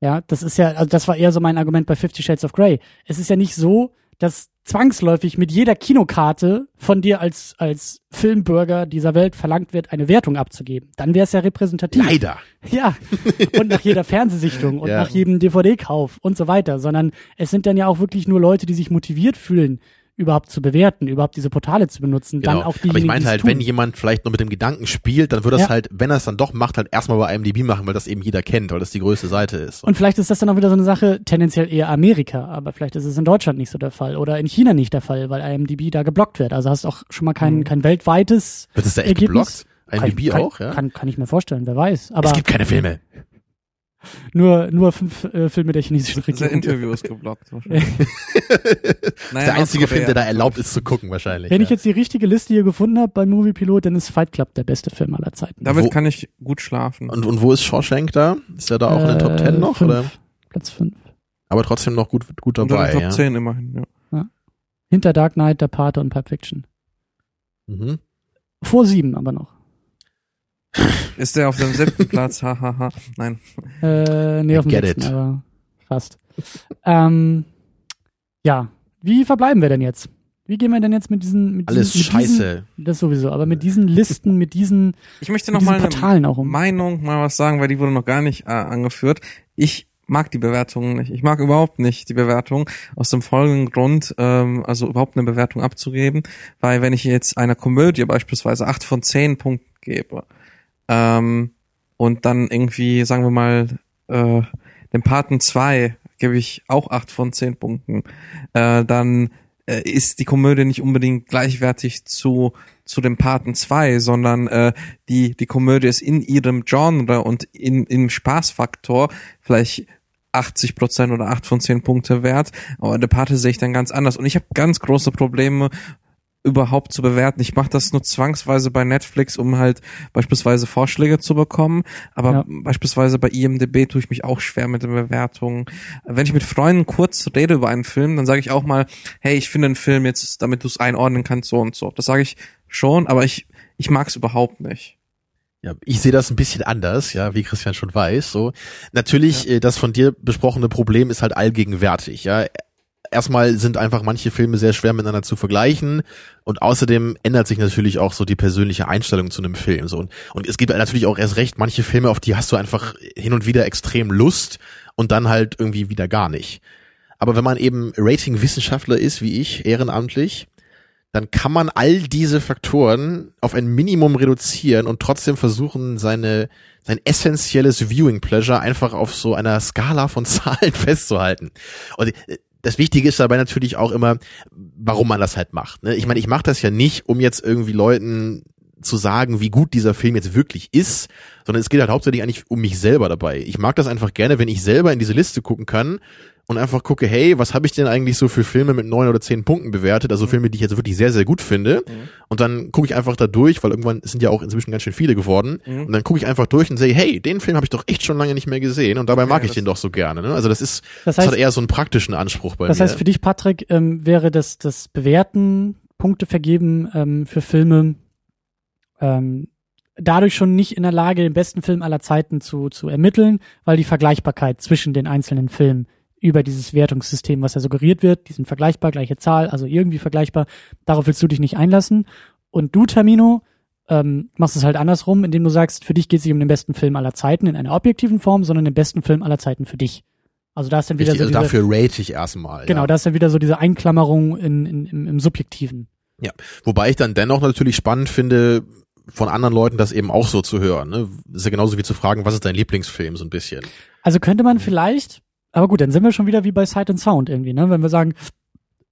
S3: Ja, das ist ja, also das war eher so mein Argument bei Fifty Shades of Grey. Es ist ja nicht so, dass zwangsläufig mit jeder Kinokarte von dir als, als Filmbürger dieser Welt verlangt wird, eine Wertung abzugeben. Dann wäre es ja repräsentativ.
S4: Leider.
S3: Ja. Und nach jeder Fernsehsichtung und
S4: Ja.
S3: nach jedem DVD-Kauf und so weiter. Sondern es sind dann ja auch wirklich nur Leute, die sich motiviert fühlen, überhaupt zu bewerten, überhaupt diese Portale zu benutzen. Dann
S4: Genau.
S3: auch
S4: Aber ich meinte
S3: die
S4: halt, wenn jemand vielleicht noch mit dem Gedanken spielt, dann würde das
S3: Ja.
S4: halt, wenn er es dann doch macht, halt erstmal bei IMDb machen, weil das eben jeder kennt, weil das die größte Seite ist.
S3: Und vielleicht ist das dann auch wieder so eine Sache, tendenziell eher Amerika, aber vielleicht ist es in Deutschland nicht so der Fall oder in China nicht der Fall, weil IMDb da geblockt wird. Also hast auch schon mal kein, kein weltweites
S4: Wird es da echt
S3: Ergebnis.
S4: geblockt? IMDb
S3: kann,
S4: auch, ja?
S3: Kann, kann ich mir vorstellen, wer weiß. Aber
S4: es gibt keine Filme.
S3: Nur, nur fünf äh, Filme der chinesischen Regierung.
S5: Interview ist geblockt. wahrscheinlich. naja,
S4: der einzige Film, der da erlaubt ist zu gucken, wahrscheinlich.
S3: Wenn
S4: ja.
S3: ich jetzt die richtige Liste hier gefunden habe bei Movie Pilot, dann ist Fight Club der beste Film aller Zeiten.
S5: Damit
S4: Wo-
S5: kann ich gut schlafen.
S4: und, und wo ist Shawshank da? Ist er da auch in den Top 10 noch?
S3: Äh, fünf.
S4: Oder?
S3: Platz 5.
S4: Aber trotzdem noch gut, gut dabei,
S5: Top
S4: ja.
S5: 10 immerhin, ja.
S3: Hinter Dark Knight, Der Pate und Pulp Fiction.
S4: Mhm.
S3: Vor sieben aber noch.
S5: Ist der auf dem siebten Platz? Hahaha. Nein.
S3: Äh, nee, auf dem
S4: get
S3: sechsten,
S4: it.
S3: aber fast. ähm, ja, wie verbleiben wir denn jetzt? Wie gehen wir denn jetzt mit diesen, mit
S4: Alles
S3: diesen, mit Diesen,
S4: scheiße.
S3: das sowieso, aber mit diesen Listen, mit diesen,
S5: Ich möchte noch
S3: diesen
S5: mal eine
S3: Portalen auch um.
S5: Meinung mal was sagen, weil die wurde noch gar nicht äh, angeführt. Ich mag die Bewertungen nicht. Ich mag überhaupt nicht die Bewertung aus dem folgenden Grund, ähm, also überhaupt eine Bewertung abzugeben, weil wenn ich jetzt einer Komödie beispielsweise acht von zehn Punkten gebe ähm, und dann irgendwie, sagen wir mal, äh, dem Paten 2 gebe ich auch acht von zehn Punkten, äh, dann äh, ist die Komödie nicht unbedingt gleichwertig zu zu dem Paten 2, sondern äh, die die Komödie ist in ihrem Genre und in im Spaßfaktor vielleicht 80 Prozent oder 8 von 10 Punkte wert, aber der Pate sehe ich dann ganz anders. Und ich habe ganz große Probleme überhaupt zu bewerten. Ich mache das nur zwangsweise bei Netflix, um halt beispielsweise Vorschläge zu bekommen. Aber
S3: Ja.
S5: beispielsweise bei IMDB tue ich mich auch schwer mit den Bewertungen. Wenn ich mit Freunden kurz rede über einen Film, dann sage ich auch mal, hey, ich finde einen Film jetzt, damit du es einordnen kannst, so und so. Das sage ich schon, aber ich, ich mag es überhaupt nicht.
S4: Ja, ich sehe das ein bisschen anders, ja, wie Christian schon weiß. So natürlich, äh, das von dir besprochene Problem ist halt allgegenwärtig. Ja, erstmal sind einfach manche Filme sehr schwer miteinander zu vergleichen und außerdem ändert sich natürlich auch so die persönliche Einstellung zu einem Film. So und, und es gibt natürlich auch erst recht manche Filme, auf die hast du einfach hin und wieder extrem Lust und dann halt irgendwie wieder gar nicht. Aber wenn man eben Rating-Wissenschaftler ist, wie ich, ehrenamtlich, dann kann man all diese Faktoren auf ein Minimum reduzieren und trotzdem versuchen, seine, sein essentielles Viewing Pleasure einfach auf so einer Skala von Zahlen festzuhalten. Und äh, das Wichtige ist dabei natürlich auch immer, warum man das halt macht. Ne? Ich meine, ich mache das ja nicht, um jetzt irgendwie Leuten zu sagen, wie gut dieser Film jetzt wirklich ist, sondern es geht halt hauptsächlich eigentlich um mich selber dabei. Ich mag das einfach gerne, wenn ich selber in diese Liste gucken kann und einfach gucke, hey, was habe ich denn eigentlich so für Filme mit neun oder zehn Punkten bewertet? Also Filme, die ich jetzt wirklich sehr, sehr gut finde. Und dann gucke ich einfach da durch, weil irgendwann sind ja auch inzwischen ganz schön viele geworden.
S5: Mhm.
S4: Und dann gucke ich einfach durch und sehe, hey, den Film habe ich doch echt schon lange nicht mehr gesehen und dabei
S5: Okay,
S4: mag ich
S5: das-
S4: den doch so gerne. Ne? Also das ist,
S3: Das
S4: das,
S3: heißt,
S4: hat eher so einen praktischen Anspruch bei
S3: das
S4: mir.
S3: heißt für dich, Patrick, ähm, wäre das, das Bewerten, Punkte vergeben ähm, für Filme ähm, dadurch schon nicht in der Lage, den besten Film aller Zeiten zu, zu ermitteln, weil die Vergleichbarkeit zwischen den einzelnen Filmen über dieses Wertungssystem, was ja suggeriert wird, die sind vergleichbar, gleiche Zahl, also irgendwie vergleichbar, darauf willst du dich nicht einlassen. Und du, Tamino, ähm, machst es halt andersrum, indem du sagst, für dich geht es nicht um den besten Film aller Zeiten in einer objektiven Form, sondern den besten Film aller Zeiten für dich. Also da ist dann wieder
S4: Richtig,
S3: so
S4: also
S3: diese,
S4: dafür rate ich erstmal.
S3: Genau,
S4: ja.
S3: da ist ja wieder so diese Einklammerung in, in, im, im Subjektiven.
S4: Wobei ich dann dennoch natürlich spannend finde, von anderen Leuten das eben auch so zu hören. Ne? Das ist ja genauso wie zu fragen, was ist dein Lieblingsfilm so ein bisschen.
S3: Also könnte man vielleicht, aber gut, dann sind wir schon wieder wie bei Sight and Sound irgendwie, ne? Wenn wir sagen,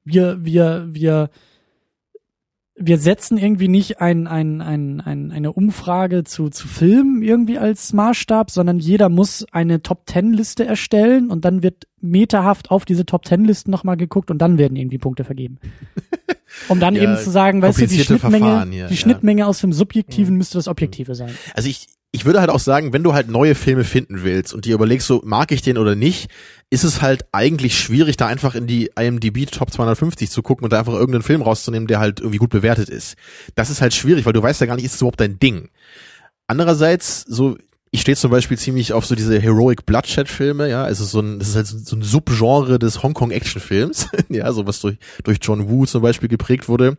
S3: wir, wir, wir, wir setzen irgendwie nicht ein, ein, ein, ein, eine Umfrage zu, zu Filmen irgendwie als Maßstab, sondern jeder muss eine Top-Ten-Liste erstellen und dann wird meterhaft auf diese Top-Ten-Listen nochmal geguckt und dann werden irgendwie Punkte vergeben. Um dann
S4: Ja,
S3: eben zu sagen, weißt du, die Schnittmenge,
S4: hier,
S3: die
S4: ja.
S3: Schnittmenge aus dem Subjektiven müsste das Objektive sein.
S4: Also ich, ich würde halt auch sagen, wenn du halt neue Filme finden willst und dir überlegst, so mag ich den oder nicht, ist es halt eigentlich schwierig, da einfach in die IMDb Top 250 zu gucken und da einfach irgendeinen Film rauszunehmen, der halt irgendwie gut bewertet ist. Das ist halt schwierig, weil du weißt ja gar nicht, ist es überhaupt dein Ding. Andererseits, so, ich stehe zum Beispiel ziemlich auf so diese Heroic Bloodshed-Filme, ja, also so ein, das ist halt so so ein Subgenre des Hongkong-Action-Films, ja, so was durch, durch John Woo zum Beispiel geprägt wurde.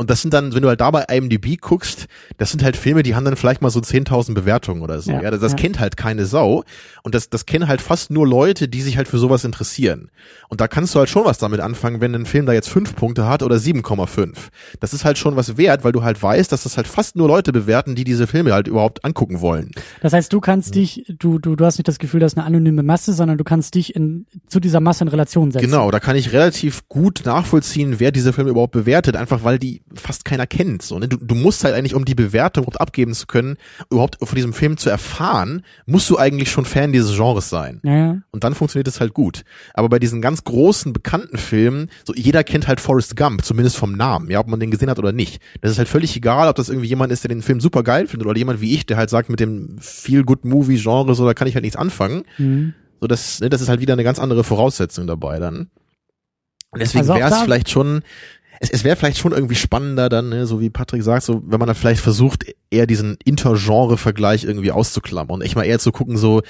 S4: Und das sind dann, wenn du halt da bei IMDb guckst, das sind halt Filme, die haben dann vielleicht mal so 10.000 Bewertungen oder so.
S3: Ja,
S4: Ja, das, das
S3: ja.
S4: kennt halt keine Sau. Und das, das kennen halt fast nur Leute, die sich halt für sowas interessieren. Und da kannst du halt schon was damit anfangen, wenn ein Film da jetzt fünf Punkte hat oder 7,5. Das ist halt schon was wert, weil du halt weißt, dass das halt fast nur Leute bewerten, die diese Filme halt überhaupt angucken wollen.
S3: Das heißt, du kannst dich, du, du, du hast nicht das Gefühl, das ist eine anonyme Masse, sondern du kannst dich in, zu dieser Masse in Relation setzen.
S4: Genau, da kann ich relativ gut nachvollziehen, wer diese Filme überhaupt bewertet, einfach weil die fast keiner kennt. So, ne? du, du musst halt eigentlich, um die Bewertung überhaupt abgeben zu können, überhaupt von diesem Film zu erfahren, musst du eigentlich schon Fan dieses Genres sein.
S3: Ja, ja.
S4: Und dann funktioniert es halt gut. Aber bei diesen ganz großen, bekannten Filmen, so jeder kennt halt Forrest Gump, zumindest vom Namen, ja, ob man den gesehen hat oder nicht. Das ist halt völlig egal, ob das irgendwie jemand ist, der den Film super geil findet oder jemand wie ich, der halt sagt, mit dem Feel-Good-Movie-Genre, so, da kann ich halt nichts anfangen.
S3: Mhm.
S4: So, das, ne, das ist halt wieder eine ganz andere Voraussetzung dabei dann. Und deswegen
S3: Also
S4: wäre es vielleicht schon, es, es wäre vielleicht schon irgendwie spannender dann, ne, so wie Patrick sagt, so, wenn man dann vielleicht versucht, eher diesen Intergenre-Vergleich irgendwie auszuklammern und echt mal eher zu gucken, so,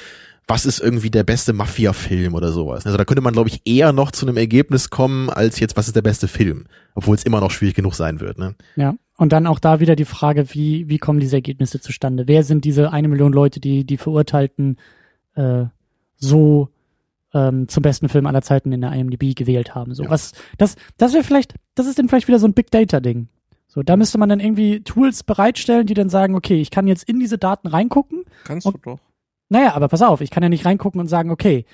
S4: was ist irgendwie der beste Mafia-Film oder sowas. Also da könnte man, glaube ich, eher noch zu einem Ergebnis kommen, als jetzt, was ist der beste Film. Obwohl es immer noch schwierig genug sein wird, ne?
S3: Ja. Und dann auch da wieder die Frage, wie, wie kommen diese Ergebnisse zustande? Wer sind diese eine Million Leute, die die Verurteilten äh, so ähm, zum besten Film aller Zeiten in der IMDb gewählt haben? So
S4: Ja.
S3: was, das, das wäre vielleicht, das ist dann vielleicht wieder so ein Big Data Ding. So, da müsste man dann irgendwie Tools bereitstellen, die dann sagen, okay, ich kann jetzt in diese Daten reingucken.
S5: Kannst du doch.
S3: Naja, aber pass auf, ich kann ja nicht reingucken und sagen, okay,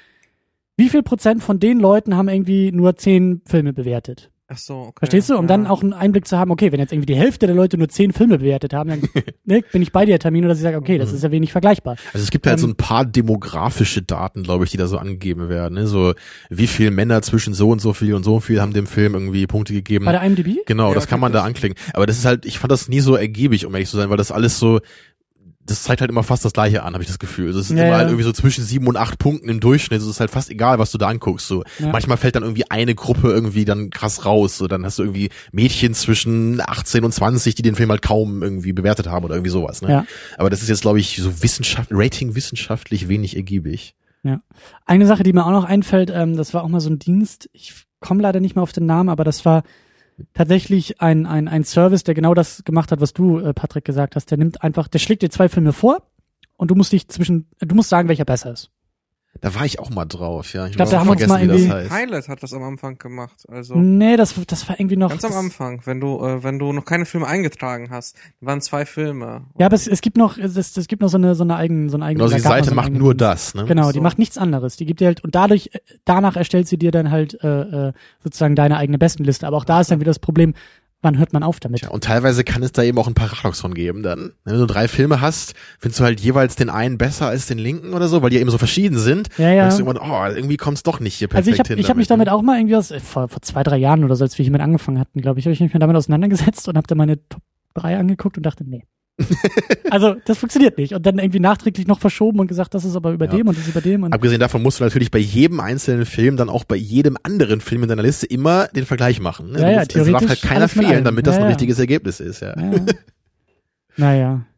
S3: wie viel Prozent von den Leuten haben irgendwie nur zehn Filme bewertet?
S5: Ach so, okay.
S3: Verstehst du? Um
S5: ja.
S3: dann auch einen Einblick zu haben, okay, wenn jetzt irgendwie die Hälfte der Leute nur zehn Filme bewertet haben, dann ne, bin ich bei dir, Termino, dass ich sage, okay, das ist ja wenig vergleichbar.
S4: Also es gibt halt
S3: Ähm,
S4: so ein paar demografische Daten, glaube ich, die da so angegeben werden. Ne? So wie viel Männer zwischen so und so viel und so viel haben dem Film irgendwie Punkte gegeben.
S3: Bei der IMDb?
S4: Genau,
S5: Ja,
S4: das kann man da anklicken. Aber das ist halt, ich fand das nie so ergiebig, um ehrlich zu sein, weil das alles so, das zeigt halt immer fast das Gleiche an, habe ich das Gefühl. Also es ist
S3: Ja,
S4: immer
S3: ja.
S4: halt irgendwie so zwischen sieben und acht Punkten im Durchschnitt. Es ist halt fast egal, was du da anguckst. So
S3: Ja.
S4: manchmal fällt dann irgendwie eine Gruppe irgendwie dann krass raus. So dann hast du irgendwie Mädchen zwischen 18 und 20, die den Film halt kaum irgendwie bewertet haben oder irgendwie sowas. Ne?
S3: Ja.
S4: Aber das ist jetzt, glaube ich, so Wissenschaft, Rating wissenschaftlich wenig ergiebig.
S3: Eine Sache, die mir auch noch einfällt, ähm, das war auch mal so ein Dienst, ich komme leider nicht mehr auf den Namen, aber das war tatsächlich ein, ein, ein Service, der genau das gemacht hat, was du, äh, Patrick, gesagt hast. Der nimmt einfach, der schlägt dir zwei Filme vor und du musst dich zwischen, du musst sagen, welcher besser ist.
S4: Da war ich auch mal drauf, ja. Ich
S3: glaub,
S4: hab
S3: da
S4: auch
S3: haben wir uns
S4: vergessen,
S3: mal
S4: wie das
S3: irgendwie-
S4: heißt.
S5: Pilot hat das am Anfang gemacht. Also
S3: Nee, das, das war irgendwie noch.
S5: ganz am Anfang, wenn du äh, wenn du noch keine Filme eingetragen hast, waren zwei Filme.
S3: Ja, aber es, es gibt noch, es, es gibt noch so eine, so eine eigene, so eine eigene.
S4: Genau, die Seite
S3: so
S4: macht nur das, ne?
S3: Genau, die
S5: So.
S3: macht nichts anderes. Die gibt dir halt und dadurch äh, danach erstellt sie dir dann halt äh, äh, sozusagen deine eigene Bestenliste. Aber auch da ist dann wieder das Problem, wann hört man auf damit?
S4: Tja, und teilweise kann es da eben auch ein Paradoxon geben dann. Wenn du drei Filme hast, findest du halt jeweils den einen besser als den linken oder so, weil die ja eben so verschieden sind.
S3: Ja, ja.
S4: Denkst du irgendwann, oh, irgendwie kommt's doch nicht hier perfekt
S3: Also ich habe
S4: hin.
S3: ich hab mich damit auch mal irgendwie aus, äh, vor, vor zwei, drei Jahren oder so, als wir hiermit angefangen hatten, glaube ich, habe ich mich damit auseinandergesetzt und habe dann meine Top 3 angeguckt und dachte, nee. also das funktioniert nicht. Und dann irgendwie nachträglich noch verschoben und gesagt, das ist aber über
S4: Ja.
S3: dem und das ist über dem. Und
S4: Abgesehen davon musst du natürlich bei jedem einzelnen Film dann auch bei jedem anderen Film in deiner Liste immer den Vergleich machen. Ne?
S3: Ja, ja,
S4: es darf
S3: theoretisch
S4: halt keiner fehlen, damit das
S3: Ja,
S4: ein
S3: ja.
S4: richtiges Ergebnis ist. Ja.
S3: Ja. naja.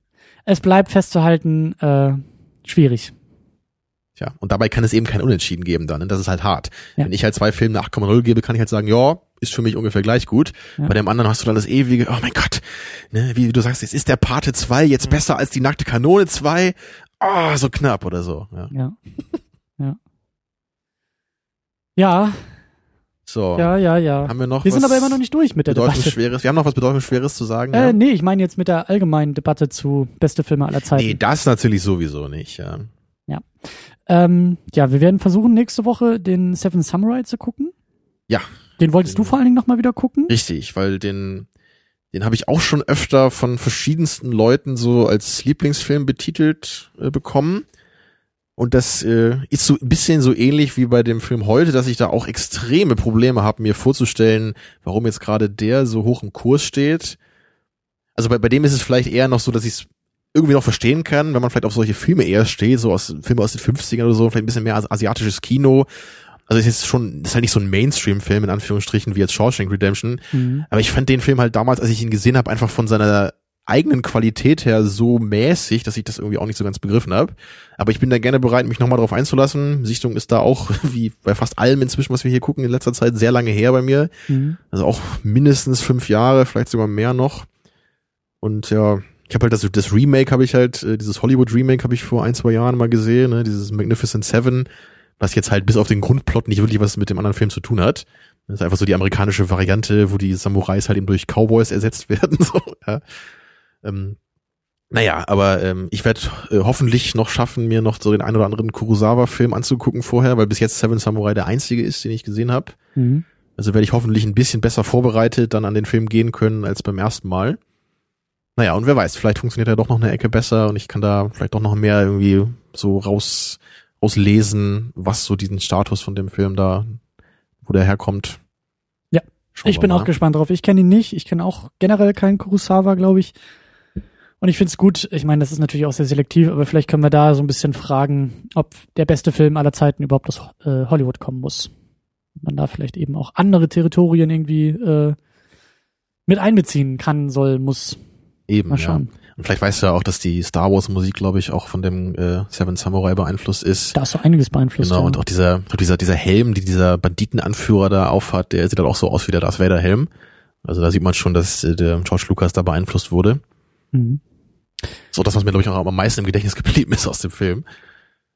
S3: Es bleibt festzuhalten, äh, schwierig.
S4: Tja, und dabei kann es eben kein Unentschieden geben dann. Ne? Das ist halt hart.
S3: Ja.
S4: Wenn ich halt zwei Filme eine 8,0 gebe, kann ich halt sagen, ja, ist für mich ungefähr gleich gut.
S3: Ja.
S4: Bei dem anderen hast du dann das ewige, oh mein Gott, ne, wie du sagst, jetzt ist der Pate 2 jetzt besser als die nackte Kanone 2. Ah, so knapp oder so. Ja.
S3: Ja. ja. Ja,
S4: So,
S3: ja, ja, ja.
S4: haben wir noch
S3: Wir sind aber immer noch nicht durch mit der Debatte.
S4: bedeutungsschweres? Wir haben noch was bedeutungsschweres zu sagen.
S3: Äh,
S4: ja?
S3: nee, ich meine jetzt mit der allgemeinen Debatte zu beste Filme aller Zeiten.
S4: Nee, das natürlich sowieso nicht. Ja.
S3: Ähm, ja, wir werden versuchen, nächste Woche den Seven Samurai zu gucken.
S4: Ja.
S3: Den wolltest du
S4: Den-
S3: vor allen Dingen nochmal wieder gucken?
S4: Richtig, weil den, den habe ich auch schon öfter von verschiedensten Leuten so als Lieblingsfilm betitelt äh, bekommen. Und das äh, ist so ein bisschen so ähnlich wie bei dem Film heute, dass ich da auch extreme Probleme habe, mir vorzustellen, warum jetzt gerade der so hoch im Kurs steht. Also bei, bei dem ist es vielleicht eher noch so, dass ich es irgendwie noch verstehen kann, wenn man vielleicht auf solche Filme eher steht, so aus Filme aus den 50ern oder so, vielleicht ein bisschen mehr as- asiatisches Kino. Also ist jetzt schon, ist halt nicht so ein Mainstream-Film in Anführungsstrichen wie jetzt Shawshank Redemption,
S3: Mhm.
S4: aber ich fand den Film halt damals, als ich ihn gesehen habe, einfach von seiner eigenen Qualität her so mäßig, dass ich das irgendwie auch nicht so ganz begriffen habe. Aber ich bin da gerne bereit, mich nochmal drauf einzulassen. Sichtung ist da auch, wie bei fast allem inzwischen, was wir hier gucken, in letzter Zeit sehr lange her bei mir.
S3: Mhm.
S4: Also auch mindestens fünf Jahre, vielleicht sogar mehr noch. Und ja, ich habe halt das, das Remake habe ich halt, äh, dieses Hollywood Remake habe ich vor ein, zwei Jahren mal gesehen, ne, dieses Magnificent Seven, was jetzt halt bis auf den Grundplot nicht wirklich was mit dem anderen Film zu tun hat. Das ist einfach so die amerikanische Variante, wo die Samurais halt eben durch Cowboys ersetzt werden. So, ja. ähm, naja, aber ähm, ich werde äh, hoffentlich noch schaffen, mir noch so den ein oder anderen Kurosawa-Film anzugucken vorher, weil bis jetzt Seven Samurai der einzige ist, den ich gesehen habe.
S3: Mhm.
S4: Also werde ich hoffentlich ein bisschen besser vorbereitet dann an den Film gehen können als beim ersten Mal. Naja, und wer weiß, vielleicht funktioniert er doch noch eine Ecke besser und ich kann da vielleicht doch noch mehr irgendwie so raus, rauslesen, was so diesen Status von dem Film da, wo der herkommt.
S3: Ja,
S4: Schauen
S3: Ich bin
S4: mal.
S3: auch gespannt drauf. Ich kenne ihn nicht. Ich kenne auch generell keinen Kurosawa, glaube ich. Und ich finde es gut. Ich meine, das ist natürlich auch sehr selektiv, aber vielleicht können wir da so ein bisschen fragen, ob der beste Film aller Zeiten überhaupt aus äh, Hollywood kommen muss. Man da vielleicht eben auch andere Territorien irgendwie äh, mit einbeziehen kann, soll, muss.
S4: Eben,
S3: Mal
S4: ja. Und vielleicht weißt du ja auch, dass die Star Wars Musik, glaube ich, auch von dem äh, Seven Samurai beeinflusst ist.
S3: Da ist so einiges beeinflusst.
S4: Genau,
S3: ja.
S4: und auch dieser, dieser, dieser Helm, die dieser Banditenanführer da aufhat, der sieht halt auch so aus wie der Darth Vader Helm. Also da sieht man schon, dass äh, der George Lucas da beeinflusst wurde.
S3: Mhm.
S4: So das, was mir, glaube ich, auch am meisten im Gedächtnis geblieben ist aus dem Film.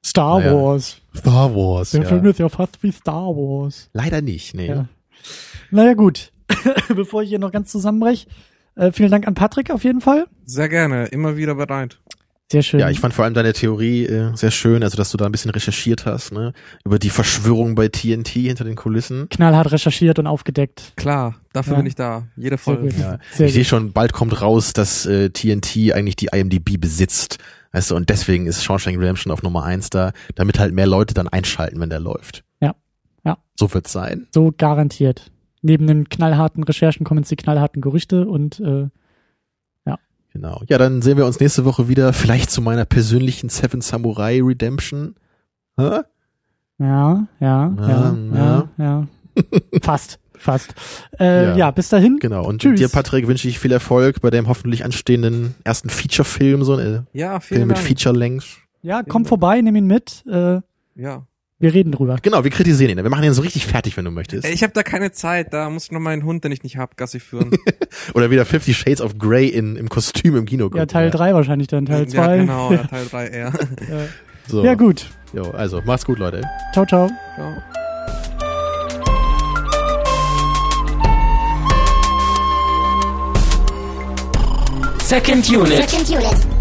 S3: Star
S4: Naja.
S3: Wars.
S4: Star Wars.
S3: Der Film ist ja fast wie Star Wars.
S4: Leider nicht, nee.
S3: Ja. Naja, gut. Bevor ich hier noch ganz zusammenbreche, äh, vielen Dank an Patrick auf jeden Fall.
S5: Sehr gerne, immer wieder bereit.
S3: Sehr schön.
S4: Ja, ich fand vor allem deine Theorie äh, sehr schön, also dass du da ein bisschen recherchiert hast, ne, über die Verschwörung bei TNT hinter den Kulissen.
S3: knallhart recherchiert und aufgedeckt.
S5: Klar, dafür
S3: Ja.
S5: bin ich da. Jede
S3: Sehr
S5: Folge.
S3: gut.
S4: Ja,
S3: Sehr
S4: ich sehe schon, bald kommt raus, dass äh, TNT eigentlich die IMDb besitzt. Weißt du, und deswegen ist Shawshank Redemption auf Nummer eins da, damit halt mehr Leute dann einschalten, wenn der läuft.
S3: Ja. Ja.
S4: So wird's sein.
S3: So garantiert. Neben den knallharten Recherchen kommen jetzt die knallharten Gerüchte und äh,
S4: Genau. Ja, dann sehen wir uns nächste Woche wieder, vielleicht zu meiner persönlichen Seven Samurai Redemption. Hä?
S3: ja, ja, ja,
S4: Ja,
S3: ja, ja. fast, fast. Äh,
S4: Ja.
S3: ja. bis dahin.
S4: Genau. Und
S3: Tschüss.
S4: dir, Patrick, wünsche ich viel Erfolg bei dem hoffentlich anstehenden ersten Feature-Film, so ein
S5: Ja,
S4: Film mit. Feature-Length.
S3: Ja, komm vorbei, nimm ihn mit. Äh,
S5: Ja.
S3: Wir reden drüber.
S4: Genau, wir kritisieren ihn. Wir machen ihn so richtig fertig, wenn du möchtest.
S5: Ey, Ich habe da keine Zeit, da muss ich noch meinen Hund, den ich nicht hab, Gassi führen.
S4: Oder wieder Fifty Shades of Grey in, im Kostüm im Kino.
S3: Ja, Teil 3 wahrscheinlich dann, Teil 2.
S5: Ja, genau, ja, Teil 3 eher.
S4: So.
S3: Ja, gut.
S4: Jo, also, mach's gut, Leute.
S3: Ciao, ciao.
S5: Ja.
S1: Second Unit.
S2: Second unit.